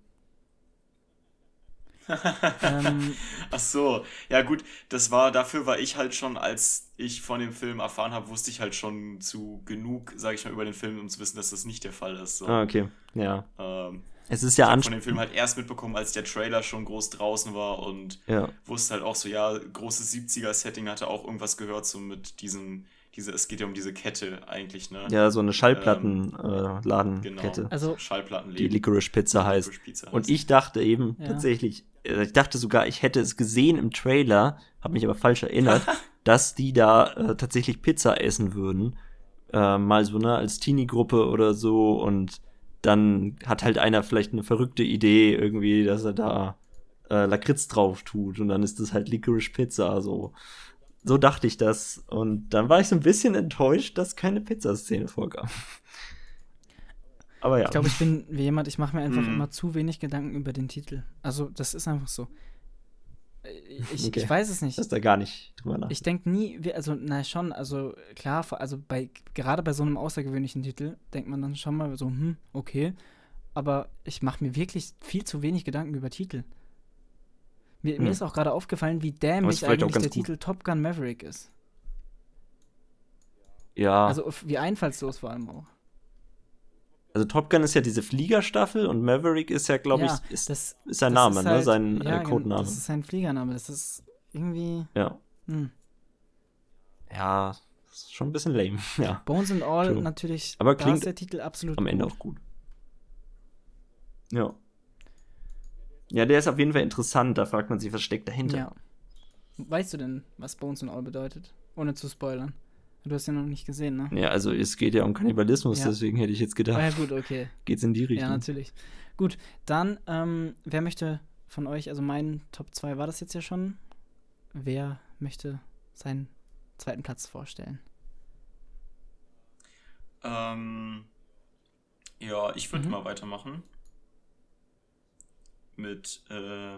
ähm, Ach so, ja gut, das war, dafür war ich halt schon, als ich von dem Film erfahren habe, wusste ich halt schon zu genug, sage ich mal, über den Film, um zu wissen, dass das nicht der Fall ist. So. Ah, okay. Ja. Ähm, Es ist ich ja habe von dem Film halt erst mitbekommen, als der Trailer schon groß draußen war und Ja. wusste halt auch so, ja, großes 70er-Setting, hatte auch irgendwas gehört, so mit diesem, diese, es geht ja um diese Kette eigentlich, ne? ja, so eine Genau. Schallplattenladenkette, Also- Schallplatten die Licorice Pizza heißt. Pizza Und ich dachte eben Ja. tatsächlich, äh, ich dachte sogar, ich hätte es gesehen im Trailer, habe mich aber falsch erinnert, dass die da äh, tatsächlich Pizza essen würden. Äh, mal so, ne, als Teenie-Gruppe oder so. Und dann hat halt einer vielleicht eine verrückte Idee irgendwie, dass er da äh, Lakritz drauf tut. Und dann ist das halt Licorice Pizza. So. So dachte ich das. Und dann war ich so ein bisschen enttäuscht, dass keine Pizzaszene vorkam. Aber ja. ich glaube, ich bin wie jemand, ich mache mir einfach Mhm. immer zu wenig Gedanken über den Titel. Also, das ist einfach so. Äh, Ich, Okay. ich weiß es nicht. dass da gar nicht drüber nach. Ich denke nie, also na schon, also klar, also bei gerade bei so einem außergewöhnlichen Titel denkt man dann schon mal so, hm, okay, aber ich mache mir wirklich viel zu wenig Gedanken über Titel. Mir, Hm. mir ist auch gerade aufgefallen, wie dämlich eigentlich der gut. Titel Top Gun Maverick ist. ja. Also wie einfallslos vor allem auch. Also Top Gun ist ja diese Fliegerstaffel und Maverick ist ja, glaube Ja, ich, ist, das, ist sein Name, ist ne? halt- Sein ja, äh, gen- Codename. Das ist sein Fliegername. Das ist irgendwie. Ja. Hm. Ja, das ist schon ein bisschen lame. Ja. Bones and All True. natürlich. Aber klingt ist der Titel absolut Am Ende gut. auch gut. Ja. Ja, der ist auf jeden Fall interessant. Da fragt man sich, was steckt dahinter. Ja. Weißt du denn, was Bones and All bedeutet? Ohne zu spoilern. Du hast ja noch nicht gesehen, ne? Ja, also es geht ja um Kannibalismus, Ja. deswegen hätte ich jetzt Ah, gedacht, ja, gut, okay. geht's in die Ja, Richtung. natürlich. Gut, dann, ähm, wer möchte von euch, also mein Top 2 war das jetzt ja schon. Wer möchte seinen zweiten Platz vorstellen? Ähm, ja, ich würde Mhm. mal weitermachen. Mit äh,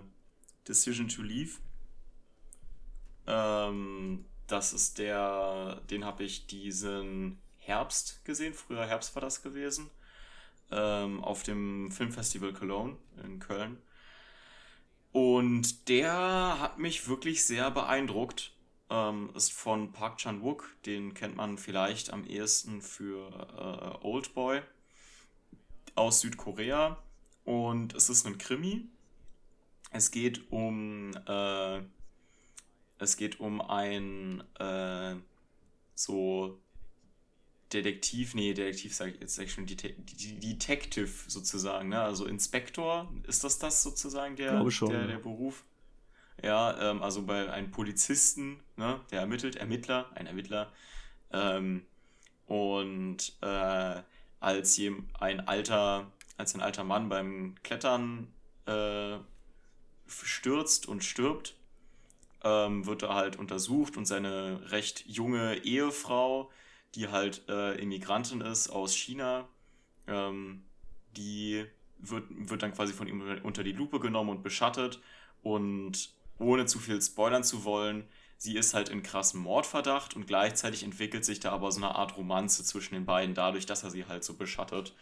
Decision to Leave. Ähm, das ist der, den habe ich diesen Herbst gesehen. Früher Herbst war das gewesen. Ähm, auf dem Filmfestival Cologne in Köln. Und der hat mich wirklich sehr beeindruckt. Ähm, ist von Park Chan-wook, den kennt man vielleicht am ehesten für äh, Old Boy aus Südkorea. Und es ist ein Krimi. Es geht um äh, es geht um ein äh, so Detektiv, nee, Detektiv sage ich jetzt sag ich schon, Det Det- Detective sozusagen, ne? Also Inspektor, ist das das sozusagen der, schon, der, der Beruf? Ja, ähm, also bei einem Polizisten, ne, der ermittelt, Ermittler, ein Ermittler. Ähm, und äh, als ein alter, als ein alter Mann beim Klettern äh, stürzt und stirbt, ähm, wird er halt untersucht und seine recht junge Ehefrau, die halt äh, Immigrantin ist aus China, ähm, die wird, wird dann quasi von ihm unter die Lupe genommen und beschattet und ohne zu viel spoilern zu wollen, sie ist halt in krassem Mordverdacht und gleichzeitig entwickelt sich da aber so eine Art Romanze zwischen den beiden dadurch, dass er sie halt so beschattet.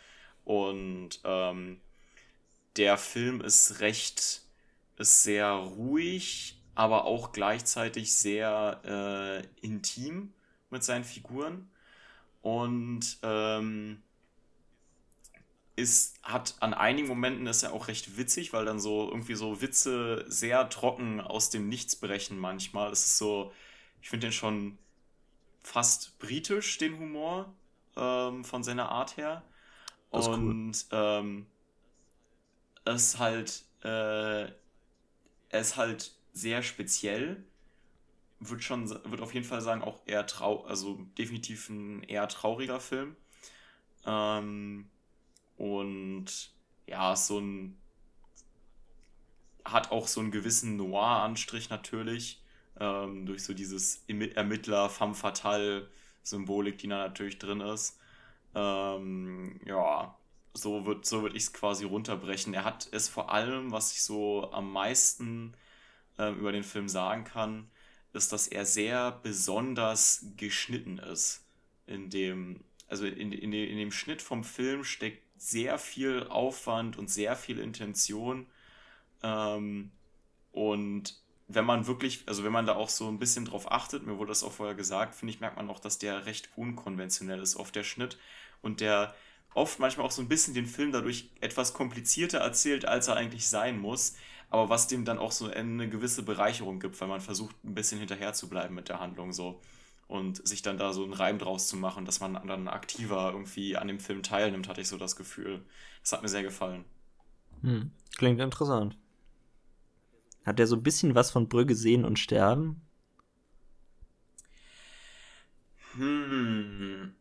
Und ähm, der Film ist recht, ist sehr ruhig, aber auch gleichzeitig sehr äh, intim mit seinen Figuren. Und ähm, ist, hat an einigen Momenten ist er auch recht witzig, weil dann so irgendwie so Witze sehr trocken aus dem Nichts brechen manchmal. Es ist so, ich finde den schon fast britisch, den Humor ähm, von seiner Art her. Und cool. ähm, es halt, äh, ist halt sehr speziell. Wird schon, wird auf jeden Fall sagen, auch eher trau, also definitiv ein eher trauriger Film. Ähm, und ja, so ein hat auch so einen gewissen Noir-Anstrich natürlich. Ähm, durch so dieses Ermittler femme fatale Symbolik, die da natürlich drin ist. Ähm, ja, so wird so würd ich es quasi runterbrechen. Er hat es vor allem, was ich so am meisten äh, über den Film sagen kann, ist, dass er sehr besonders geschnitten ist. In dem, also in, in, in dem Schnitt vom Film steckt sehr viel Aufwand und sehr viel Intention. Ähm, und wenn man wirklich, also wenn man da auch so ein bisschen drauf achtet, mir wurde das auch vorher gesagt, finde ich, merkt man auch, dass der recht unkonventionell ist, oft der Schnitt. Und der oft manchmal auch so ein bisschen den Film dadurch etwas komplizierter erzählt, als er eigentlich sein muss. Aber was dem dann auch so eine gewisse Bereicherung gibt, weil man versucht, ein bisschen hinterher zu bleiben mit der Handlung so. Und sich dann da so einen Reim draus zu machen, dass man dann aktiver irgendwie an dem Film teilnimmt, hatte ich so das Gefühl. Das hat mir sehr gefallen. Hm. Klingt interessant. Hat der so ein bisschen was von Brügge sehen und sterben? Hm.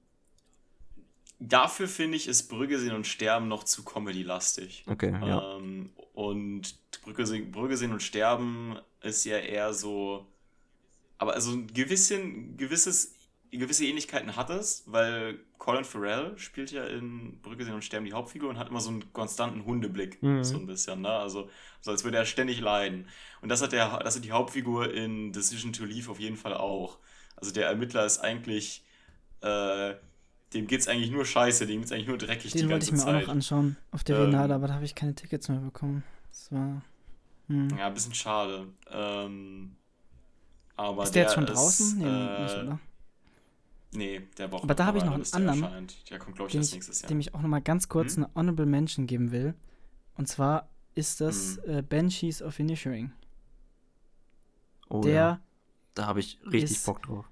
Dafür finde ich, ist Brügge sehen und sterben noch zu comedy-lastig. Okay, ja. Ähm, und Brügge sehen, Brügge sehen und sterben ist ja eher so. Aber also ein gewissen, gewisses, gewisse Ähnlichkeiten hat es, weil Colin Farrell spielt ja in Brücke sehen und sterben die Hauptfigur und hat immer so einen konstanten Hundeblick, mhm. so ein bisschen, ne? Also, so als würde er ständig leiden. Und das hat der, das hat die Hauptfigur in Decision to Leave auf jeden Fall auch. Also der Ermittler ist eigentlich, äh, dem geht's eigentlich nur scheiße, dem geht's eigentlich nur dreckig Den die ganze Zeit. Den wollte ich mir Zeit. auch noch anschauen auf der ähm, aber da habe ich keine Tickets mehr bekommen. Das war. Hm. Ja, ein bisschen schade. Ähm, aber ist der, der jetzt schon draußen? Nee, äh, nicht, oder? Nee, der Woche. Aber da habe ich noch einen anderen, der kommt, glaube ich, erst nächstes Jahr. Dem ich auch noch mal ganz kurz hm? eine Honorable Mention geben will. Und zwar ist das hm. äh, Banshees of Inisherin. Oh, der ja. Da habe ich richtig ist, Bock drauf.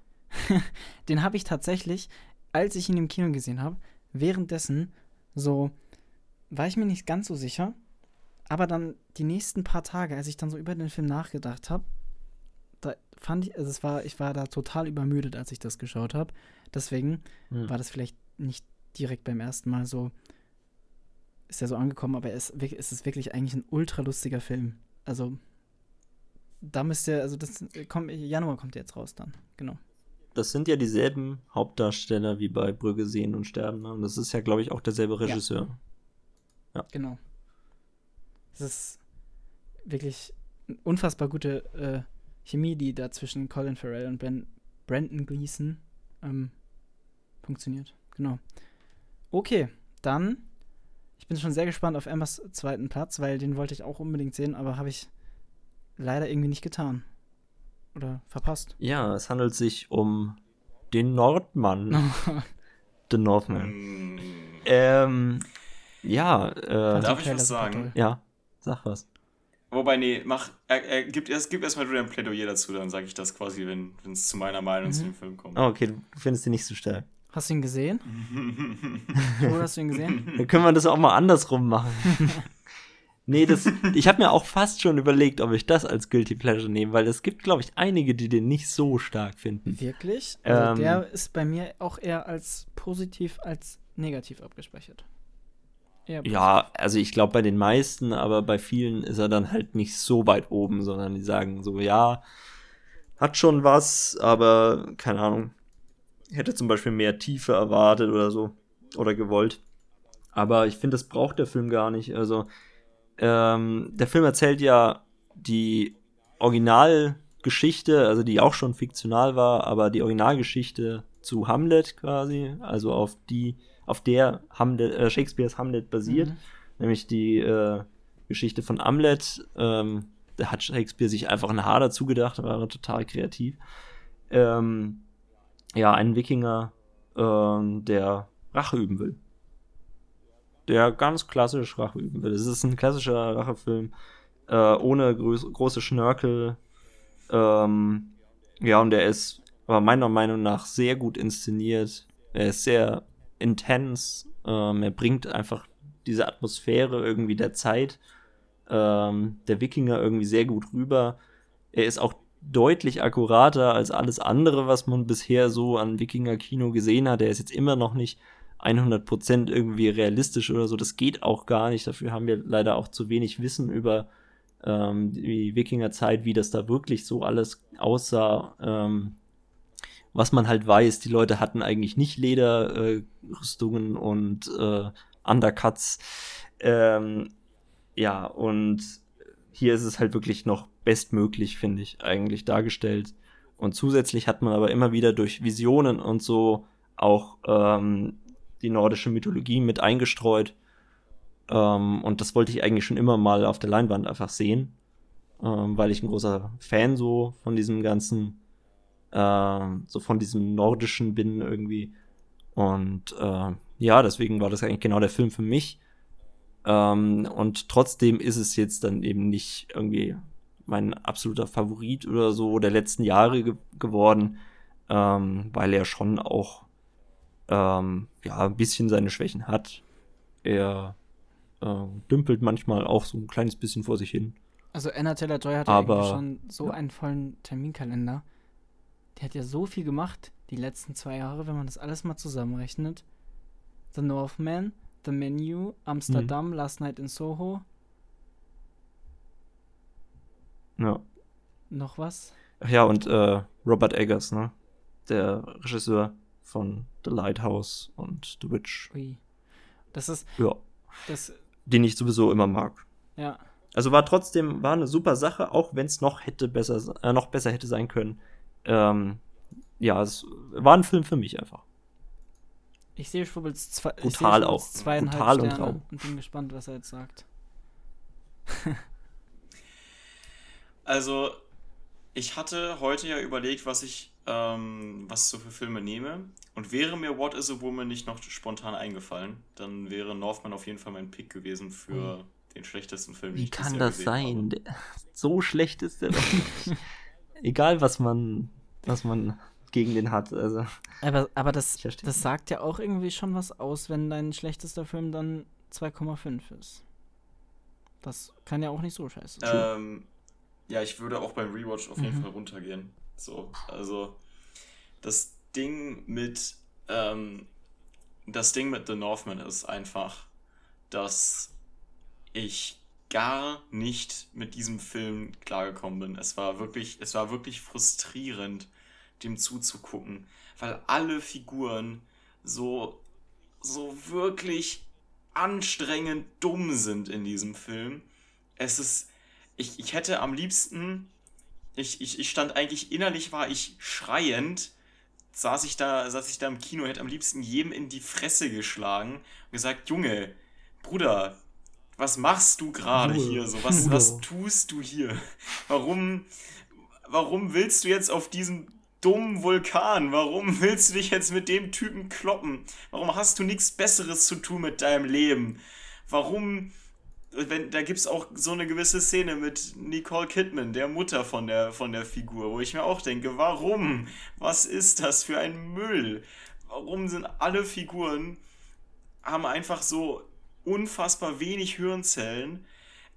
den habe ich tatsächlich, als ich ihn im Kino gesehen habe, währenddessen so, war ich mir nicht ganz so sicher. Aber dann die nächsten paar Tage, als ich dann so über den Film nachgedacht habe, da fand ich, also es war, ich war da total übermüdet, als ich das geschaut habe. Deswegen hm. war das vielleicht nicht direkt beim ersten Mal so, ist er so angekommen, aber es, es ist wirklich eigentlich ein ultra lustiger Film. Also, da müsst ihr, also das kommt, Januar kommt jetzt raus dann, genau. Das sind ja dieselben Hauptdarsteller wie bei Brügge sehen und sterben. Ne? Und das ist ja, glaube ich, auch derselbe Regisseur. Ja. ja. Genau. Es ist wirklich unfassbar gute äh, Chemie, die da zwischen Colin Farrell und ben, Brandon Gleason ähm, funktioniert. Genau. Okay, dann. Ich bin schon sehr gespannt auf Emmas zweiten Platz, weil den wollte ich auch unbedingt sehen, aber habe ich leider irgendwie nicht getan. Oder verpasst. Ja, es handelt sich um den Nordmann. The Northman. Mm. Ähm, ja, äh, Darf ich was sagen? Ja, sag was. Wobei, nee, mach, er, er, gib, erst, gib erstmal du dein Plädoyer dazu, dann sage ich das quasi, wenn es zu meiner Meinung mhm. zu dem Film kommt. Oh, okay, du findest ihn nicht so stark. Hast du ihn gesehen? Wo hast du ihn gesehen? Dann können wir das auch mal andersrum machen. nee, das, ich habe mir auch fast schon überlegt, ob ich das als Guilty Pleasure nehme, weil es gibt, glaube ich, einige, die den nicht so stark finden. Wirklich? Also ähm, der ist bei mir auch eher als positiv als negativ abgespeichert. Ja, also ich glaube bei den meisten, aber bei vielen ist er dann halt nicht so weit oben, sondern die sagen so, ja, hat schon was, aber keine Ahnung, hätte zum Beispiel mehr Tiefe erwartet oder so oder gewollt. Aber ich finde, das braucht der Film gar nicht. Also ähm, der Film erzählt ja die Originalgeschichte, also die auch schon fiktional war, aber die Originalgeschichte zu Hamlet quasi, also auf die auf der Hamlet, äh, Shakespeares Hamlet basiert, mhm. nämlich die äh, Geschichte von Hamlet, ähm, da hat Shakespeare sich einfach ein Haar dazu gedacht, war total kreativ. Ähm, ja, ein Wikinger, ähm, der Rache üben will. Der ganz klassisch Rache üben will. Es ist ein klassischer Rachefilm, äh, ohne groß, große Schnörkel. Ähm, ja, und der ist aber meiner Meinung nach sehr gut inszeniert. Er ist sehr intens. Ähm, er bringt einfach diese Atmosphäre irgendwie der Zeit ähm, der Wikinger irgendwie sehr gut rüber. Er ist auch deutlich akkurater als alles andere, was man bisher so an Wikinger-Kino gesehen hat. Er ist jetzt immer noch nicht 100% irgendwie realistisch oder so. Das geht auch gar nicht. Dafür haben wir leider auch zu wenig Wissen über ähm, die Wikingerzeit, wie das da wirklich so alles aussah. Ähm, was man halt weiß, die Leute hatten eigentlich nicht Lederrüstungen äh, und äh, Undercuts. Ähm, ja, und hier ist es halt wirklich noch bestmöglich, finde ich, eigentlich dargestellt. Und zusätzlich hat man aber immer wieder durch Visionen und so auch ähm, die nordische Mythologie mit eingestreut. Ähm, und das wollte ich eigentlich schon immer mal auf der Leinwand einfach sehen, ähm, weil ich ein großer Fan so von diesem ganzen, äh, so von diesem nordischen bin irgendwie. Und äh, ja, deswegen war das eigentlich genau der Film für mich. Ähm, und trotzdem ist es jetzt dann eben nicht irgendwie mein absoluter Favorit oder so der letzten Jahre ge geworden, ähm, weil er schon auch ähm, ja ein bisschen seine Schwächen hat. Er äh, dümpelt manchmal auch so ein kleines bisschen vor sich hin. Also Anna Taylor Joy hat Aber, ja schon so ja. einen vollen Terminkalender. Die hat ja so viel gemacht die letzten zwei Jahre, wenn man das alles mal zusammenrechnet. The Northman, The Menu, Amsterdam, mhm. Last Night in Soho. Ja. Noch was? Ach ja, und äh, Robert Eggers, ne? Der Regisseur von The Lighthouse und The Witch. Ui. Das ist. Ja. Das, den ich sowieso immer mag. Ja. Also war trotzdem, war eine super Sache, auch wenn es noch hätte besser, äh, noch besser hätte sein können. Ähm, ja, es war ein Film für mich einfach. Ich sehe Schwubbels zwei, Brutal auch. zweieinhalb Brutal Sterne und, und bin gespannt, was er jetzt sagt. also, ich hatte heute ja überlegt, was ich ähm, was so für Filme nehme. Und wäre mir What is a Woman nicht noch spontan eingefallen, dann wäre Northman auf jeden Fall mein Pick gewesen für mhm. den schlechtesten Film. Wie kann das sein? Habe. So schlecht ist der doch nicht. Egal, was man, was man gegen den hat. Also, aber aber das, das sagt ja auch irgendwie schon was aus, wenn dein schlechtester Film dann 2,5 ist. Das kann ja auch nicht so scheiße sein. Ähm, ja, ich würde auch beim Rewatch auf jeden mhm. Fall runtergehen. So, also das Ding mit ähm, das Ding mit The Northman ist einfach, dass ich gar nicht mit diesem Film klargekommen bin. Es war wirklich, es war wirklich frustrierend, dem zuzugucken, weil alle Figuren so, so wirklich anstrengend dumm sind in diesem Film. Es ist, ich, ich hätte am liebsten, ich, ich, ich stand eigentlich innerlich, war ich schreiend, saß ich da, saß ich da im Kino, hätte am liebsten jedem in die Fresse geschlagen und gesagt, Junge, Bruder, was machst du gerade hier so? Was, was tust du hier? Warum, warum willst du jetzt auf diesem dummen Vulkan. Warum willst du dich jetzt mit dem Typen kloppen? Warum hast du nichts Besseres zu tun mit deinem Leben? Warum, wenn, da gibt es auch so eine gewisse Szene mit Nicole Kidman, der Mutter von der, von der Figur, wo ich mir auch denke, warum? Was ist das für ein Müll? Warum sind alle Figuren, haben einfach so unfassbar wenig Hirnzellen?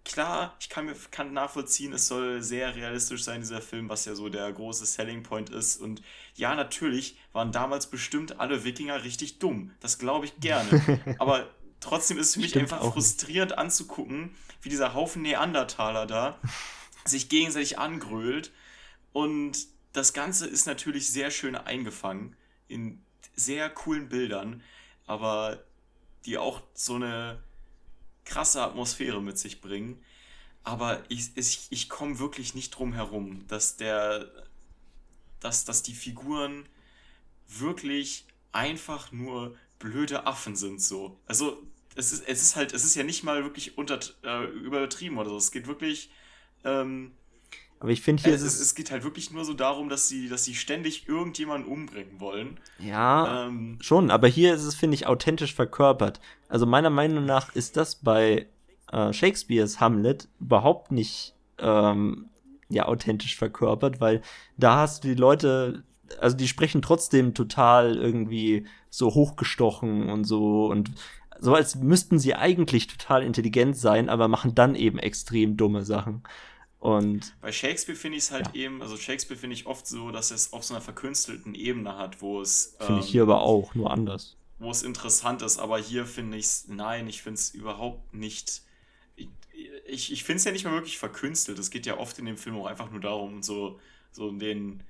klar, ich kann, mir, kann nachvollziehen, es soll sehr realistisch sein, dieser Film, was ja so der große Selling Point ist. Und ja, natürlich waren damals bestimmt alle Wikinger richtig dumm. Das glaube ich gerne. Aber trotzdem ist es für mich Stimmt einfach frustrierend anzugucken, wie dieser Haufen Neandertaler da sich gegenseitig angrölt. Und das Ganze ist natürlich sehr schön eingefangen in sehr coolen Bildern, aber die auch so eine krasse Atmosphäre mit sich bringen. Aber ich, ich, ich komme wirklich nicht drum herum, dass der, dass, dass die Figuren wirklich einfach nur blöde Affen sind so. Also es ist, es ist halt, es ist ja nicht mal wirklich unter, äh, übertrieben oder so. Es geht wirklich Ähm, aber ich finde hier es, es, es, geht halt wirklich nur so darum, dass sie, dass sie ständig irgendjemanden umbringen wollen. Ja, ähm, schon, aber hier ist es, finde ich, authentisch verkörpert. Also meiner Meinung nach ist das bei äh, Shakespeares Hamlet überhaupt nicht ähm, ja, authentisch verkörpert, weil da hast du die Leute, also die sprechen trotzdem total irgendwie so hochgestochen und so und so als müssten sie eigentlich total intelligent sein, aber machen dann eben extrem dumme Sachen. Und bei Shakespeare finde ich es halt ja. eben, also Shakespeare finde ich oft so, dass es auf so einer verkünstelten Ebene hat, wo es. Finde ähm, ich hier aber auch, nur anders. Wo es interessant ist, aber hier finde ich es, nein, ich finde es überhaupt nicht. Ich, ich finde es ja nicht mal wirklich verkünstelt. Es geht ja oft in dem Film auch einfach nur darum, so, so den,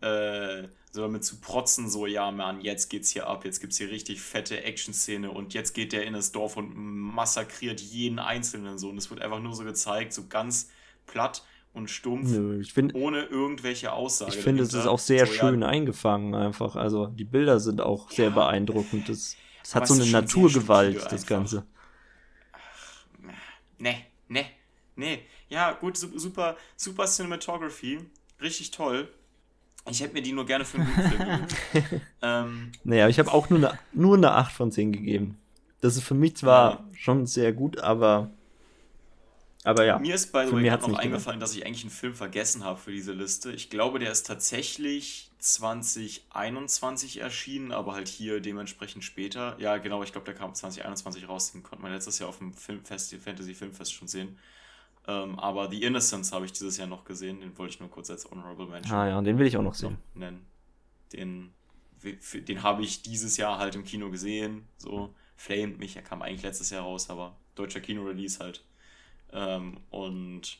äh, so damit zu protzen, so, ja, Mann, jetzt geht's hier ab, jetzt gibt's hier richtig fette Action-Szene und jetzt geht der in das Dorf und massakriert jeden Einzelnen so. Und es wird einfach nur so gezeigt, so ganz platt und stumpf, Nö, find, ohne irgendwelche Aussagen. Ich finde, es ist auch sehr so, schön ja, eingefangen einfach. Also die Bilder sind auch ja, sehr beeindruckend. Das, das hat so eine Naturgewalt, das Ganze. Ach, ne, ne, ne. Ja, gut, super, super Cinematography. Richtig toll. Ich hätte mir die nur gerne für einen guten Film gegeben. ähm, naja, ich habe auch nur eine, nur eine 8 von 10 gegeben. Das ist für mich zwar ja. schon sehr gut, aber aber ja. Mir ist bei the way noch eingefallen, dass ich eigentlich einen Film vergessen habe für diese Liste. Ich glaube, der ist tatsächlich 2021 erschienen, aber halt hier dementsprechend später. Ja, genau, ich glaube, der kam 2021 raus. Den konnte man letztes Jahr auf dem Filmfest, Fantasy Filmfest schon sehen. Ähm, aber The Innocence habe ich dieses Jahr noch gesehen. Den wollte ich nur kurz als Honorable Mention ah, ja, den will ich auch noch sehen. nennen. Den, den habe ich dieses Jahr halt im Kino gesehen. So, flamed mich. Er kam eigentlich letztes Jahr raus, aber deutscher Kino-Release halt. Ähm, und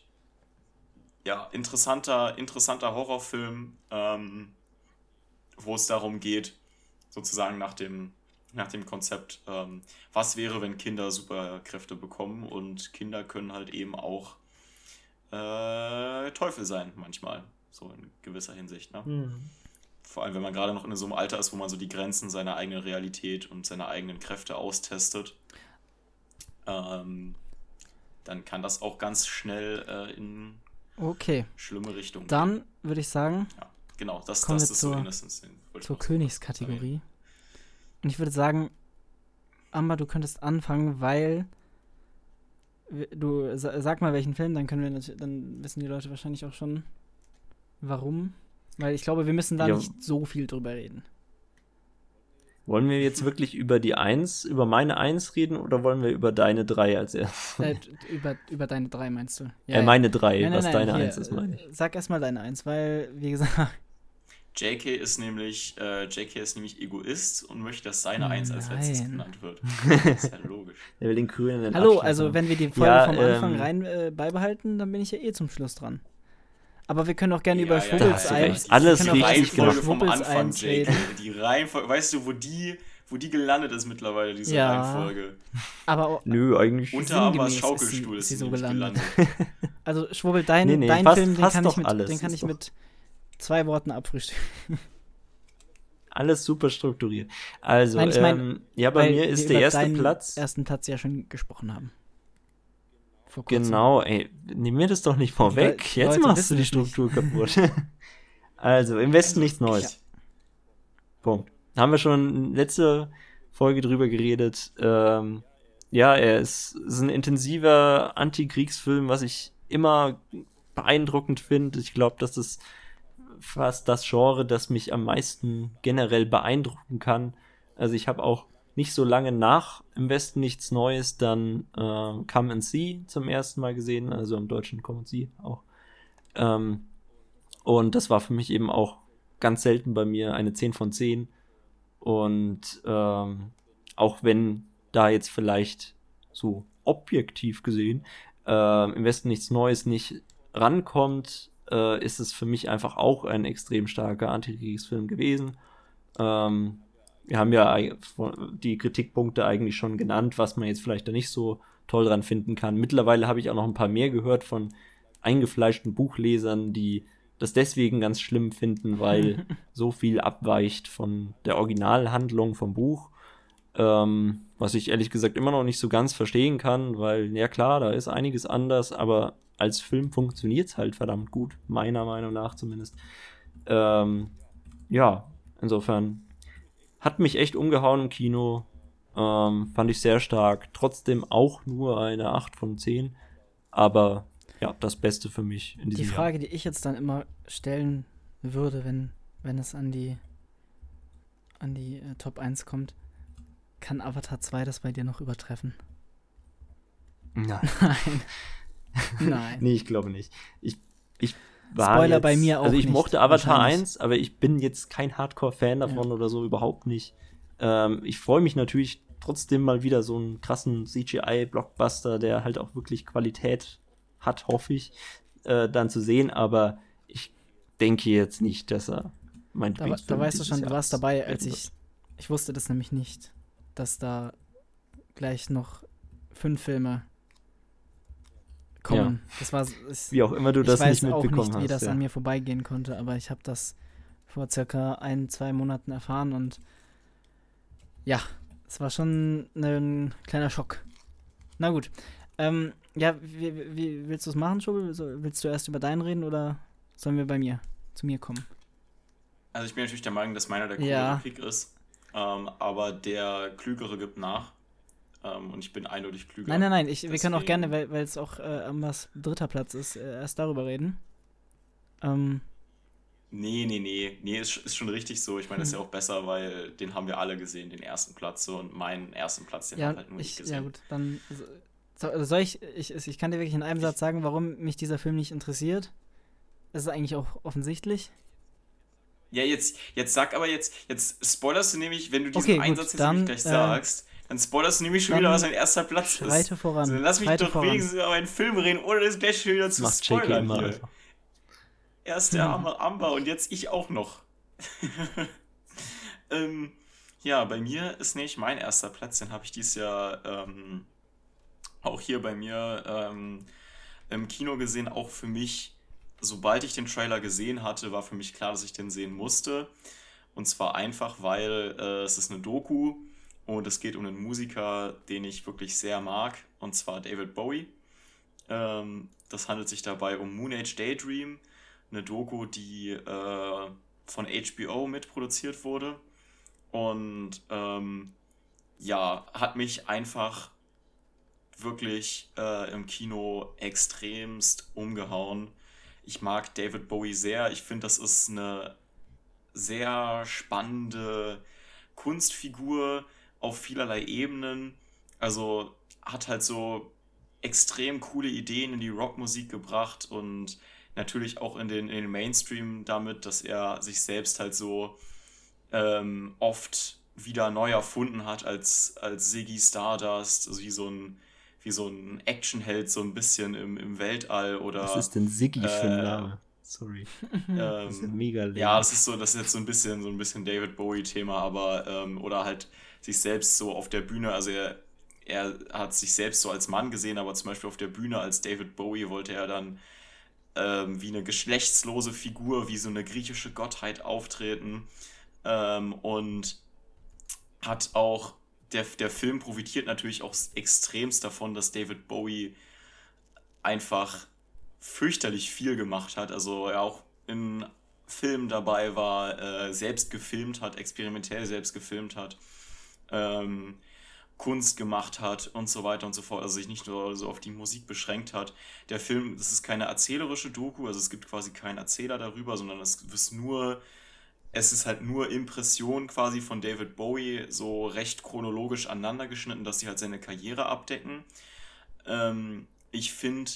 ja, interessanter, interessanter Horrorfilm, ähm, wo es darum geht, sozusagen nach dem, nach dem Konzept, ähm, was wäre, wenn Kinder Superkräfte bekommen und Kinder können halt eben auch äh, Teufel sein, manchmal, so in gewisser Hinsicht. Ne? Mhm. Vor allem, wenn man gerade noch in so einem Alter ist, wo man so die Grenzen seiner eigenen Realität und seiner eigenen Kräfte austestet. Ähm, dann kann das auch ganz schnell äh, in okay. schlimme Richtungen Dann würde ich sagen, ja, genau, das, kommen das wir ist zur, so Innocence. Zur Königskategorie. Und ich würde sagen, Amber, du könntest anfangen, weil du sag mal welchen Film, dann können wir dann wissen die Leute wahrscheinlich auch schon warum. Weil ich glaube, wir müssen da ja. nicht so viel drüber reden. Wollen wir jetzt wirklich über die Eins, über meine Eins reden oder wollen wir über deine drei als erstes? Äh, über, über deine drei meinst du? Ja, äh, meine drei, nein, nein, was nein, deine hier, Eins ist, meine ich. Sag erstmal deine Eins, weil, wie gesagt. JK ist nämlich, äh, JK ist nämlich Egoist und möchte, dass seine Eins als letztes genannt wird. Das ist ja logisch. Er will den grünen Hallo, Abschluss also haben. wenn wir die Folge ja, vom Anfang ähm, rein äh, beibehalten, dann bin ich ja eh zum Schluss dran. Aber wir können auch gerne ja, über Schwubbels ja, 1. Alles richtig gemacht. Vom Anfang, JK. Die Reihenfolge, weißt du, wo die wo die gelandet ist mittlerweile, diese ja, Reihenfolge. Aber Nö, eigentlich unter Ambers Schaukelstuhl ist sie, ist sie so gelandet. gelandet. also Schwurbel, dein, nee, nee, dein fast, Film, den kann, ich mit, alles, den kann ich mit zwei Worten abfrühstücken. Alles super strukturiert. Also, Nein, ich mein, ähm, ja, bei mir ist der erste Platz. ersten Platz ja schon gesprochen haben. Genau, ey, nimm mir das doch nicht vorweg. Jetzt Leute machst du die Struktur kaputt. also, im Westen also, nichts Neues. Ja. Punkt haben wir schon letzte Folge drüber geredet. Ähm, ja, er ist, ist ein intensiver Antikriegsfilm, was ich immer beeindruckend finde. Ich glaube, das ist fast das Genre, das mich am meisten generell beeindrucken kann. Also ich habe auch nicht so lange nach im Westen nichts Neues dann äh, Come and See zum ersten Mal gesehen, also im Deutschen Come and See auch. Ähm, und das war für mich eben auch ganz selten bei mir eine 10 von 10. Und ähm, auch wenn da jetzt vielleicht so objektiv gesehen äh, im Westen nichts Neues nicht rankommt, äh, ist es für mich einfach auch ein extrem starker Antikriegsfilm gewesen. Ähm, wir haben ja die Kritikpunkte eigentlich schon genannt, was man jetzt vielleicht da nicht so toll dran finden kann. Mittlerweile habe ich auch noch ein paar mehr gehört von eingefleischten Buchlesern, die das deswegen ganz schlimm finden, weil so viel abweicht von der Originalhandlung vom Buch. Ähm, was ich ehrlich gesagt immer noch nicht so ganz verstehen kann, weil, ja klar, da ist einiges anders, aber als Film funktioniert es halt verdammt gut, meiner Meinung nach zumindest. Ähm, ja, insofern hat mich echt umgehauen im Kino. Ähm, fand ich sehr stark. Trotzdem auch nur eine 8 von 10. Aber ja, das Beste für mich in diesem Die Frage, Jahr. die ich jetzt dann immer stellen würde, wenn, wenn es an die, an die äh, Top 1 kommt, kann Avatar 2 das bei dir noch übertreffen? Nein. Nein. Nein. nee, ich glaube nicht. Ich, ich war Spoiler jetzt, bei mir auch. Also ich nicht, mochte Avatar 1, aber ich bin jetzt kein Hardcore-Fan davon ja. oder so, überhaupt nicht. Ähm, ich freue mich natürlich trotzdem mal wieder so einen krassen CGI-Blockbuster, der halt auch wirklich Qualität hat, hoffe ich, äh, dann zu sehen, aber ich denke jetzt nicht, dass er mein Da, da weißt du schon, du warst dabei, als ich, ich wusste das nämlich nicht, dass da gleich noch fünf Filme kommen. Ja. Das war, ich, wie auch immer du das nicht mitbekommen hast. Ich weiß auch nicht, wie das ja. an mir vorbeigehen konnte, aber ich habe das vor circa ein, zwei Monaten erfahren und ja, es war schon ein kleiner Schock. Na gut. Ähm, ja, wie, wie willst du es machen, Schubel? Willst du erst über deinen reden oder sollen wir bei mir, zu mir kommen? Also ich bin natürlich der Meinung, dass meiner der coolere ja. Pick ist, ähm, aber der Klügere gibt nach. Ähm, und ich bin eindeutig klüger. Nein, nein, nein. Ich, wir können auch gerne, weil es auch äh, was dritter Platz ist, äh, erst darüber reden. Ähm. Nee, nee, nee. Nee, ist, ist schon richtig so. Ich meine, das ist ja hm. auch besser, weil den haben wir alle gesehen, den ersten Platz. So, und meinen ersten Platz, den ja, haben halt nur ich, nicht gesehen. Ja, gut, dann so, soll ich, ich, ich kann dir wirklich in einem Satz sagen, warum mich dieser Film nicht interessiert. Das ist eigentlich auch offensichtlich. Ja, jetzt, jetzt sag aber jetzt, jetzt spoilerst du nämlich, wenn du diesen okay, Einsatz jetzt dann, gleich äh, sagst, dann spoilerst du nämlich schon wieder, was dein erster Platz schreite ist. Schreite voran. Also, dann lass mich doch voran. wenigstens über einen Film reden, ohne das gleich schon wieder zu Macht spoilern hier. Erst der arme Amber und jetzt ich auch noch. ähm, ja, bei mir ist nicht mein erster Platz, den habe ich dieses Jahr ähm, auch hier bei mir ähm, im Kino gesehen, auch für mich, sobald ich den Trailer gesehen hatte, war für mich klar, dass ich den sehen musste. Und zwar einfach, weil äh, es ist eine Doku und es geht um einen Musiker, den ich wirklich sehr mag, und zwar David Bowie. Ähm, das handelt sich dabei um Moon Age Daydream, eine Doku, die äh, von HBO mitproduziert wurde. Und ähm, ja, hat mich einfach wirklich äh, im Kino extremst umgehauen. Ich mag David Bowie sehr. Ich finde, das ist eine sehr spannende Kunstfigur auf vielerlei Ebenen. Also hat halt so extrem coole Ideen in die Rockmusik gebracht und natürlich auch in den, in den Mainstream damit, dass er sich selbst halt so ähm, oft wieder neu erfunden hat als, als Ziggy Stardust, also wie so ein wie so ein Actionheld so ein bisschen im, im Weltall oder. Was ist denn Siggy äh, für ein Name? Sorry. Ähm, das ist ja mega lame. Ja, das ist so, das ist jetzt so ein bisschen so ein bisschen David Bowie-Thema, aber ähm, oder halt sich selbst so auf der Bühne, also er, er hat sich selbst so als Mann gesehen, aber zum Beispiel auf der Bühne als David Bowie wollte er dann ähm, wie eine geschlechtslose Figur, wie so eine griechische Gottheit auftreten ähm, und hat auch der, der Film profitiert natürlich auch extremst davon, dass David Bowie einfach fürchterlich viel gemacht hat. Also er auch in Filmen dabei war, äh, selbst gefilmt hat, experimentell selbst gefilmt hat, ähm, Kunst gemacht hat und so weiter und so fort. Also sich nicht nur so auf die Musik beschränkt hat. Der Film, das ist keine erzählerische Doku, also es gibt quasi keinen Erzähler darüber, sondern es ist nur es ist halt nur Impression quasi von David Bowie so recht chronologisch aneinander geschnitten, dass sie halt seine Karriere abdecken. Ähm, ich finde,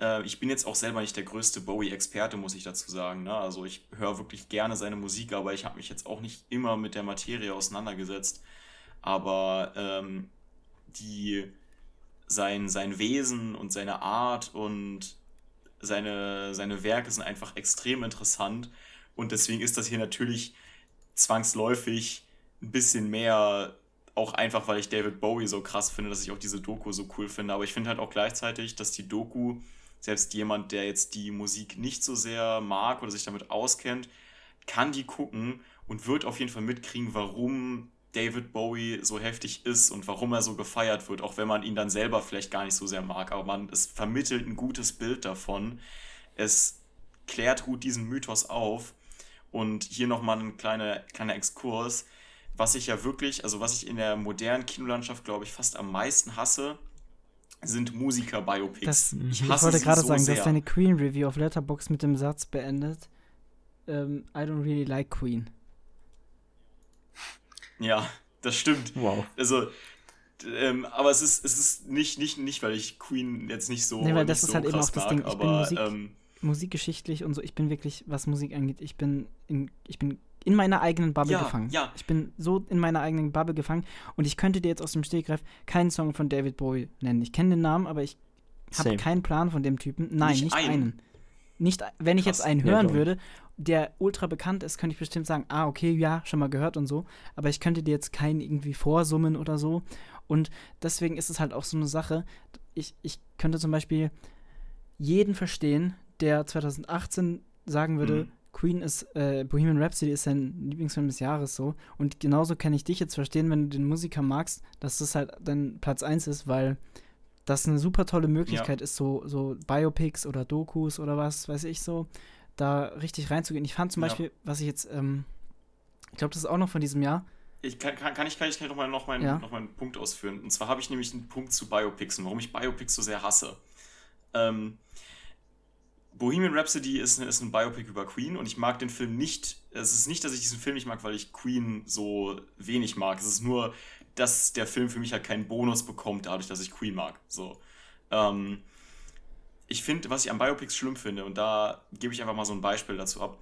äh, ich bin jetzt auch selber nicht der größte Bowie-Experte, muss ich dazu sagen. Ne? Also ich höre wirklich gerne seine Musik, aber ich habe mich jetzt auch nicht immer mit der Materie auseinandergesetzt. Aber ähm, die, sein, sein Wesen und seine Art und seine, seine Werke sind einfach extrem interessant und deswegen ist das hier natürlich zwangsläufig ein bisschen mehr, auch einfach, weil ich David Bowie so krass finde, dass ich auch diese Doku so cool finde. Aber ich finde halt auch gleichzeitig, dass die Doku, selbst jemand, der jetzt die Musik nicht so sehr mag oder sich damit auskennt, kann die gucken und wird auf jeden Fall mitkriegen, warum David Bowie so heftig ist und warum er so gefeiert wird, auch wenn man ihn dann selber vielleicht gar nicht so sehr mag. Aber man, es vermittelt ein gutes Bild davon. Es klärt gut diesen Mythos auf. Und hier nochmal ein kleiner, kleiner Exkurs. Was ich ja wirklich, also was ich in der modernen Kinolandschaft, glaube ich, fast am meisten hasse, sind Musiker-Biopics. Ich, ich wollte gerade so sagen, sehr. dass deine Queen-Review auf Letterbox mit dem Satz beendet: um, ähm, I don't really like Queen. Ja, das stimmt. Wow. Also, ähm, aber es ist, es ist nicht, nicht, nicht, weil ich Queen jetzt nicht so. Nee, weil das ist so halt eben auch das mag, Ding. Ich aber, bin Musik, ähm, musikgeschichtlich und so. Ich bin wirklich, was Musik angeht, ich bin in, ich bin in meiner eigenen Bubble ja, gefangen. Ja. Ich bin so in meiner eigenen Bubble gefangen und ich könnte dir jetzt aus dem Stegreif keinen Song von David Bowie nennen. Ich kenne den Namen, aber ich habe keinen Plan von dem Typen. Nein, nicht, nicht einen. einen. Nicht, wenn ich Krass. jetzt einen hören ja, würde, der ultra bekannt ist, könnte ich bestimmt sagen, ah, okay, ja, schon mal gehört und so. Aber ich könnte dir jetzt keinen irgendwie vorsummen oder so. Und deswegen ist es halt auch so eine Sache. Ich, ich könnte zum Beispiel jeden verstehen, der 2018 sagen würde, mhm. Queen ist, äh, Bohemian Rhapsody ist sein Lieblingsfilm des Jahres so. Und genauso kann ich dich jetzt verstehen, wenn du den Musiker magst, dass das halt dein Platz 1 ist, weil das eine super tolle Möglichkeit ja. ist, so, so Biopics oder Dokus oder was weiß ich so, da richtig reinzugehen. Ich fand zum ja. Beispiel, was ich jetzt, ähm, ich glaube, das ist auch noch von diesem Jahr. Ich kann, kann, kann ich, kann ich noch mal noch meinen, ja. noch meinen Punkt ausführen. Und zwar habe ich nämlich einen Punkt zu Biopics und warum ich Biopics so sehr hasse. Ähm, Bohemian Rhapsody ist, ist ein Biopic über Queen und ich mag den Film nicht. Es ist nicht, dass ich diesen Film nicht mag, weil ich Queen so wenig mag. Es ist nur, dass der Film für mich halt keinen Bonus bekommt, dadurch, dass ich Queen mag. So. Ähm, ich finde, was ich an Biopics schlimm finde, und da gebe ich einfach mal so ein Beispiel dazu ab.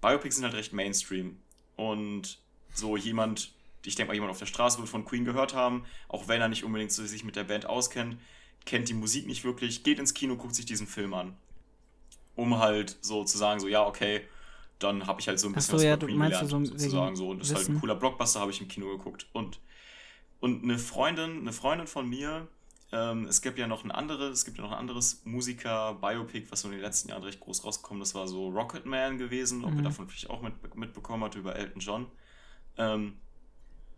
Biopics sind halt recht Mainstream. Und so jemand, ich denke mal, jemand auf der Straße wird von Queen gehört haben, auch wenn er nicht unbedingt so sich mit der Band auskennt, kennt die Musik nicht wirklich, geht ins Kino, guckt sich diesen Film an um halt so zu sagen, so ja, okay, dann habe ich halt so ein bisschen so, was ja, von Queen gelernt, so sozusagen so. Und das ist halt ein cooler Blockbuster, habe ich im Kino geguckt. Und, und eine Freundin, eine Freundin von mir, ähm, es gibt ja noch ein anderes, es gibt ja noch ein anderes Musiker-Biopic, was so in den letzten Jahren recht groß rausgekommen ist, das war so Rocketman gewesen, ob mhm. ihr davon vielleicht auch mit, mitbekommen habt über Elton John. Ähm,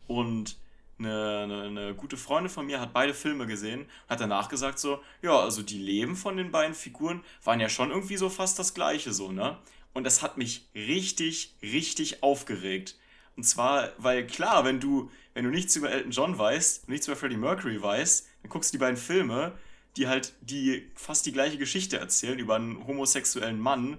und eine, eine, eine, gute Freundin von mir hat beide Filme gesehen und hat danach gesagt so, ja, also die Leben von den beiden Figuren waren ja schon irgendwie so fast das gleiche so, ne? Und das hat mich richtig, richtig aufgeregt. Und zwar, weil klar, wenn du, wenn du nichts über Elton John weißt, nichts über Freddie Mercury weißt, dann guckst du die beiden Filme, die halt die fast die gleiche Geschichte erzählen über einen homosexuellen Mann,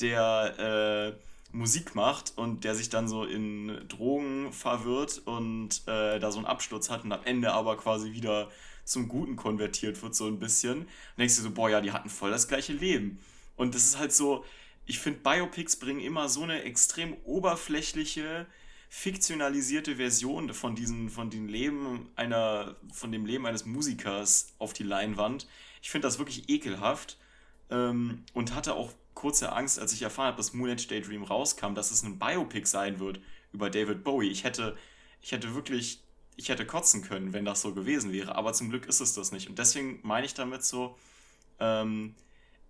der äh, Musik macht und der sich dann so in Drogen verwirrt und äh, da so einen Absturz hat und am Ende aber quasi wieder zum Guten konvertiert wird, so ein bisschen. Und denkst du so, boah, ja, die hatten voll das gleiche Leben. Und das ist halt so, ich finde, Biopics bringen immer so eine extrem oberflächliche, fiktionalisierte Version von diesen, von den Leben einer, von dem Leben eines Musikers auf die Leinwand. Ich finde das wirklich ekelhaft ähm, und hatte auch kurze Angst, als ich erfahren habe, dass Moon Age Daydream rauskam, dass es ein Biopic sein wird über David Bowie. Ich hätte, ich hätte wirklich, ich hätte kotzen können, wenn das so gewesen wäre. Aber zum Glück ist es das nicht. Und deswegen meine ich damit so, ähm,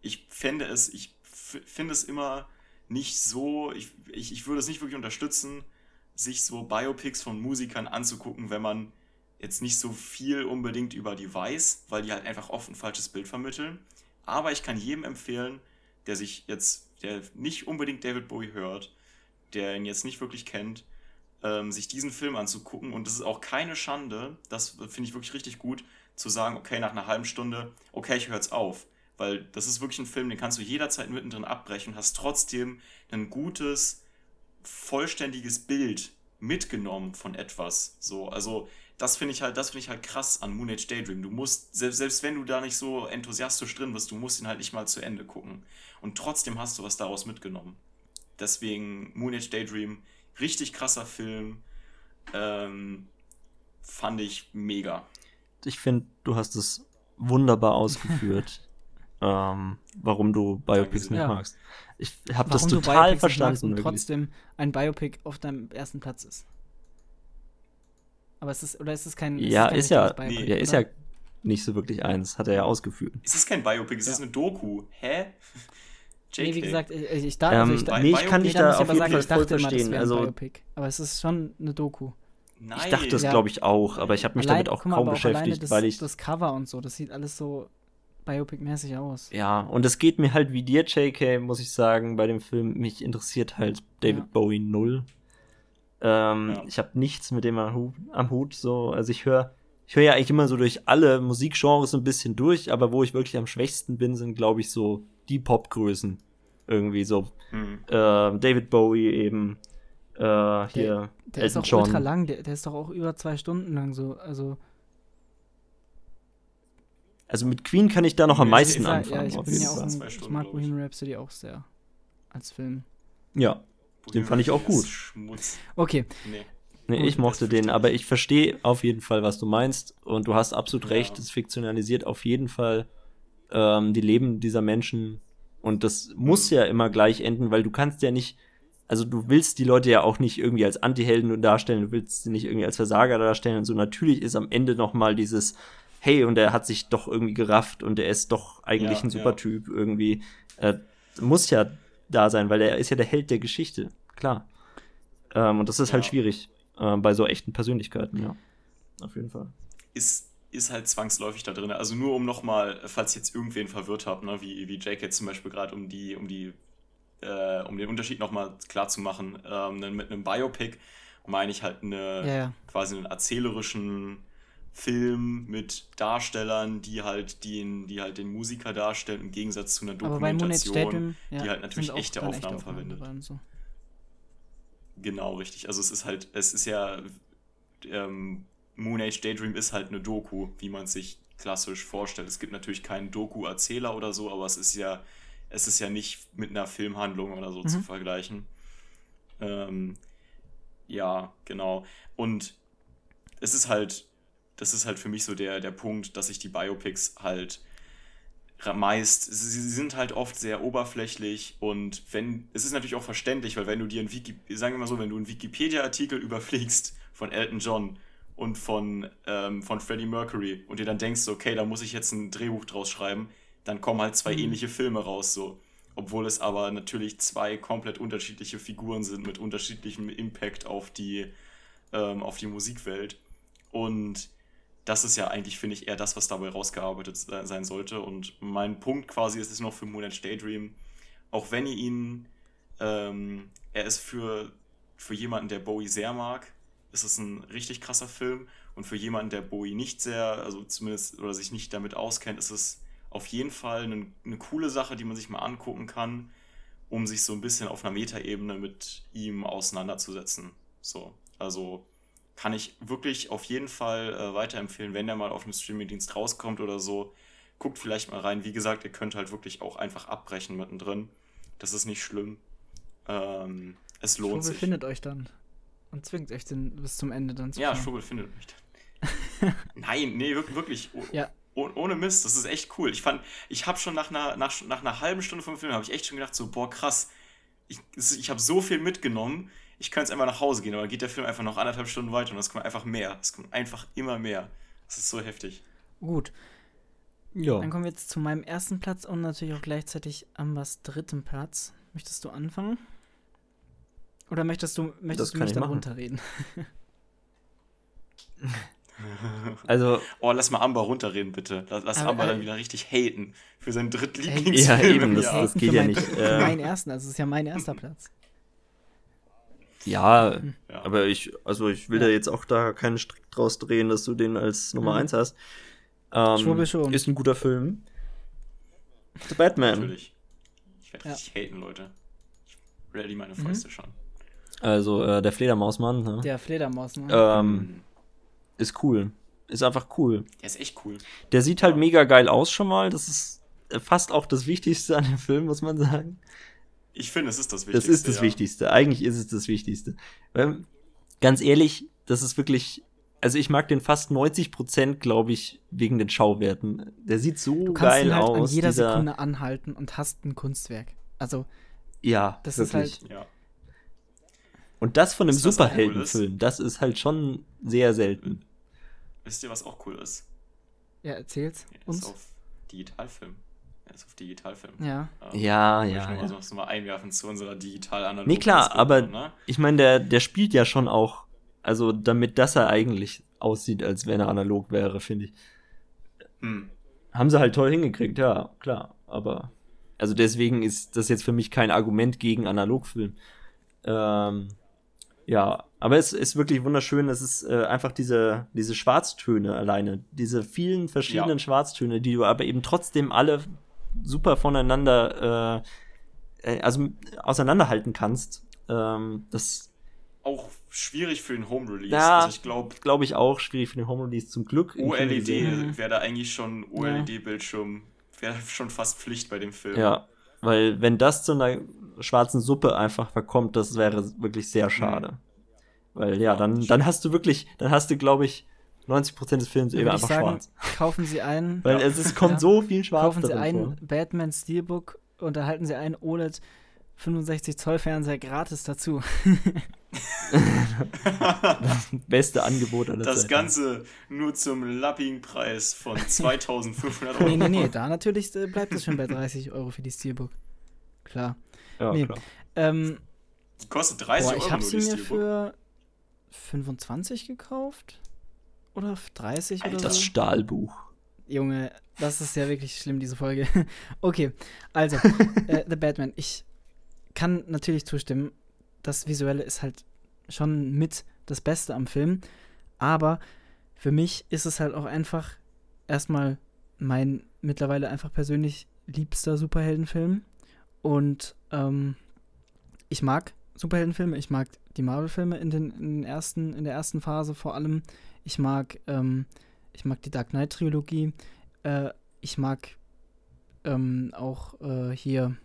ich fände es, ich finde es immer nicht so, ich, ich, ich würde es nicht wirklich unterstützen, sich so Biopics von Musikern anzugucken, wenn man jetzt nicht so viel unbedingt über die weiß, weil die halt einfach oft ein falsches Bild vermitteln. Aber ich kann jedem empfehlen, der sich jetzt, der nicht unbedingt David Bowie hört, der ihn jetzt nicht wirklich kennt, ähm, sich diesen Film anzugucken. Und es ist auch keine Schande, das finde ich wirklich richtig gut, zu sagen, okay, nach einer halben Stunde, okay, ich höre jetzt auf. Weil das ist wirklich ein Film, den kannst du jederzeit mittendrin abbrechen und hast trotzdem ein gutes, vollständiges Bild mitgenommen von etwas. So, also das finde ich halt, das finde ich halt krass an Moon Age Daydream. Du musst, selbst, selbst wenn du da nicht so enthusiastisch drin bist, du musst ihn halt nicht mal zu Ende gucken. Und trotzdem hast du was daraus mitgenommen. Deswegen Moon Age Daydream, richtig krasser Film. Ähm, fand ich mega. Ich finde, du hast es wunderbar ausgeführt, ähm, warum du Biopics nicht ja. magst. Ich habe das total verstanden. Und trotzdem ein Biopic auf deinem ersten Platz ist. Aber ist es, oder ist es kein. Ja, ist, ist ja, Biopic, ja, ist ja nicht so wirklich eins, hat er ja ausgeführt. Es ist kein Biopic, es ja. ist eine Doku. Hä? JK. Nee, wie gesagt, ich, ich, da, also ich, ähm, nee, ich kann dich da auf jeden Fall voll verstehen. Immer, also, Biopic, aber es ist schon eine Doku. Nein. Ich dachte das, Ja. glaube ich, auch, aber ich habe mich Allein- damit auch mal, kaum beschäftigt, das, weil ich. Das Cover und so, das sieht alles so Biopic-mäßig aus. Ja, und es geht mir halt wie dir, JK, muss ich sagen, bei dem Film. Mich interessiert halt David Ja. Bowie null. Ähm, Ja. Ich habe nichts mit dem am Hut, so. Also ich höre ich höre ja eigentlich immer so durch alle Musikgenres ein bisschen durch, aber wo ich wirklich am schwächsten bin, sind, glaube ich, so die Popgrößen. Irgendwie so. Hm. Äh, David Bowie eben. Äh, hier. Der ist Elton auch John. ultra lang, der, der ist doch auch über zwei Stunden lang so. Also, Also mit Queen kann ich da noch am Ja, meisten ich- ja, anfangen. ja, ich ja auch ein, ich mag. Bohemian Rhapsody auch sehr. Als Film. Ja. Den fand ich auch gut. Schmutz. Okay, Nee. Nee, ich mochte den, aber ich. verstehe auf jeden Fall, was du meinst. Und du hast absolut Ja. recht, es fiktionalisiert auf jeden Fall ähm, die Leben dieser Menschen. Und das muss Mhm. ja immer gleich enden, weil du kannst ja nicht, also du willst die Leute ja auch nicht irgendwie als Antihelden darstellen, du willst sie nicht irgendwie als Versager darstellen. Und so natürlich ist am Ende noch mal dieses, hey, und er hat sich doch irgendwie gerafft und er ist doch eigentlich Ja, ein ja. super Typ irgendwie. Äh, muss ja da sein, weil er ist ja der Held der Geschichte, klar. Ähm, und das ist halt Ja. schwierig äh, bei so echten Persönlichkeiten, ja. Auf jeden Fall. ist, ist halt zwangsläufig da drin. Also nur um nochmal, falls ich jetzt irgendwen verwirrt habe, ne, wie, wie Jake jetzt zum Beispiel gerade, um die, um die, äh, um den Unterschied nochmal klar zu machen, ähm, dann mit einem Biopic meine ich halt eine ja, ja. quasi einen erzählerischen Film mit Darstellern, die halt den, die halt den Musiker darstellen, im Gegensatz zu einer Dokumentation. Ja, die halt natürlich echte dann Aufnahmen verwendet. so. Genau, richtig. Also es ist halt, es ist ja, ähm, Moon Age Daydream ist halt eine Doku, wie man sich klassisch vorstellt. Es gibt natürlich keinen Doku-Erzähler oder so, aber es ist ja, es ist ja nicht mit einer Filmhandlung oder so Mhm. zu vergleichen. Ähm, ja, genau. Und es ist halt, das ist halt für mich so der, der Punkt, dass ich die Biopics halt meist, sie sie sind halt oft sehr oberflächlich und wenn, es ist natürlich auch verständlich, weil wenn du dir ein Wiki, sagen wir mal so, wenn du einen Wikipedia-Artikel überfliegst von Elton John und von, ähm, von Freddie Mercury und dir dann denkst, okay, da muss ich jetzt ein Drehbuch draus schreiben, dann kommen halt zwei Mhm. ähnliche Filme raus, so. Obwohl es aber natürlich zwei komplett unterschiedliche Figuren sind mit unterschiedlichem Impact auf die, ähm, auf die Musikwelt. Und das ist ja eigentlich, finde ich, eher das, was dabei rausgearbeitet se- sein sollte. Und mein Punkt quasi ist es noch für Moonage Daydream, auch wenn ihr ihn, ähm, er ist für, für jemanden, der Bowie sehr mag, ist es ein richtig krasser Film. Und für jemanden, der Bowie nicht sehr, also zumindest, oder sich nicht damit auskennt, ist es auf jeden Fall eine, eine coole Sache, die man sich mal angucken kann, um sich so ein bisschen auf einer Metaebene mit ihm auseinanderzusetzen. So, also kann ich wirklich auf jeden Fall äh, weiterempfehlen, wenn der mal auf einem Streamingdienst rauskommt oder so. Guckt vielleicht mal rein. Wie gesagt, ihr könnt halt wirklich auch einfach abbrechen mittendrin. Das ist nicht schlimm. Ähm, es lohnt Strobel sich. findet euch dann und zwingt euch den bis zum Ende dann zu Ja, schauen. Strobel findet mich dann. Nein, nee, wirklich. Oh, Ja. oh, ohne Mist, das ist echt cool. Ich fand, ich habe schon nach einer, nach, nach einer halben Stunde vom Film, habe ich echt schon gedacht, so, boah, krass. Ich, ich habe so viel mitgenommen, ich könnte jetzt einfach nach Hause gehen, aber dann geht der Film einfach noch anderthalb Stunden weiter und es kommt einfach mehr. Es kommt einfach immer mehr. Das ist so heftig. Gut, Ja. dann kommen wir jetzt zu meinem ersten Platz und natürlich auch gleichzeitig Ambers dritten Platz. Möchtest du anfangen? Oder möchtest du, möchtest du kann mich ich dann machen. runterreden? Also, Oh, lass mal Amber runterreden, bitte. Lass, lass Aber, Amber äh, dann wieder richtig haten für seinen ja, Drittlieblingsfilm eben, im das- das geht ja nicht, äh. meinen ersten, also es ist ja mein erster Platz. Ja, Ja. aber ich, also ich will Ja. da jetzt auch da keinen Strick draus drehen, dass du den als Nummer Mhm. 1 hast. Ähm, Schwurbel schon. Ist ein guter Film. The Batman. Natürlich. Ich werde Ja. richtig haten, Leute. Ready meine Mhm. Fäuste schon. Also äh, der Fledermausmann, ne? Der Fledermaus, ne? ähm, Mhm. ist cool. Ist einfach cool. Der ist echt cool. Der sieht halt mega geil aus schon mal. Das ist äh, fast auch das Wichtigste an dem Film, muss man sagen. Ich finde, es ist das Das Wichtigste. ist das ja. Wichtigste. Eigentlich ist es das Wichtigste. Weil, ganz ehrlich, das ist wirklich. Also ich mag den fast 90%, glaube ich, wegen den Schauwerten. Der sieht so du kannst geil ihn halt aus. an jeder dieser, Sekunde anhalten und hast ein Kunstwerk. Also, Ja, Das ist wirklich. halt- Ja. Und das von einem auch cool Superheldenfilm, das ist halt schon sehr selten. Wisst ihr, was auch cool ist? ja, erzähl's Er ist uns. auf Digitalfilm. Er ist auf Digitalfilm. Ja. Ähm, Ja, ja. Ich ja. so mal einwerfen zu unserer digital Nee, klar, aber Ne? ich meine, der, der spielt ja schon auch Also, damit das er eigentlich aussieht, als wenn er analog wäre, finde ich. Hm. Haben sie halt toll hingekriegt, ja, klar. Aber, also deswegen ist das jetzt für mich kein Argument gegen Analogfilm. Ähm, ja, aber es ist wirklich wunderschön. Es ist äh, einfach diese, diese Schwarztöne alleine. Diese vielen verschiedenen Ja. Schwarztöne, die du aber eben trotzdem alle super voneinander, äh, äh, also auseinanderhalten kannst. Ähm, das Auch schwierig für den Home Release. Ja. Also ich glaube, glaube ich auch schwierig für den Home Release zum Glück. OLED wäre da eigentlich schon OLED-Bildschirm, wäre schon fast Pflicht bei dem Film. Ja, weil wenn das zu einer schwarzen Suppe einfach verkommt, das wäre wirklich sehr schade. Weil ja, dann, dann hast du wirklich, dann hast du, glaube ich, 90% des Films eben ich einfach sagen, schwarz. kaufen Sie ein, Weil Ja. es, es kommt Ja. so viel schwarz kaufen Sie darin ein vor. Batman Steelbook und erhalten Sie einen OLED 65 Zoll Fernseher gratis dazu. Beste Angebot aller Das Zeiten. Ganze nur zum lappigen Preis von 2500 Euro. nee, nee, nee, da natürlich äh, bleibt es schon bei 30 Euro für die Steelbook. Klar. Ja, nee. klar. Ähm, Die kostet 30 boah, ich Euro habe nur sie mir Steelbook. für 25 gekauft. Oder für 30 oder Das so. Stahlbuch. Junge, das ist ja wirklich schlimm, diese Folge. okay, also, äh, The Batman. Ich kann natürlich zustimmen, das Visuelle ist halt schon mit das Beste am Film. Aber für mich ist es halt auch einfach erstmal mein mittlerweile einfach persönlich liebster Superheldenfilm. Und ähm, ich mag Superheldenfilme, ich mag die Marvel-Filme in, in, den ersten, in der ersten Phase vor allem. Ich mag, ähm, ich mag die Dark Knight-Trilogie. Äh, ich mag ähm, auch äh, hier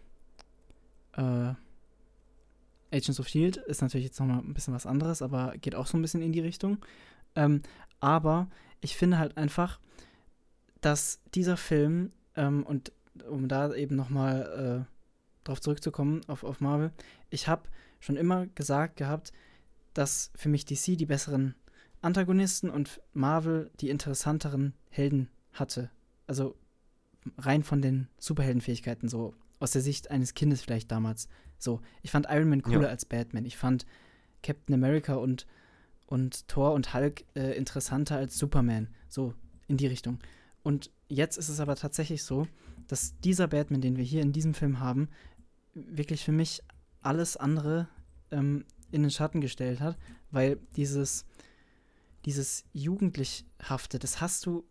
äh, Agents of Shield ist natürlich jetzt nochmal ein bisschen was anderes, aber geht auch so ein bisschen in die Richtung. Ähm, aber ich finde halt einfach, dass dieser Film, ähm, und um da eben nochmal äh, drauf zurückzukommen, auf, auf Marvel, ich habe schon immer gesagt gehabt, dass für mich DC die besseren Antagonisten und Marvel die interessanteren Helden hatte. Also rein von den Superheldenfähigkeiten, so aus der Sicht eines Kindes vielleicht damals. So, ich fand Iron Man cooler Ja. als Batman. Ich fand Captain America und, und Thor und Hulk äh, interessanter als Superman. So, in die Richtung. Und jetzt ist es aber tatsächlich so, dass dieser Batman, den wir hier in diesem Film haben, wirklich für mich alles andere ähm, in den Schatten gestellt hat, weil dieses, dieses Jugendlichhafte, das hast du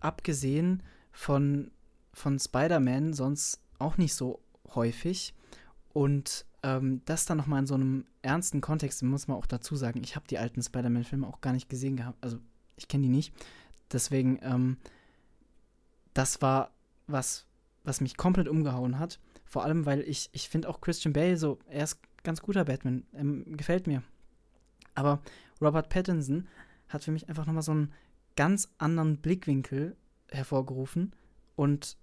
abgesehen von, von Spider-Man sonst auch nicht so häufig. Und ähm, das dann nochmal in so einem ernsten Kontext, muss man auch dazu sagen, ich habe die alten Spider-Man-Filme auch gar nicht gesehen gehabt, also ich kenne die nicht. Deswegen, ähm, das war was, was mich komplett umgehauen hat. Vor allem, weil ich, ich finde auch Christian Bale so, er ist ganz guter Batman, ähm, gefällt mir. Aber Robert Pattinson hat für mich einfach nochmal so einen ganz anderen Blickwinkel hervorgerufen und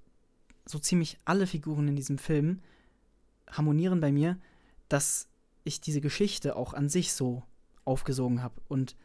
so ziemlich alle Figuren in diesem Film harmonieren bei mir, dass ich diese Geschichte auch an sich so aufgesogen habe und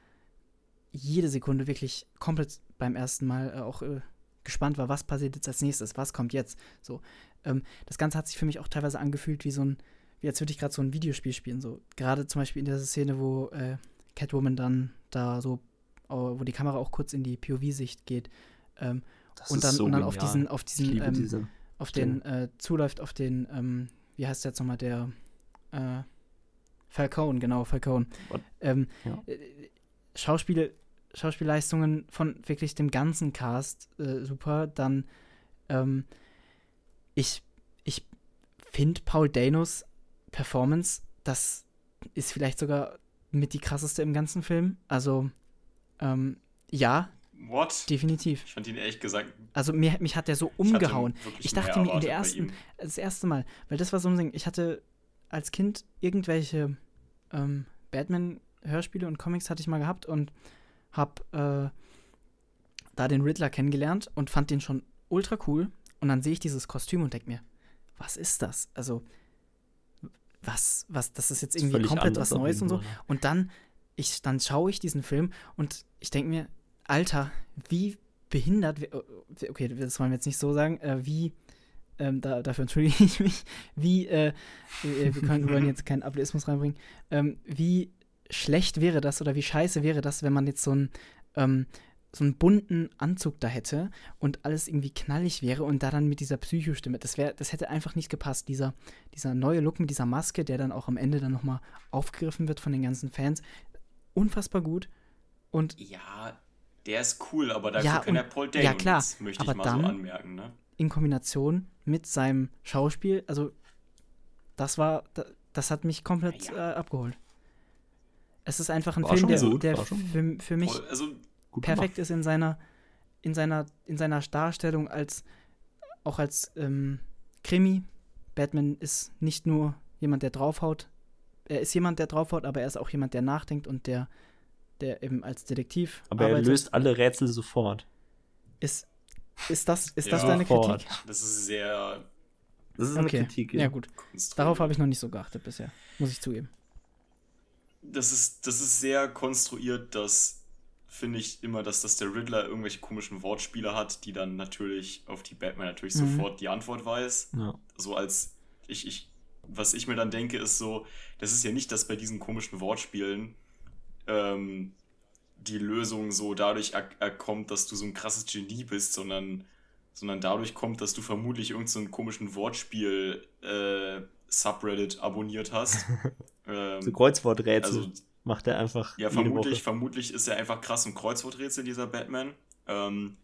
jede Sekunde wirklich komplett beim ersten Mal äh, auch äh, gespannt war, was passiert jetzt als nächstes, was kommt jetzt. So, ähm, das Ganze hat sich für mich auch teilweise angefühlt wie so ein, wie als würde ich gerade so ein Videospiel spielen. So gerade zum Beispiel in der Szene, wo äh, Catwoman dann da so, wo die Kamera auch kurz in die POV-Sicht geht ähm, und dann, so und dann auf diesen, auf diesen, ähm, diese. auf den äh, zuläuft, auf den, ähm, wie heißt der jetzt nochmal, der äh, Falcone, genau, Falcone. Ähm, Ja. äh, Schauspiel, Schauspielleistungen von wirklich dem ganzen Cast äh, super. Dann, ähm, ich, ich finde Paul Danos Performance, das ist vielleicht sogar mit die krasseste im ganzen Film. Also, ähm, ja, What? definitiv. Ich fand ihn ehrlich gesagt. Also mir, mich hat der so ich umgehauen. Ich mehr dachte mir in der ersten, das erste Mal, weil das war so ein Ding, ich hatte als Kind irgendwelche ähm, Batman-Hörspiele und Comics hatte ich mal gehabt und hab äh, da den Riddler kennengelernt und fand den schon ultra cool. Und dann sehe ich dieses Kostüm und denke mir, was ist das? Also, was, was, das ist jetzt irgendwie komplett was Neues und so. Ne? Und dann, ich, dann schaue ich diesen Film und ich denke mir, Alter, wie behindert, äh, okay, das wollen wir jetzt nicht so sagen, äh, wie, ähm, da, dafür entschuldige ich mich, wie, äh, wir, wir können, wir wollen jetzt keinen Ableismus reinbringen, ähm, wie schlecht wäre das oder wie scheiße wäre das, wenn man jetzt so einen, ähm, so einen bunten Anzug da hätte und alles irgendwie knallig wäre und da dann mit dieser Psychostimme. Das, wär, das hätte einfach nicht gepasst. Dieser, dieser neue Look mit dieser Maske, der dann auch am Ende dann nochmal aufgegriffen wird von den ganzen Fans. Unfassbar gut. Und Ja, der ist cool, aber dafür Ja, kann der Paul Dano ja, klar, nichts, möchte aber ich mal dann- so anmerken, ne? in Kombination mit seinem Schauspiel, also das war, da- das hat mich komplett Ja. äh, abgeholt. Es ist einfach ein War Film, der, gut, der für, für mich also, Gut perfekt ist in seiner, in seiner, in seiner Darstellung als auch als ähm, Krimi. Batman ist nicht nur jemand, der draufhaut. Er ist jemand, der draufhaut, aber er ist auch jemand, der nachdenkt und der, der eben als Detektiv Aber er arbeitet. löst alle Rätsel sofort. Ist, ist das, ist das Ja. deine Sofort. Kritik? das ist sehr Das ist Okay. eine Kritik. Ja, gut. Darauf habe ich noch nicht so geachtet bisher, muss ich zugeben. das ist, das ist sehr konstruiert, dass finde ich immer, dass das der Riddler irgendwelche komischen Wortspiele hat, die dann natürlich auf die Batman natürlich Mhm. sofort die Antwort weiß. Ja. So als ich, ich, was ich mir dann denke, ist so, das ist ja nicht, dass bei diesen komischen Wortspielen ähm, die Lösung so dadurch er erkommt, dass du so ein krasses Genie bist, sondern, sondern dadurch kommt, dass du vermutlich irgendeinen so komischen Wortspiel äh, Subreddit abonniert hast. ähm, So Kreuzworträtsel also macht er einfach ja, vermutlich, Woche. vermutlich ist er einfach krass im Kreuzworträtsel, dieser Batman. Ähm,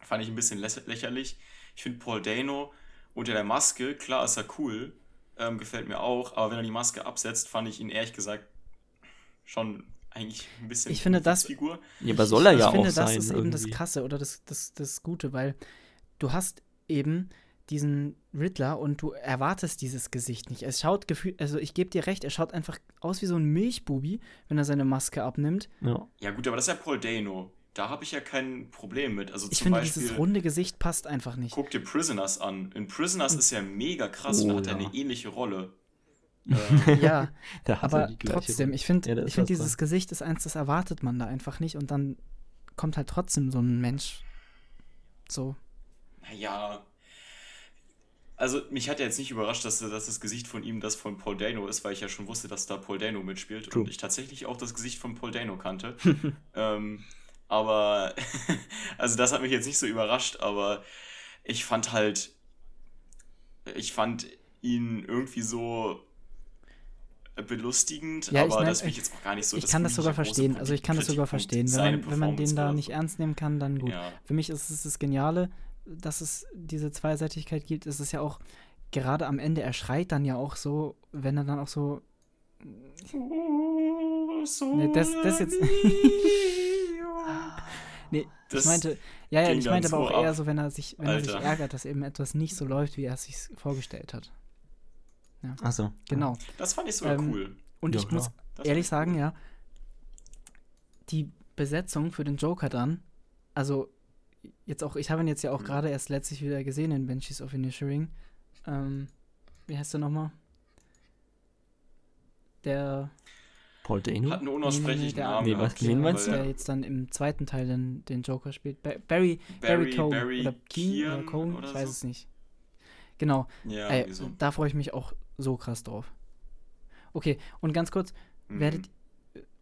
fand ich ein bisschen lä- lächerlich. Ich finde Paul Dano unter der Maske, klar ist er cool, ähm, gefällt mir auch, aber wenn er die Maske absetzt, fand ich ihn ehrlich gesagt schon eigentlich ein bisschen Ich finde, das- Figur. Ja, aber soll er ich ja finde, auch das sein. ist eben das irgendwie. Krasse oder das, das, das Gute, weil du hast eben diesen Riddler und du erwartest dieses Gesicht nicht. Es schaut gefühlt, also ich gebe dir recht, er schaut einfach aus wie so ein Milchbubi, wenn er seine Maske abnimmt. Ja. Ja gut, aber das ist ja Paul Dano. Da habe ich ja kein Problem mit. Also Ich zum finde, Beispiel, dieses runde Gesicht passt einfach nicht. guck dir Prisoners an. In Prisoners ist er mega krass Oh, und hat ja. eine ähnliche Rolle. Ja, Da hat er aber trotzdem, ich finde, Ja, ich finde, was dieses Gesicht ist eins, das erwartet man da einfach nicht und dann kommt halt trotzdem so ein Mensch so. Naja. Also, mich hat ja jetzt nicht überrascht, dass, dass das Gesicht von ihm das von Paul Dano ist, weil ich ja schon wusste, dass da Paul Dano mitspielt True. und ich tatsächlich auch das Gesicht von Paul Dano kannte. ähm, aber, also, das hat mich jetzt nicht so überrascht, aber ich fand halt, ich fand ihn irgendwie so belustigend, Ja, ich aber mein, das will ich jetzt auch gar nicht so. ich kann das sogar verstehen. Also ich kann das sogar verstehen. Wenn man, wenn man den da nicht so. ernst nehmen kann, dann gut. Ja. Für mich ist es das Geniale, dass es diese Zweiseitigkeit gibt. Es ist ja auch gerade am Ende, er schreit dann ja auch so, wenn er dann auch so. Nee, das- das jetzt- Nee, Das ich meinte, ja, ja, ich meinte aber so auch eher ab, so, wenn er sich, wenn er sich Alter. ärgert, dass eben etwas nicht so läuft, wie er es sich vorgestellt hat. Achso. Genau. Das fand ich sogar Ähm, cool. Und Ja, ich klar. muss Das ehrlich sagen, cool. ja, die Besetzung für den Joker dann, also jetzt auch, ich habe ihn jetzt ja auch Mhm. gerade erst letztlich wieder gesehen in Benches of Inisherin. Ähm, wie heißt der nochmal? Der, Paul Dano? Hat einen unaussprechlichen der- Namen. Nee, gehabt, was- wen meinst weil- der jetzt dann im zweiten Teil den, den Joker spielt. Ba Barry, Barry, Barry, Cohn Barry oder Keen oder oder ich weiß so? es nicht. Genau, Ja, Ey, da freue ich mich auch so krass drauf. Okay, und ganz kurz, Mhm. werdet,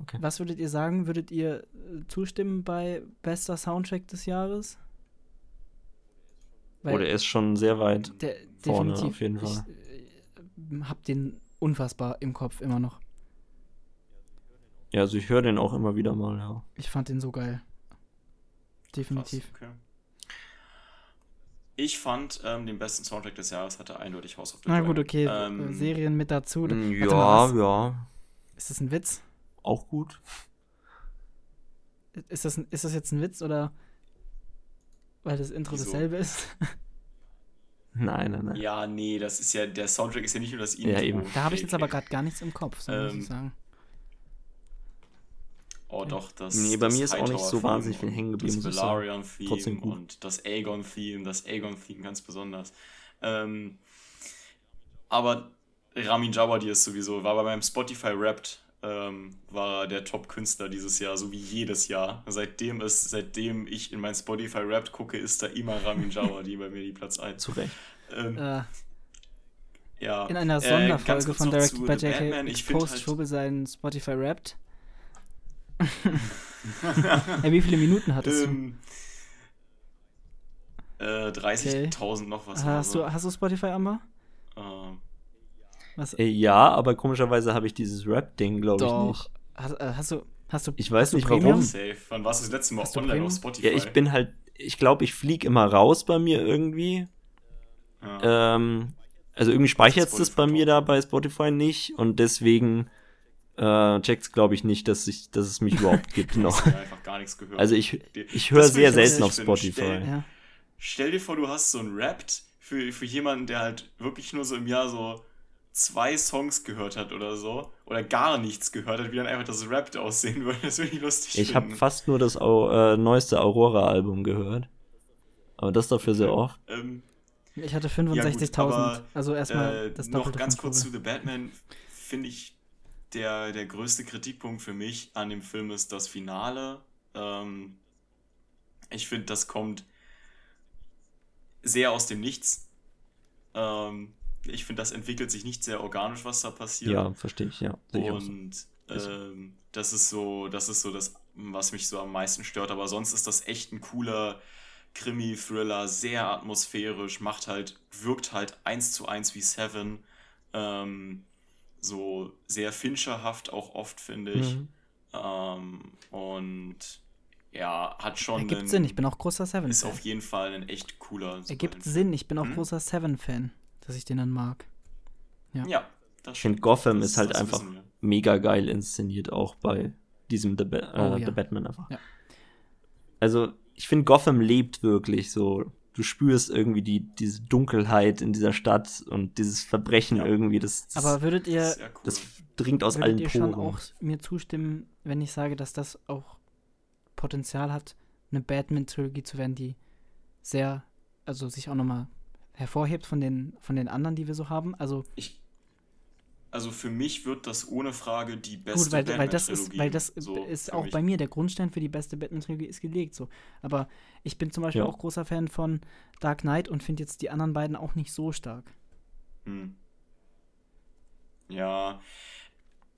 Okay. was würdet ihr sagen? Würdet ihr äh, zustimmen bei bester Soundtrack des Jahres? Weil Oder er ist schon sehr weit. der, vorne definitiv, auf jeden Fall. Ich äh, hab den unfassbar im Kopf immer noch. Ja, also ich höre den auch immer wieder mal, ja. Ich fand den so geil. Krass, Definitiv. okay. Ich fand, ähm, den besten Soundtrack des Jahres hatte eindeutig House of the Na Dragon. gut, okay, Ähm, äh, Serien mit dazu. Warte Mm, Ja, mal, ja. Ist das ein Witz? Auch gut. Ist das, ein, ist das jetzt ein Witz oder weil das Intro Wieso? dasselbe ist? Nein, nein, nein. Ja, nee, das ist ja, der Soundtrack ist ja nicht nur das Intro. Ja, eben. Da habe ich jetzt aber gerade gar nichts im Kopf, so muss Ähm, ich sagen. Oh doch, das Nee, bei das mir ist auch nicht so wahnsinnig viel hängen geblieben, Das gut. und das Aegon-Theme, das Aegon-Theme ganz besonders. Ähm, aber Ramin Djawadi ist sowieso, war bei meinem Spotify Wrapped, ähm, war er der Top-Künstler dieses Jahr, so wie jedes Jahr. Seitdem, es, seitdem ich in mein Spotify Wrapped gucke, ist da immer Ramin Djawadi bei mir die Platz 1. Zu Recht. Ähm, Äh, ja. in einer Äh, Sonderfolge kurz von zu by JK Batman. Ich Exposed halt, Schwubbel seinen Spotify Wrapped. Ja, wie viele Minuten hattest du? Ähm, äh, 30.000 noch was. Hast oder du, hast du Spotify, Amber? so. Ähm, Was? Äh, ja, aber komischerweise habe ich dieses Rap-Ding, glaube ich, nicht. Hast, äh, hast du, hast du, Ich weiß hast du nicht, Premium? warum. safe. Wann warst du das letzte Mal Hast du online auf Spotify? Ja, ich bin halt, ich glaube, ich fliege immer raus bei mir irgendwie. Ja. Ähm, also irgendwie speichert es das bei mir da bei Spotify nicht und deswegen äh, checkt es, glaube ich, nicht, dass, ich, dass es mich überhaupt gibt noch. hast ja einfach gar nichts gehört. Also ich, ich höre sehr selten auf. Spotify. Stell- Ja. Stell dir vor, du hast so ein Rapt für, für jemanden, der halt wirklich nur so im Jahr so zwei Songs gehört hat oder so. Oder gar nichts gehört hat, wie dann einfach das Rapt aussehen würde. Das würde ich lustig Ich habe fast nur das Au äh, neueste Aurora-Album gehört. Aber das dafür sehr oft. Ähm, Ich hatte Ja, gut, 65.000. aber, also erstmal äh, das noch Doppelte ganz von kurz zu. The Batman, finde ich, der, der größte Kritikpunkt für mich an dem Film ist das Finale. Ähm, ich finde, das kommt sehr aus dem Nichts. Ähm, ich finde, das entwickelt sich nicht sehr organisch, was da passiert. Ja, verstehe ich, ja. Sehe ich auch so. Und ähm, das ist so, das ist so das, was mich so am meisten stört. Aber sonst ist das echt ein cooler Krimi-Thriller, sehr atmosphärisch, macht halt, wirkt halt eins zu eins wie Seven. Ähm, so sehr Fincherhaft auch oft, finde ich. Mhm. Ähm, und ja, hat schon Ergibt einen- Sinn, ich bin auch großer ist Seven-Fan. auf jeden Fall ein echt cooler Ergibt. Sinn, ich bin auch Hm? großer Seven-Fan, dass ich den dann mag. Ja, das Ich finde, Gotham ist halt einfach mega geil inszeniert, auch bei diesem The, ba äh, Oh, ja. The Batman einfach. Ja. Also, ich finde, Gotham lebt wirklich so. Du spürst irgendwie die, diese Dunkelheit in dieser Stadt und dieses Verbrechen Ja. irgendwie, das, das, Aber würdet ihr, Sehr cool. das dringt aus würdet allen ihr Poren. schon auch mir zustimmen, wenn ich sage, dass das auch Potenzial hat, eine Batman-Trilogie zu werden, die sehr, also sich auch nochmal hervorhebt von den, von den anderen, die wir so haben? Also Ich, also für mich wird das ohne Frage die beste Gut, weil, weil das ist, Batman-Trilogie. weil das So, ist auch mich. bei mir der Grundstein für die beste Batman-Trilogie ist gelegt. So. Aber ich bin zum Beispiel Ja. auch großer Fan von Dark Knight und finde jetzt die anderen beiden auch nicht so stark. Hm. Ja.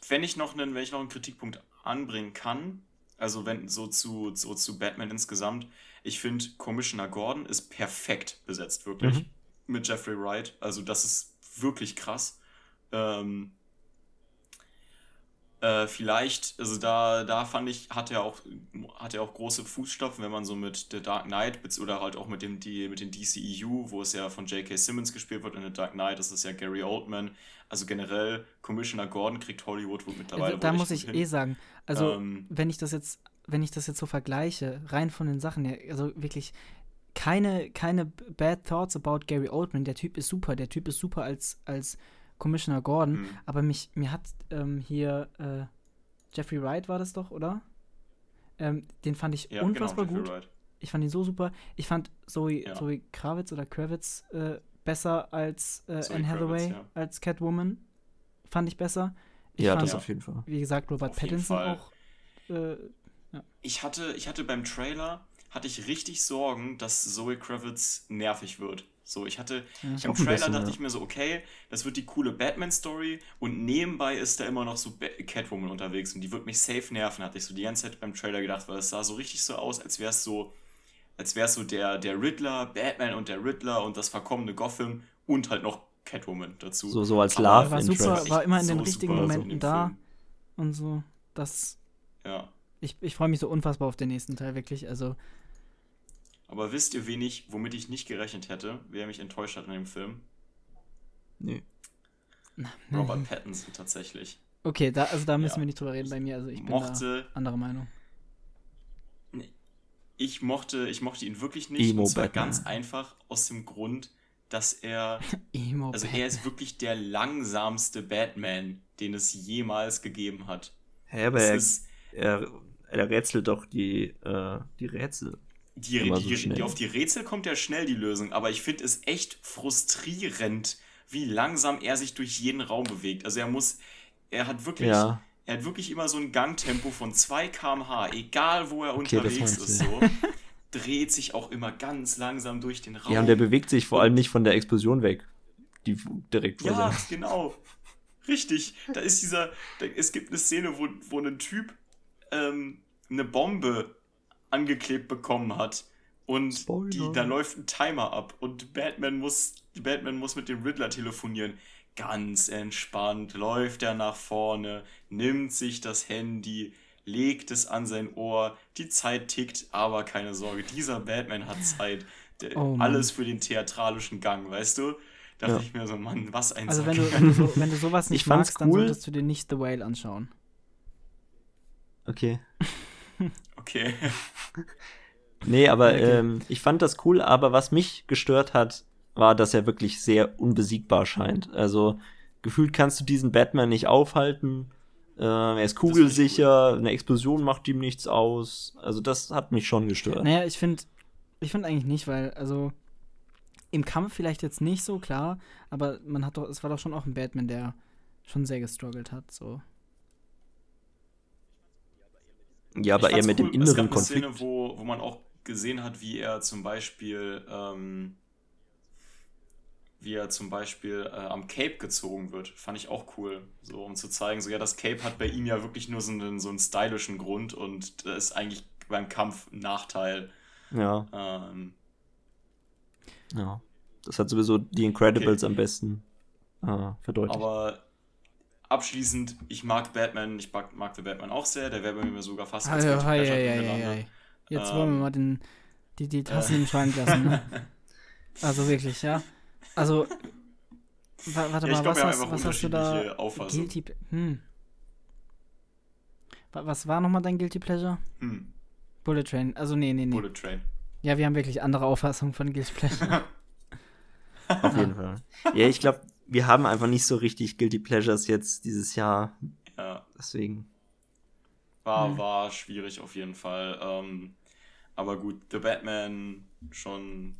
Wenn ich noch einen, wenn ich noch einen Kritikpunkt anbringen kann, also wenn so zu, so zu Batman insgesamt, ich finde Commissioner Gordon ist perfekt besetzt, wirklich. Mhm. Mit Jeffrey Wright. Also das ist wirklich krass. Ähm, äh, vielleicht, also da, da fand ich, hat er auch, hat er auch große Fußstapfen, wenn man so mit The Dark Knight oder halt auch mit dem die, mit dem DCEU, wo es ja von J.K. Simmons gespielt wird in The Dark Knight, das ist ja Gary Oldman. Also generell, Commissioner Gordon kriegt Hollywood mittlerweile Also, da muss ich eh hin. sagen, also Ähm, wenn ich das jetzt, wenn ich das jetzt so vergleiche, rein von den Sachen her, also wirklich keine, keine bad thoughts about Gary Oldman. Der Typ ist super, der Typ ist super als, als Commissioner Gordon, hm. aber mich, mir hat ähm, hier äh, Jeffrey Wright war das doch, oder? Ähm, den fand ich ja, unfassbar genau, gut. Wright. Ich fand ihn so super. Ich fand Zoe, Ja. Zoe Kravitz oder Kravitz äh, besser als äh, Zoe Anne Hathaway, Kravitz, ja. als Catwoman. Fand ich besser. Ich ja, fand, das auf jeden Fall. wie gesagt, Robert Auf Pattinson auch. Äh, Ich hatte, ich hatte beim Trailer, hatte ich richtig Sorgen, dass Zoe Kravitz nervig wird. So, ich hatte, ja. Im Trailer bisschen, dachte ja. ich mir so, okay, das wird die coole Batman-Story und nebenbei ist da immer noch so Ba- Catwoman unterwegs und die wird mich safe nerven, hatte ich so die ganze Zeit beim Trailer gedacht, weil es sah so richtig so aus, als wäre es so, als wäre es so der, der Riddler, Batman und der Riddler und das verkommene Gotham und halt noch Catwoman dazu. So, so als Love war super, war immer in den So richtigen super Momenten da. Film. und so. Das, Ja. ich, ich freue mich so unfassbar auf den nächsten Teil, wirklich. Also, Aber wisst ihr, wen ich, womit ich nicht gerechnet hätte, wer mich enttäuscht hat in dem Film? Nee. Robert Pattinson tatsächlich. okay, da, also da müssen Ja. wir nicht drüber reden bei mir. Also ich bin Mochte, da anderer Meinung. ich mochte, ich mochte ihn wirklich nicht. Emo und zwar Batman. ganz einfach aus dem Grund, dass er, Emo also Batman. er ist wirklich der langsamste Batman, den es jemals gegeben hat. Hä, aber er, ist er, er rätselt doch die, äh, die Rätsel. Die, die, so die, auf die Rätsel kommt ja schnell die Lösung, aber ich finde es echt frustrierend, wie langsam er sich durch jeden Raum bewegt. Also er muss, er hat wirklich, Ja. er hat wirklich immer so ein Gangtempo von 2 km/h, egal wo er Okay, unterwegs ist, so. Dreht sich auch immer ganz langsam durch den Raum. Ja, und der bewegt sich vor allem nicht von der Explosion weg. Die direkt vor Ja, genau. Richtig. Da ist dieser, da, es gibt eine Szene, wo, wo ein Typ ähm, eine Bombe angeklebt bekommen hat und die, da läuft ein Timer ab und Batman muss, Batman muss mit dem Riddler telefonieren. Ganz entspannt läuft er nach vorne, nimmt sich das Handy, legt es an sein Ohr. Die Zeit tickt, aber keine Sorge, dieser Batman hat Zeit. Der, oh alles für den theatralischen Gang, weißt du? Da dachte ja. ich mir so, Mann, was ein Also wenn du, wenn du, so, wenn du sowas nicht magst, cool. dann solltest du dir nicht The Whale anschauen. Okay. okay. nee, aber okay. Ähm, ich fand das cool, aber was mich gestört hat, war, dass er wirklich sehr unbesiegbar scheint. Also gefühlt kannst du diesen Batman nicht aufhalten. Äh, er ist kugelsicher, eine Explosion macht ihm nichts aus. Also das hat mich schon gestört. Naja, ich finde ich finde eigentlich nicht, weil, also im Kampf vielleicht jetzt nicht so, klar, aber man hat doch, es war doch schon auch ein Batman, der schon sehr gestruggelt hat, so. Ja, aber eher mit cool. dem inneren es gab eine Konflikt. Szene, wo, wo man auch gesehen hat, wie er zum Beispiel, ähm, wie er zum Beispiel äh, am Cape gezogen wird. Fand ich auch cool. So, um zu zeigen, so ja, das Cape hat bei ihm ja wirklich nur so einen, so einen stylischen Grund und das ist eigentlich beim Kampf ein Nachteil. Ja. Ähm, ja. Das hat sowieso die Incredibles okay. am besten äh, verdeutlicht. Aber abschließend, ich mag Batman, ich mag, mag The Batman auch sehr, der wäre bei mir sogar fast als also, hei, hei, hei, Jetzt ähm, wollen wir mal den, die, die Tassen äh. im Schrank lassen. Ne? Also wirklich, ja. Also, warte ja, mal, glaub, was, hast, was hast du da? Guilty, hm. Was war nochmal dein Guilty Pleasure? Hm. Bullet Train. Also, nee, nee, nee. Bullet Train. Ja, wir haben wirklich andere Auffassungen von Guilty Pleasure. Auf jeden Fall. Ja, ich glaube, wir haben einfach nicht so richtig Guilty Pleasures jetzt dieses Jahr. Ja. Deswegen. War, hm. war schwierig auf jeden Fall. Ähm, aber gut, The Batman schon,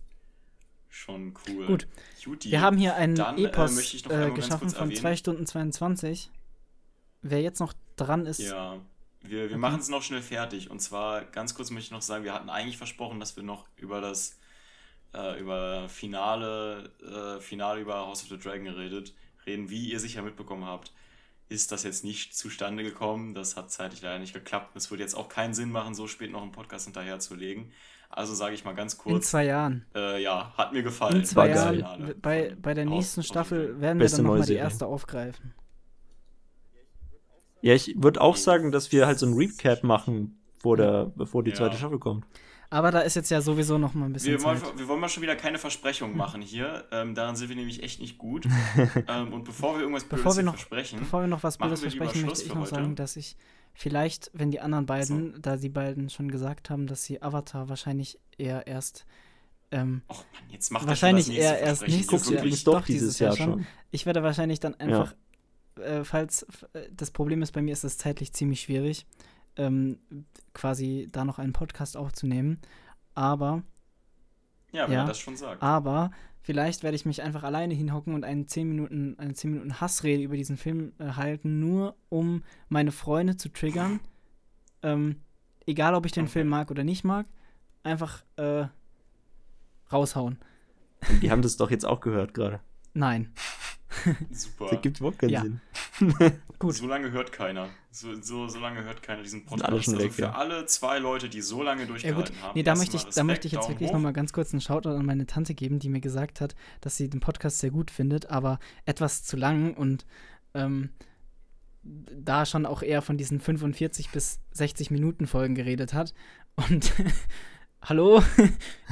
schon cool. Gut. Juti. Wir haben hier einen Dann, äh, Epos äh, geschaffen von 2 Stunden 22. Wer jetzt noch dran ist. Ja. Wir, wir okay. machen es noch schnell fertig. Und zwar, ganz kurz möchte ich noch sagen, wir hatten eigentlich versprochen, dass wir noch über das äh, über Finale, äh, Finale über House of the Dragon redet, reden. Wie ihr sicher mitbekommen habt, ist das jetzt nicht zustande gekommen. Das hat zeitlich leider nicht geklappt. Es würde jetzt auch keinen Sinn machen, so spät noch einen Podcast hinterherzulegen. Also sage ich mal ganz kurz. In zwei Jahren. Äh, ja, hat mir gefallen. In zwei Jahren. Bei, bei der nächsten Staffel werden wir dann nochmal die erste aufgreifen. Ja, ich würde auch sagen, dass wir halt so ein Recap machen, vor der, bevor die ja. zweite Staffel kommt. Aber da ist jetzt ja sowieso noch mal ein bisschen wir wollen, Zeit. Wir wollen mal schon wieder keine Versprechungen machen hier. Ähm, daran sind wir nämlich echt nicht gut. ähm, und bevor wir irgendwas bevor wir noch, versprechen, bevor wir noch was Blödes versprechen, möchte ich noch heute. sagen, dass ich vielleicht, wenn die anderen beiden, so. da die beiden schon gesagt haben, dass sie Avatar wahrscheinlich eher erst ähm, Och Mann, jetzt macht wahrscheinlich eher erst nächstes Jahr, nicht doch dieses Jahr schon. Ich werde wahrscheinlich dann einfach ja äh, falls äh, das Problem ist, bei mir ist das zeitlich ziemlich schwierig, ähm, quasi da noch einen Podcast aufzunehmen. Aber. Ja, wenn ja, er das schon sagt. Aber vielleicht werde ich mich einfach alleine hinhocken und einen 10 Minuten, eine 10 Minuten Hassrede über diesen Film äh, halten, nur um meine Freunde zu triggern. ähm, egal, ob ich den okay. Film mag oder nicht mag, einfach äh, raushauen. Die haben das doch jetzt auch gehört gerade. Nein. Super. Das gibt überhaupt keinen ja. Sinn. Gut. So lange hört keiner. So, so, so lange hört keiner diesen Podcast. Alle schon also weg, für ja. alle zwei Leute, die so lange durchgehalten ja, haben. Nee, da möchte, ich, da möchte ich jetzt wirklich nochmal ganz kurz einen Shoutout an meine Tante geben, die mir gesagt hat, dass sie den Podcast sehr gut findet, aber etwas zu lang und ähm, da schon auch eher von diesen 45 bis 60 Minuten Folgen geredet hat. Und hallo,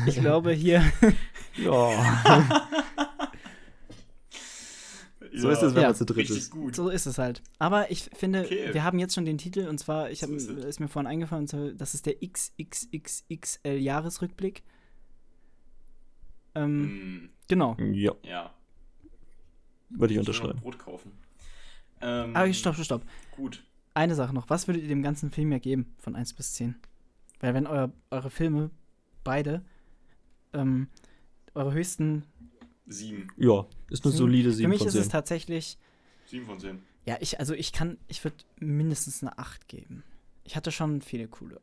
ich glaube hier. ja. So ist es, wenn ja, man zu dritt ist. Gut. So ist es halt. Aber ich finde, okay. wir haben jetzt schon den Titel und zwar, ich hab, so ist, ist, mir vorhin eingefallen, das ist der XXXXL Jahresrückblick. Ähm, mm. Genau. Ja. ja. Würde ich unterschreiben. Brot kaufen. Ähm, Aber stopp, stopp, stopp. Gut. Eine Sache noch. Was würdet ihr dem ganzen Film ja geben von 1 bis 10? Weil wenn euer, eure Filme, beide, ähm, eure höchsten Sieben. Ja, ist eine solide sieben Für mich von ist es tatsächlich. Sieben von zehn. Ja, ich, also ich kann, ich würde mindestens eine acht geben. Ich hatte schon viele coole.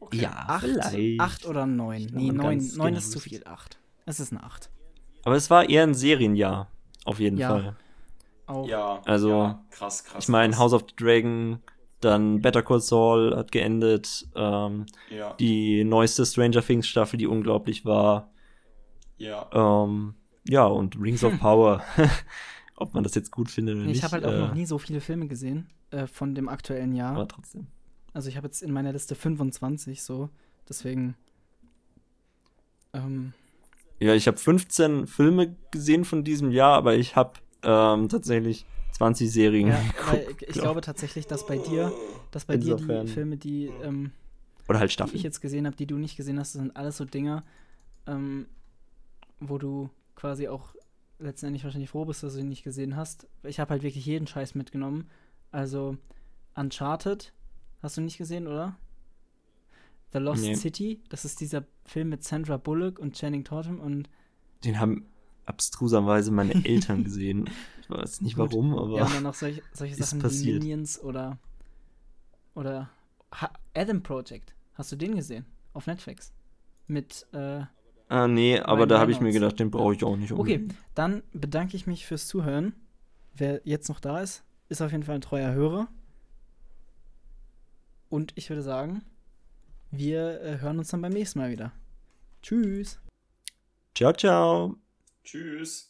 Okay. Ja, acht, vielleicht. acht oder neun. Nee, neun, neun ist zu viel. Acht. Es ist eine acht. Aber es war eher ein Serienjahr, auf jeden ja. Fall. Auch. Ja, also, ja, krass, krass. Ich meine, House of the Dragon Dann Better Call Saul hat geendet. Ähm, Ja. die neueste Stranger Things Staffel, die unglaublich war. Ja. Ähm, ja, und Rings of Power. Ob man das jetzt gut findet oder Nee, nicht. ich habe halt auch äh, noch nie so viele Filme gesehen äh, von dem aktuellen Jahr. Aber trotzdem. Also ich habe jetzt in meiner Liste 25 so. Deswegen. Ähm, Ja, ich habe 15 Filme gesehen von diesem Jahr, aber ich habe ähm, tatsächlich 20 Serien ja, geguckt. weil ich glaub. glaube tatsächlich, dass bei dir, dass bei dir Insofern. die Filme, die, ähm, Oder halt die ich Staffeln. jetzt gesehen habe, die du nicht gesehen hast, das sind alles so Dinger, ähm, wo du quasi auch letztendlich wahrscheinlich froh bist, dass du ihn nicht gesehen hast. Ich habe halt wirklich jeden Scheiß mitgenommen. Also Uncharted hast du nicht gesehen, oder? The Lost Nee. City, das ist dieser Film mit Sandra Bullock und Channing Tatum und Den haben abstruserweise meine Eltern gesehen. Ich weiß nicht Gut. warum, aber ja, und dann noch solche, solche Sachen wie passiert. Minions oder oder ha Adam Project. Hast du den gesehen? Auf Netflix. Mit, äh, ah nee, aber da habe ich mir gedacht, den brauche ich auch nicht Okay, unbedingt. dann bedanke ich mich fürs Zuhören. Wer jetzt noch da ist, ist auf jeden Fall ein treuer Hörer. Und ich würde sagen, wir äh, hören uns dann beim nächsten Mal wieder. Tschüss. Ciao, ciao. Tschüss.